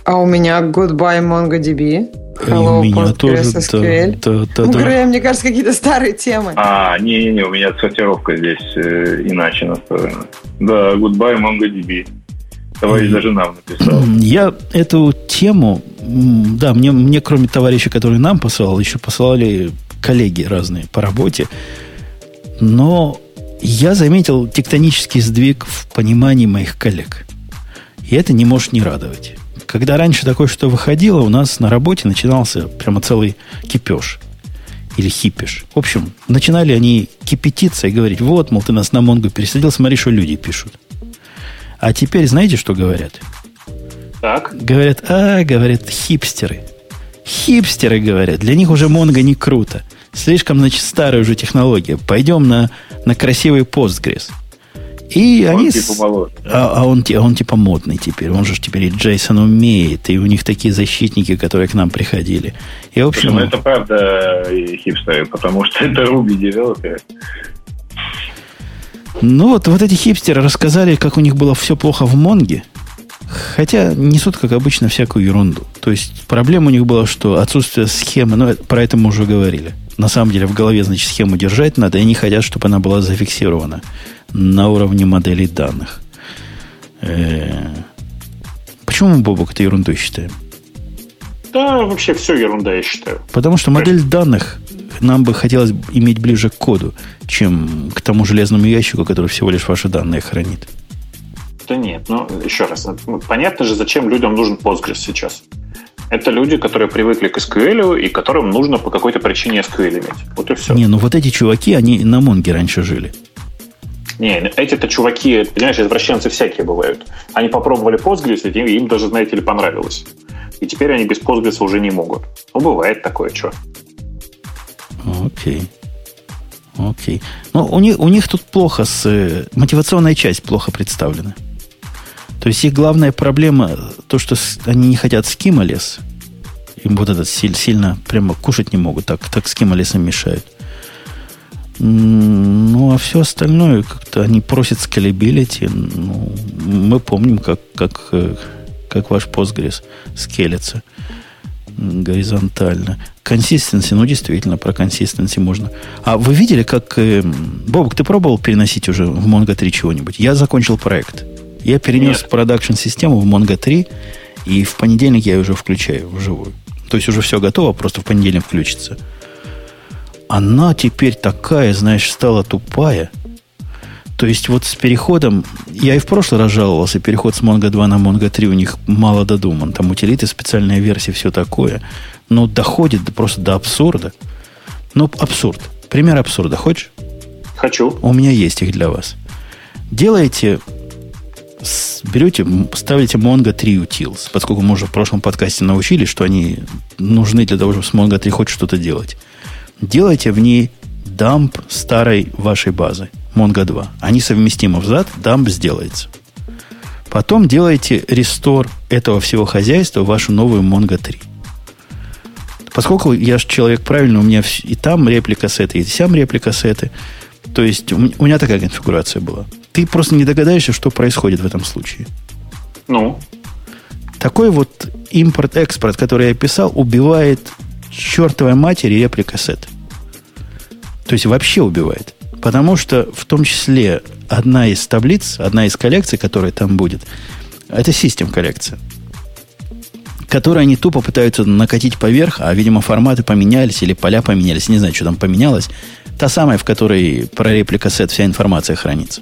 А у меня Goodbye MongoDB. Hello, и у меня тоже, SQL. Да, да, ну, да. Грей, мне кажется, какие-то старые темы. А, не-не-не, у меня сортировка здесь э, иначе настроена. Да, Goodbye MongoDB. Товарищ даже нам написал. Я эту тему, да, мне, мне кроме товарища, который нам посылал, еще посылали коллеги разные по работе. Но я заметил тектонический сдвиг в понимании моих коллег. И это не может не радовать. Когда раньше такое что выходило, у нас на работе начинался прямо целый кипеж. Или хипиш. В общем, начинали они кипятиться и говорить, вот, мол, ты нас на Монгу пересадил, смотри, что люди пишут. А теперь знаете, что говорят? Так. Говорят, а, говорят, хипстеры. Хипстеры говорят, для них уже Монго не круто. Слишком, значит, старая уже технология. Пойдем на, на красивый Postgres. И он они... Типа моложе. А, а, он, а он типа модный теперь. Он же теперь и Джейсон умеет. И у них такие защитники, которые к нам приходили. И, в общем... Слушай, ну это правда хипстеры, потому что это Ruby девелоперы. Ну вот, вот эти хипстеры рассказали, как у них было все плохо в Монге. Хотя несут, как обычно, всякую ерунду. То есть проблема у них была, что отсутствие схемы, ну, про это мы уже говорили. На самом деле в голове, значит, схему держать надо, и они хотят, чтобы она была зафиксирована на уровне моделей данных. Э-э- почему мы, Бобок, это ерундой считаем? Да, вообще все ерунда, я считаю. Потому что модель данных нам бы хотелось иметь ближе к коду, чем к тому железному ящику, который всего лишь ваши данные хранит. Да нет, ну, еще раз, ну, понятно же, зачем людям нужен Postgres сейчас. Это люди, которые привыкли к SQL и которым нужно по какой-то причине SQL иметь. Вот и все. Не, ну вот эти чуваки, они на Монге раньше жили. Не, эти-то чуваки, понимаешь, извращенцы всякие бывают. Они попробовали Postgres, и им даже, знаете ли, понравилось. И теперь они без Postgres уже не могут. Ну, бывает такое, что. Окей. Окей. Ну, у них, у них тут плохо с... Э, мотивационная часть плохо представлена. То есть их главная проблема то, что они не хотят скималес. Им вот этот сильно прямо кушать не могут, так, так скималесом мешают. Ну, а все остальное как-то они просят скалибилити. Ну, мы помним, как, как, э, как ваш Postgres скелется горизонтально. Консистенси, ну, действительно, про консистенси можно. А вы видели, как... Э, Бобок, ты пробовал переносить уже в Mongo 3 чего-нибудь? Я закончил проект. Я перенес продакшн-систему в Mongo 3, и в понедельник я ее уже включаю вживую. То есть уже все готово, просто в понедельник включится. Она теперь такая, знаешь, стала тупая. То есть вот с переходом, я и в прошлый раз жаловался, переход с Mongo 2 на Mongo 3 у них мало додуман. Там утилиты, специальная версия, все такое. Но доходит просто до абсурда. Ну, абсурд. Пример абсурда. Хочешь? Хочу. У меня есть их для вас. Делаете берете, ставите Mongo 3 utils, поскольку мы уже в прошлом подкасте научились, что они нужны для того, чтобы с Mongo 3 хоть что-то делать. Делайте в ней дамп старой вашей базы, Mongo 2. Они совместимы взад, дамп сделается. Потом делайте рестор этого всего хозяйства в вашу новую Mongo 3. Поскольку я же человек правильный, у меня и там реплика сеты, и там реплика сеты. То есть у меня такая конфигурация была ты просто не догадаешься, что происходит в этом случае. Ну? Такой вот импорт-экспорт, который я писал, убивает чертовой матери реплика сет. То есть вообще убивает. Потому что в том числе одна из таблиц, одна из коллекций, которая там будет, это систем коллекция которые они тупо пытаются накатить поверх, а, видимо, форматы поменялись или поля поменялись, не знаю, что там поменялось. Та самая, в которой про реплика сет вся информация хранится.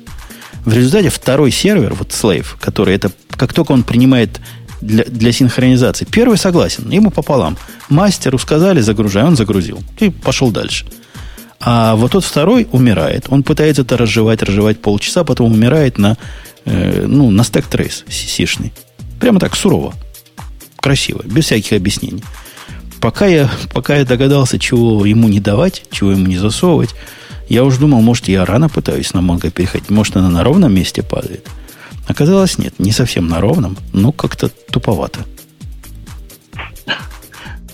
В результате второй сервер, вот Slave, который это, как только он принимает для, для синхронизации, первый согласен, ему пополам. Мастеру сказали, загружай, он загрузил. И пошел дальше. А вот тот второй умирает. Он пытается это разжевать, разжевать полчаса, потом умирает на, э, ну, на стек трейс сишный. Прямо так, сурово. Красиво, без всяких объяснений. Пока я, пока я догадался, чего ему не давать, чего ему не засовывать, я уж думал, может, я рано пытаюсь на Mongo переходить. Может, она на ровном месте падает. Оказалось, нет, не совсем на ровном, но как-то туповато.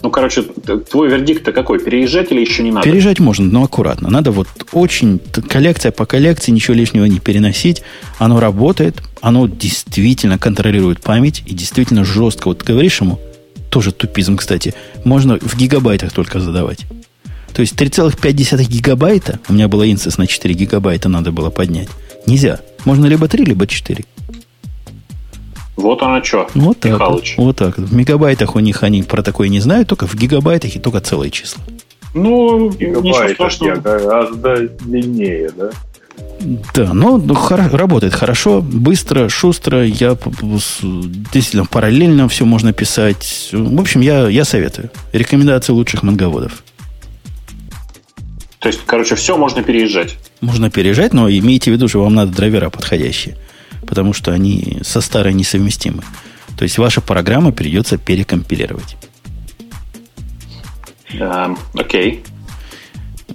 Ну, короче, твой вердикт-то какой? Переезжать или еще не надо? Переезжать можно, но аккуратно. Надо вот очень коллекция по коллекции, ничего лишнего не переносить. Оно работает, оно действительно контролирует память и действительно жестко. Вот говоришь ему, тоже тупизм, кстати, можно в гигабайтах только задавать. То есть 3,5 гигабайта, у меня было инстас на 4 гигабайта надо было поднять. Нельзя. Можно либо 3, либо 4. Вот она что, вот так, Михалыч. Вот так. В мегабайтах у них они про такое не знают, только в гигабайтах и только целые числа. Ну, страшного. гораздо длиннее, да? Да, ну, ну хор- работает хорошо, быстро, шустро. Я действительно параллельно все можно писать. В общем, я, я советую. Рекомендации лучших манговодов. То есть, короче, все можно переезжать. Можно переезжать, но имейте в виду, что вам надо драйвера подходящие. Потому что они со старой несовместимы. То есть ваша программа придется перекомпилировать. Um, окей.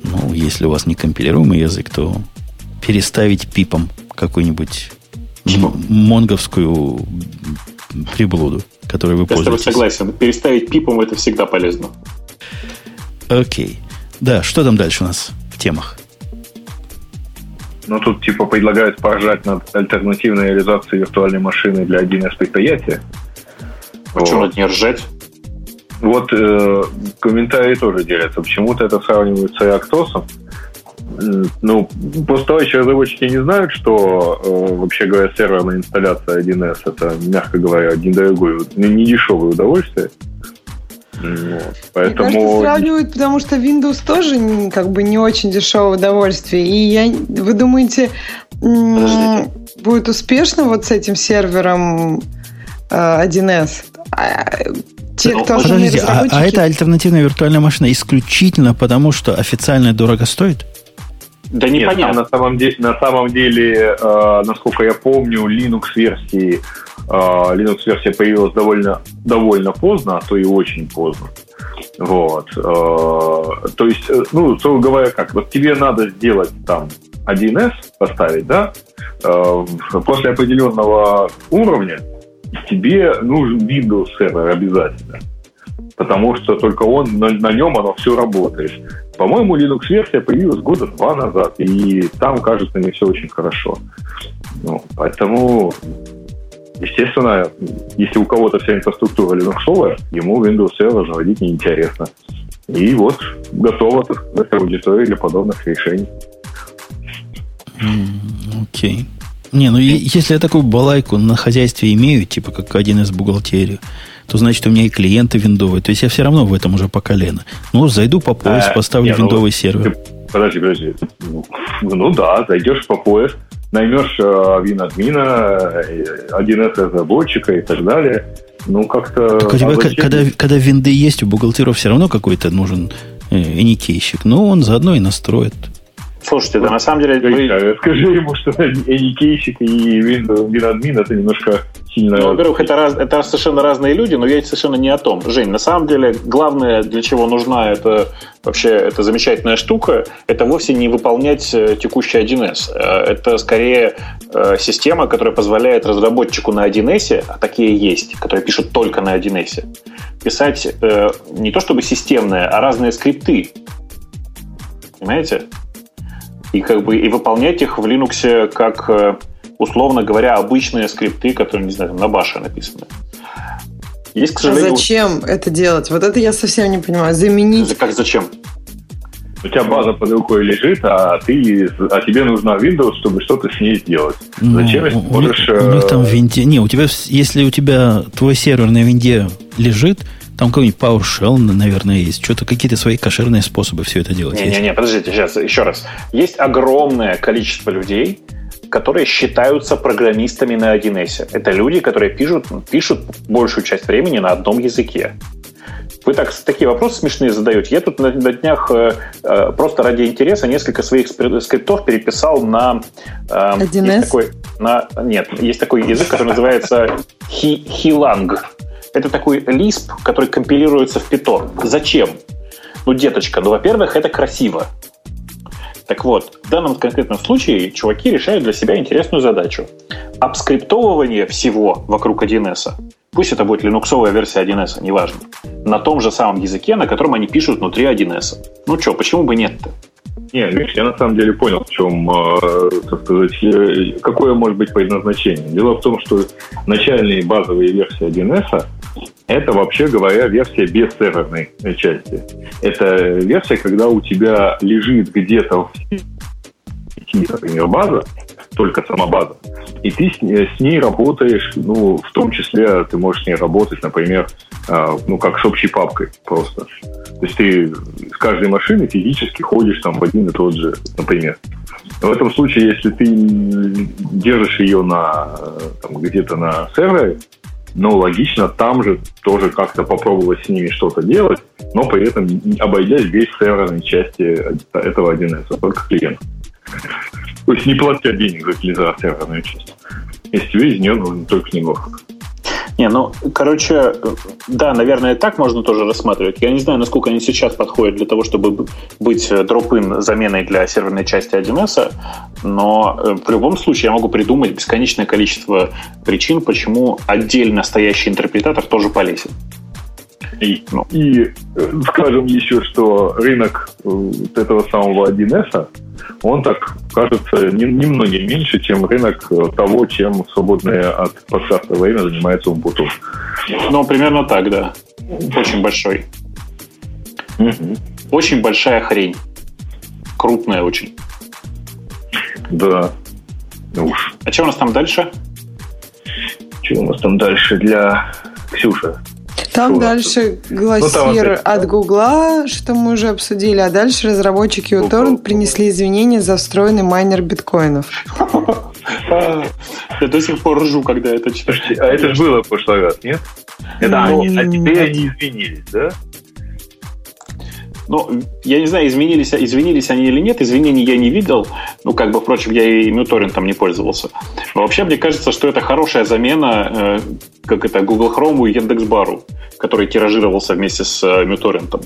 Ну, если у вас не компилируемый язык, то переставить пипом какую-нибудь монговскую приблуду, которую вы Я пользуетесь. Я согласен. Переставить пипом это всегда полезно. Окей. Да, что там дальше у нас в темах? Ну, тут типа предлагают поржать над альтернативной реализацией виртуальной машины для 1С предприятия. Почему вот. не ржать? Вот э, комментарии тоже делятся. Почему-то это сравнивают с Reactos. Ну, просто еще разработчики не знают, что, э, вообще говоря, серверная инсталляция 1С это, мягко говоря, недорогое, не дешевое удовольствие. Вот. Поэтому... Мне кажется, сравнивают, потому что Windows тоже как бы не очень дешевое удовольствие. И я, вы думаете, Подождите. будет успешно вот с этим сервером 1С? Э, а, те, ну, кто Подождите, а, а это альтернативная виртуальная машина исключительно потому, что официально дорого стоит? Да непонятно. Нет, на самом деле, на самом деле э, насколько я помню, Linux-версии э, Linux-версия появилась довольно, довольно поздно, а то и очень поздно. Вот. Э, то есть, э, ну, строго говоря, как, вот тебе надо сделать там 1С поставить, да, э, после определенного уровня тебе нужен Windows сервер обязательно. Потому что только он, на, на нем оно все работает. По-моему, Linux-версия появилась года два назад, и там, кажется, не все очень хорошо. Ну, поэтому, естественно, если у кого-то вся инфраструктура Linux, ему Windows Server заводить неинтересно. И вот готово, так сказать, аудитория для подобных решений. Окей. Okay. Не, ну если я такую балайку на хозяйстве имею, типа как один из бухгалтерии, то значит у меня и клиенты виндовые. То есть я все равно в этом уже по колено. Ну, зайду по пояс, а, поставлю не, ну, виндовый ну, сервер. Ты, подожди, подожди. Ну, ну да, зайдешь по пояс, наймешь э, винадмина, 1С разработчика и так далее. Ну, как-то... Так у тебя, когда, когда винды есть, у бухгалтеров все равно какой-то нужен э, эникейщик. Ну, он заодно и настроит. Слушайте, да на самом деле... Вы... Скажи ему, что эникейщик и винадмин это немножко сильно... Ну, во-первых, это, раз, это совершенно разные люди, но я совершенно не о том. Жень, на самом деле, главное, для чего нужна эта вообще эта замечательная штука, это вовсе не выполнять э, текущий 1С. Э, это скорее э, система, которая позволяет разработчику на 1С, а такие есть, которые пишут только на 1С, писать не то чтобы системные, а разные скрипты. Понимаете? И как бы и выполнять их в Linux как, э, условно говоря, обычные скрипты, которые, не знаю, на баше написаны. Есть, к сожалению... А зачем это делать? Вот это я совсем не понимаю. Заменить... Как зачем? У тебя база под рукой лежит, а ты, а тебе нужна Windows, чтобы что-то с ней сделать. Ну, зачем, если можешь... У них там в винде... Не, у тебя, если у тебя твой сервер на винде лежит, там какой-нибудь PowerShell, наверное, есть. Что-то какие-то свои кошерные способы все это делать. Не-не-не, подождите, сейчас еще раз. Есть огромное количество людей, которые считаются программистами на 1С. Это люди, которые пишут, пишут большую часть времени на одном языке. Вы так, такие вопросы смешные задаете. Я тут на, на днях э, э просто ради интереса несколько своих скриптов переписал на... Э, 1С? Есть такой, на, нет, есть такой язык, который называется Хиланг. Это такой Lisp, который компилируется в Python. Зачем? Ну, деточка, ну, во-первых, это красиво. Так вот, в данном конкретном случае чуваки решают для себя интересную задачу. Обскриптовывание всего вокруг 1С, пусть это будет линуксовая версия 1С, неважно, на том же самом языке, на котором они пишут внутри 1С. Ну что, почему бы нет-то? Не, видишь, я на самом деле понял, в чем, э, так сказать, э, какое может быть предназначение. Дело в том, что начальные базовые версии 1С это, вообще говоря, версия без серверной части. Это версия, когда у тебя лежит где-то в например, база, только сама база, и ты с, с ней работаешь, ну, в том числе ты можешь с ней работать, например, э, ну, как с общей папкой просто. То есть ты с каждой машины физически ходишь там в один и тот же, например. В этом случае, если ты держишь ее на, там, где-то на сервере, ну, логично там же тоже как-то попробовать с ними что-то делать, но при этом обойдясь без серверной части этого 1С, только клиент. То есть не платя денег за, за серверную часть. Если тебе из нее нужен только негов. Не, ну, короче, да, наверное, так можно тоже рассматривать. Я не знаю, насколько они сейчас подходят для того, чтобы быть дроп-ин заменой для серверной части 1С, но э, в любом случае я могу придумать бесконечное количество причин, почему отдельно стоящий интерпретатор тоже полезен. И, ну. и э, скажем еще, что рынок э, этого самого 1С он так кажется немногим меньше, чем рынок того, чем свободное от подкаста время занимается Ubuntu. Ну, примерно так, да. Очень большой. Угу. Очень большая хрень. Крупная очень. Да. Уж. А что у нас там дальше? Что у нас там дальше для Ксюши? Там Шо? дальше гласир ну, от Гугла, что мы уже обсудили, а дальше разработчики uTorrent принесли извинения за встроенный майнер биткоинов. Я до сих пор ржу, когда это читаю. А это же было в прошлый раз, нет? Это они, а теперь они извинились, да? Ну, я не знаю, изменились, извинились они или нет, извинений я не видел. Ну, как бы, впрочем, я и там не пользовался. Но вообще, мне кажется, что это хорошая замена, э, как это, Google Chrome и Яндекс.Бару, который тиражировался вместе с э.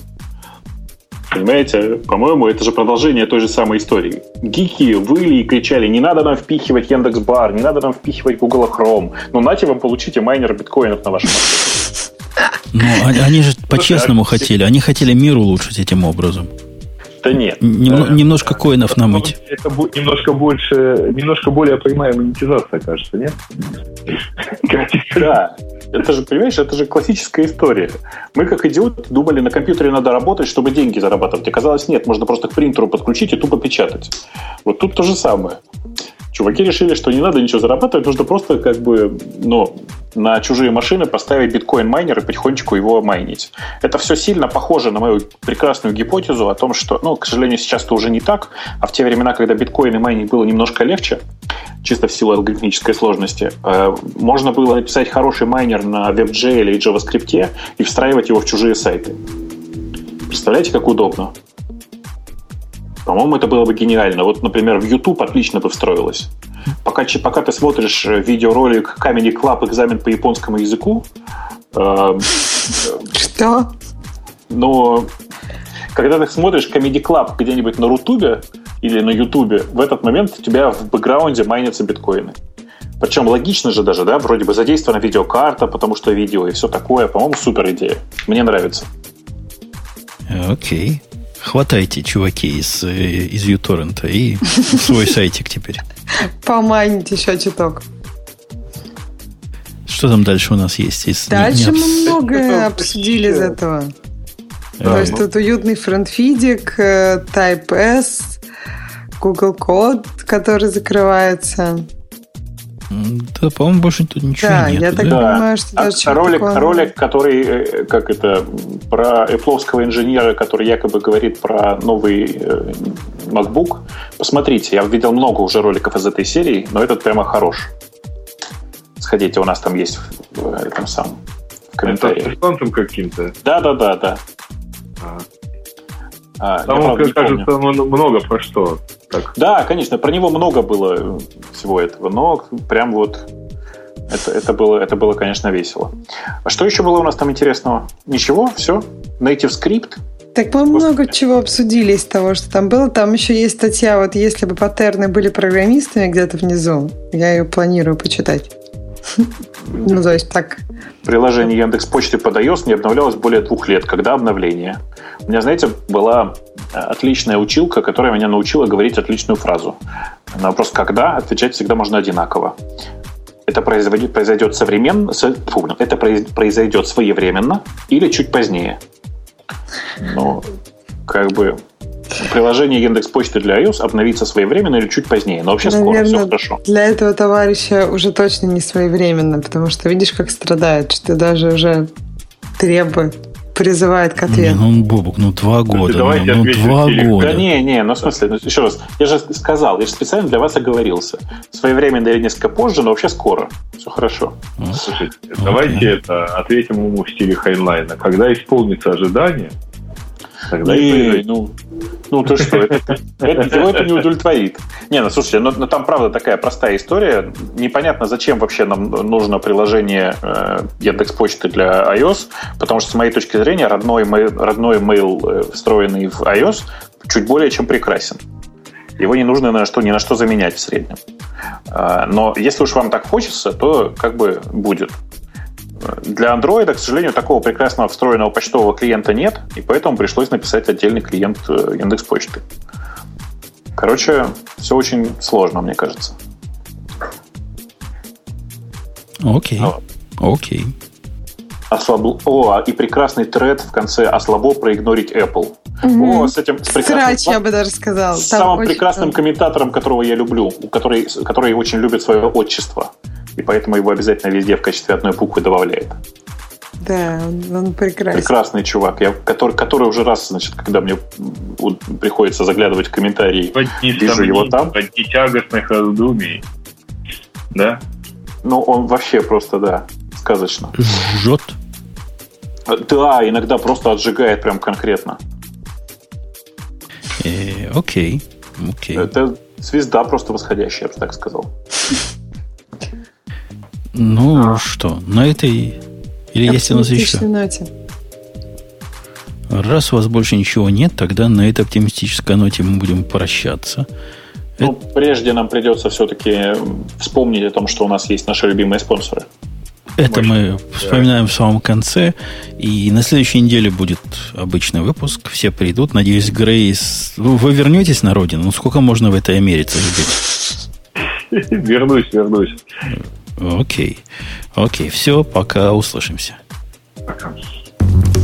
Понимаете? По-моему, это же продолжение той же самой истории. Гики выли и кричали, не надо нам впихивать Яндекс.Бар, не надо нам впихивать Google Chrome. Ну, нате вам получите майнер биткоинов на вашем ну, они же по-честному хотели. Они хотели мир улучшить этим образом. Да нет. Нем, да, немножко коинов намыть. Это немножко больше, немножко более прямая монетизация, кажется, нет? Да. Это же, понимаешь, это же классическая история. Мы, как идиоты, думали, на компьютере надо работать, чтобы деньги зарабатывать. Оказалось, нет, можно просто к принтеру подключить и тупо печатать. Вот тут то же самое. Чуваки решили, что не надо ничего зарабатывать, нужно просто как бы, ну, на чужие машины поставить биткоин-майнер и потихонечку его майнить. Это все сильно похоже на мою прекрасную гипотезу о том, что, ну, к сожалению, сейчас это уже не так, а в те времена, когда биткоин и майнинг было немножко легче, чисто в силу алгоритмической сложности, э, можно было написать хороший майнер на WebGL или JavaScript и встраивать его в чужие сайты. Представляете, как удобно? По-моему, это было бы гениально. Вот, например, в YouTube отлично бы встроилось. Пока, пока ты смотришь э, видеоролик Comedy Club экзамен по японскому языку... Э, Что? Но когда ты смотришь Comedy Club где-нибудь на Рутубе или на Ютубе, в этот момент у тебя в бэкграунде майнятся биткоины. Причем логично же даже, да, вроде бы задействована видеокарта, потому что видео и все такое. По-моему, супер идея. Мне нравится. Окей. Хватайте, чуваки, из, э, из uTorrent и свой сайтик теперь. Поманить еще чуток. Что там дальше у нас есть? Из, дальше не, мы многое обсудили из этого. А, То есть ну... тут уютный фронтфидик, э, Type S, Google код, который закрывается. Да, по-моему, больше тут ничего да, нет. Я так да? понимаю, что даже а ролик, такое... ролик, который, э, как это, про эпловского инженера, который якобы говорит про новый э, MacBook. Посмотрите, я видел много уже роликов из этой серии, но этот прямо хорош. Сходите, у нас там есть в этом самом в комментариях. Это каким-то? Да, да, да, да. А. А, Там, кажется, много про что. Так. Да, конечно, про него много было всего этого, но прям вот это, это, было, это было, конечно, весело. А что еще было у нас там интересного? Ничего, все? Native Script? Так мы много чего обсудили из того, что там было. Там еще есть статья, вот если бы паттерны были программистами где-то внизу, я ее планирую почитать. Ну, то есть так. Приложение Яндекс Почты под iOS не обновлялось более двух лет. Когда обновление? У меня, знаете, была э, отличная училка, которая меня научила говорить отличную фразу. На вопрос «когда?» отвечать всегда можно одинаково. Это произойдет, произойдет современно, фу, это произойдет своевременно или чуть позднее. Ну, как бы приложение Яндекс Почты для iOS обновится своевременно или чуть позднее, но вообще Наверное, скоро, все хорошо. Для этого товарища уже точно не своевременно, потому что видишь, как страдает, что даже уже требует призывает к ответу. Не, ну, Бобук, ну два года. Ну, ну два года. Да не, не, ну в смысле, ну, еще раз, я же сказал, я же специально для вас оговорился. Своевременно или несколько позже, но вообще скоро. Все хорошо. Ну, слушайте, okay. давайте это ответим ему в стиле Хайнлайна. Когда исполнится ожидание, Тогда и, и ну, ну ты что, это, это, его это не удовлетворит. Не, ну слушайте, ну, ну там правда такая простая история. Непонятно, зачем вообще нам нужно приложение э, Яндекс Почты для iOS, потому что с моей точки зрения родной, родной mail, э, встроенный в iOS, чуть более чем прекрасен. Его не нужно ни на что, ни на что заменять в среднем. А, но если уж вам так хочется, то как бы будет. Для Android, к сожалению, такого прекрасного встроенного почтового клиента нет, и поэтому пришлось написать отдельный клиент э, Яндекс Почты. Короче, все очень сложно, мне кажется. Окей. Okay. Окей. Okay. Ослабл... О, и прекрасный тред в конце «Ослабо проигнорить Apple». Угу. О, с этим... С прекрасным, Срач, я бы даже сказал. С самым прекрасным круто. комментатором, которого я люблю, который, который очень любит свое отчество и поэтому его обязательно везде в качестве одной буквы добавляет. Да, он прекрасный. Прекрасный чувак, я, который, который уже раз, значит, когда мне приходится заглядывать в комментарии, Одни вижу его там. Одни тягостных раздумий. Да? Ну, он вообще просто, да, сказочно. Жжет? Да, иногда просто отжигает прям конкретно. Э, окей, окей. Это звезда просто восходящая, я бы так сказал. Ну а. что, на этой... Или есть у нас еще? Ноте. Раз у вас больше ничего нет, тогда на этой оптимистической ноте мы будем прощаться. Ну, Это... прежде нам придется все-таки вспомнить о том, что у нас есть наши любимые спонсоры. Это мы вспоминаем в самом конце. И на следующей неделе будет обычный выпуск. Все придут. Надеюсь, Грейс... Вы вернетесь на родину? Ну, сколько можно в этой Америке жить? Вернусь, вернусь. Окей. Окей, все, пока услышимся. Пока.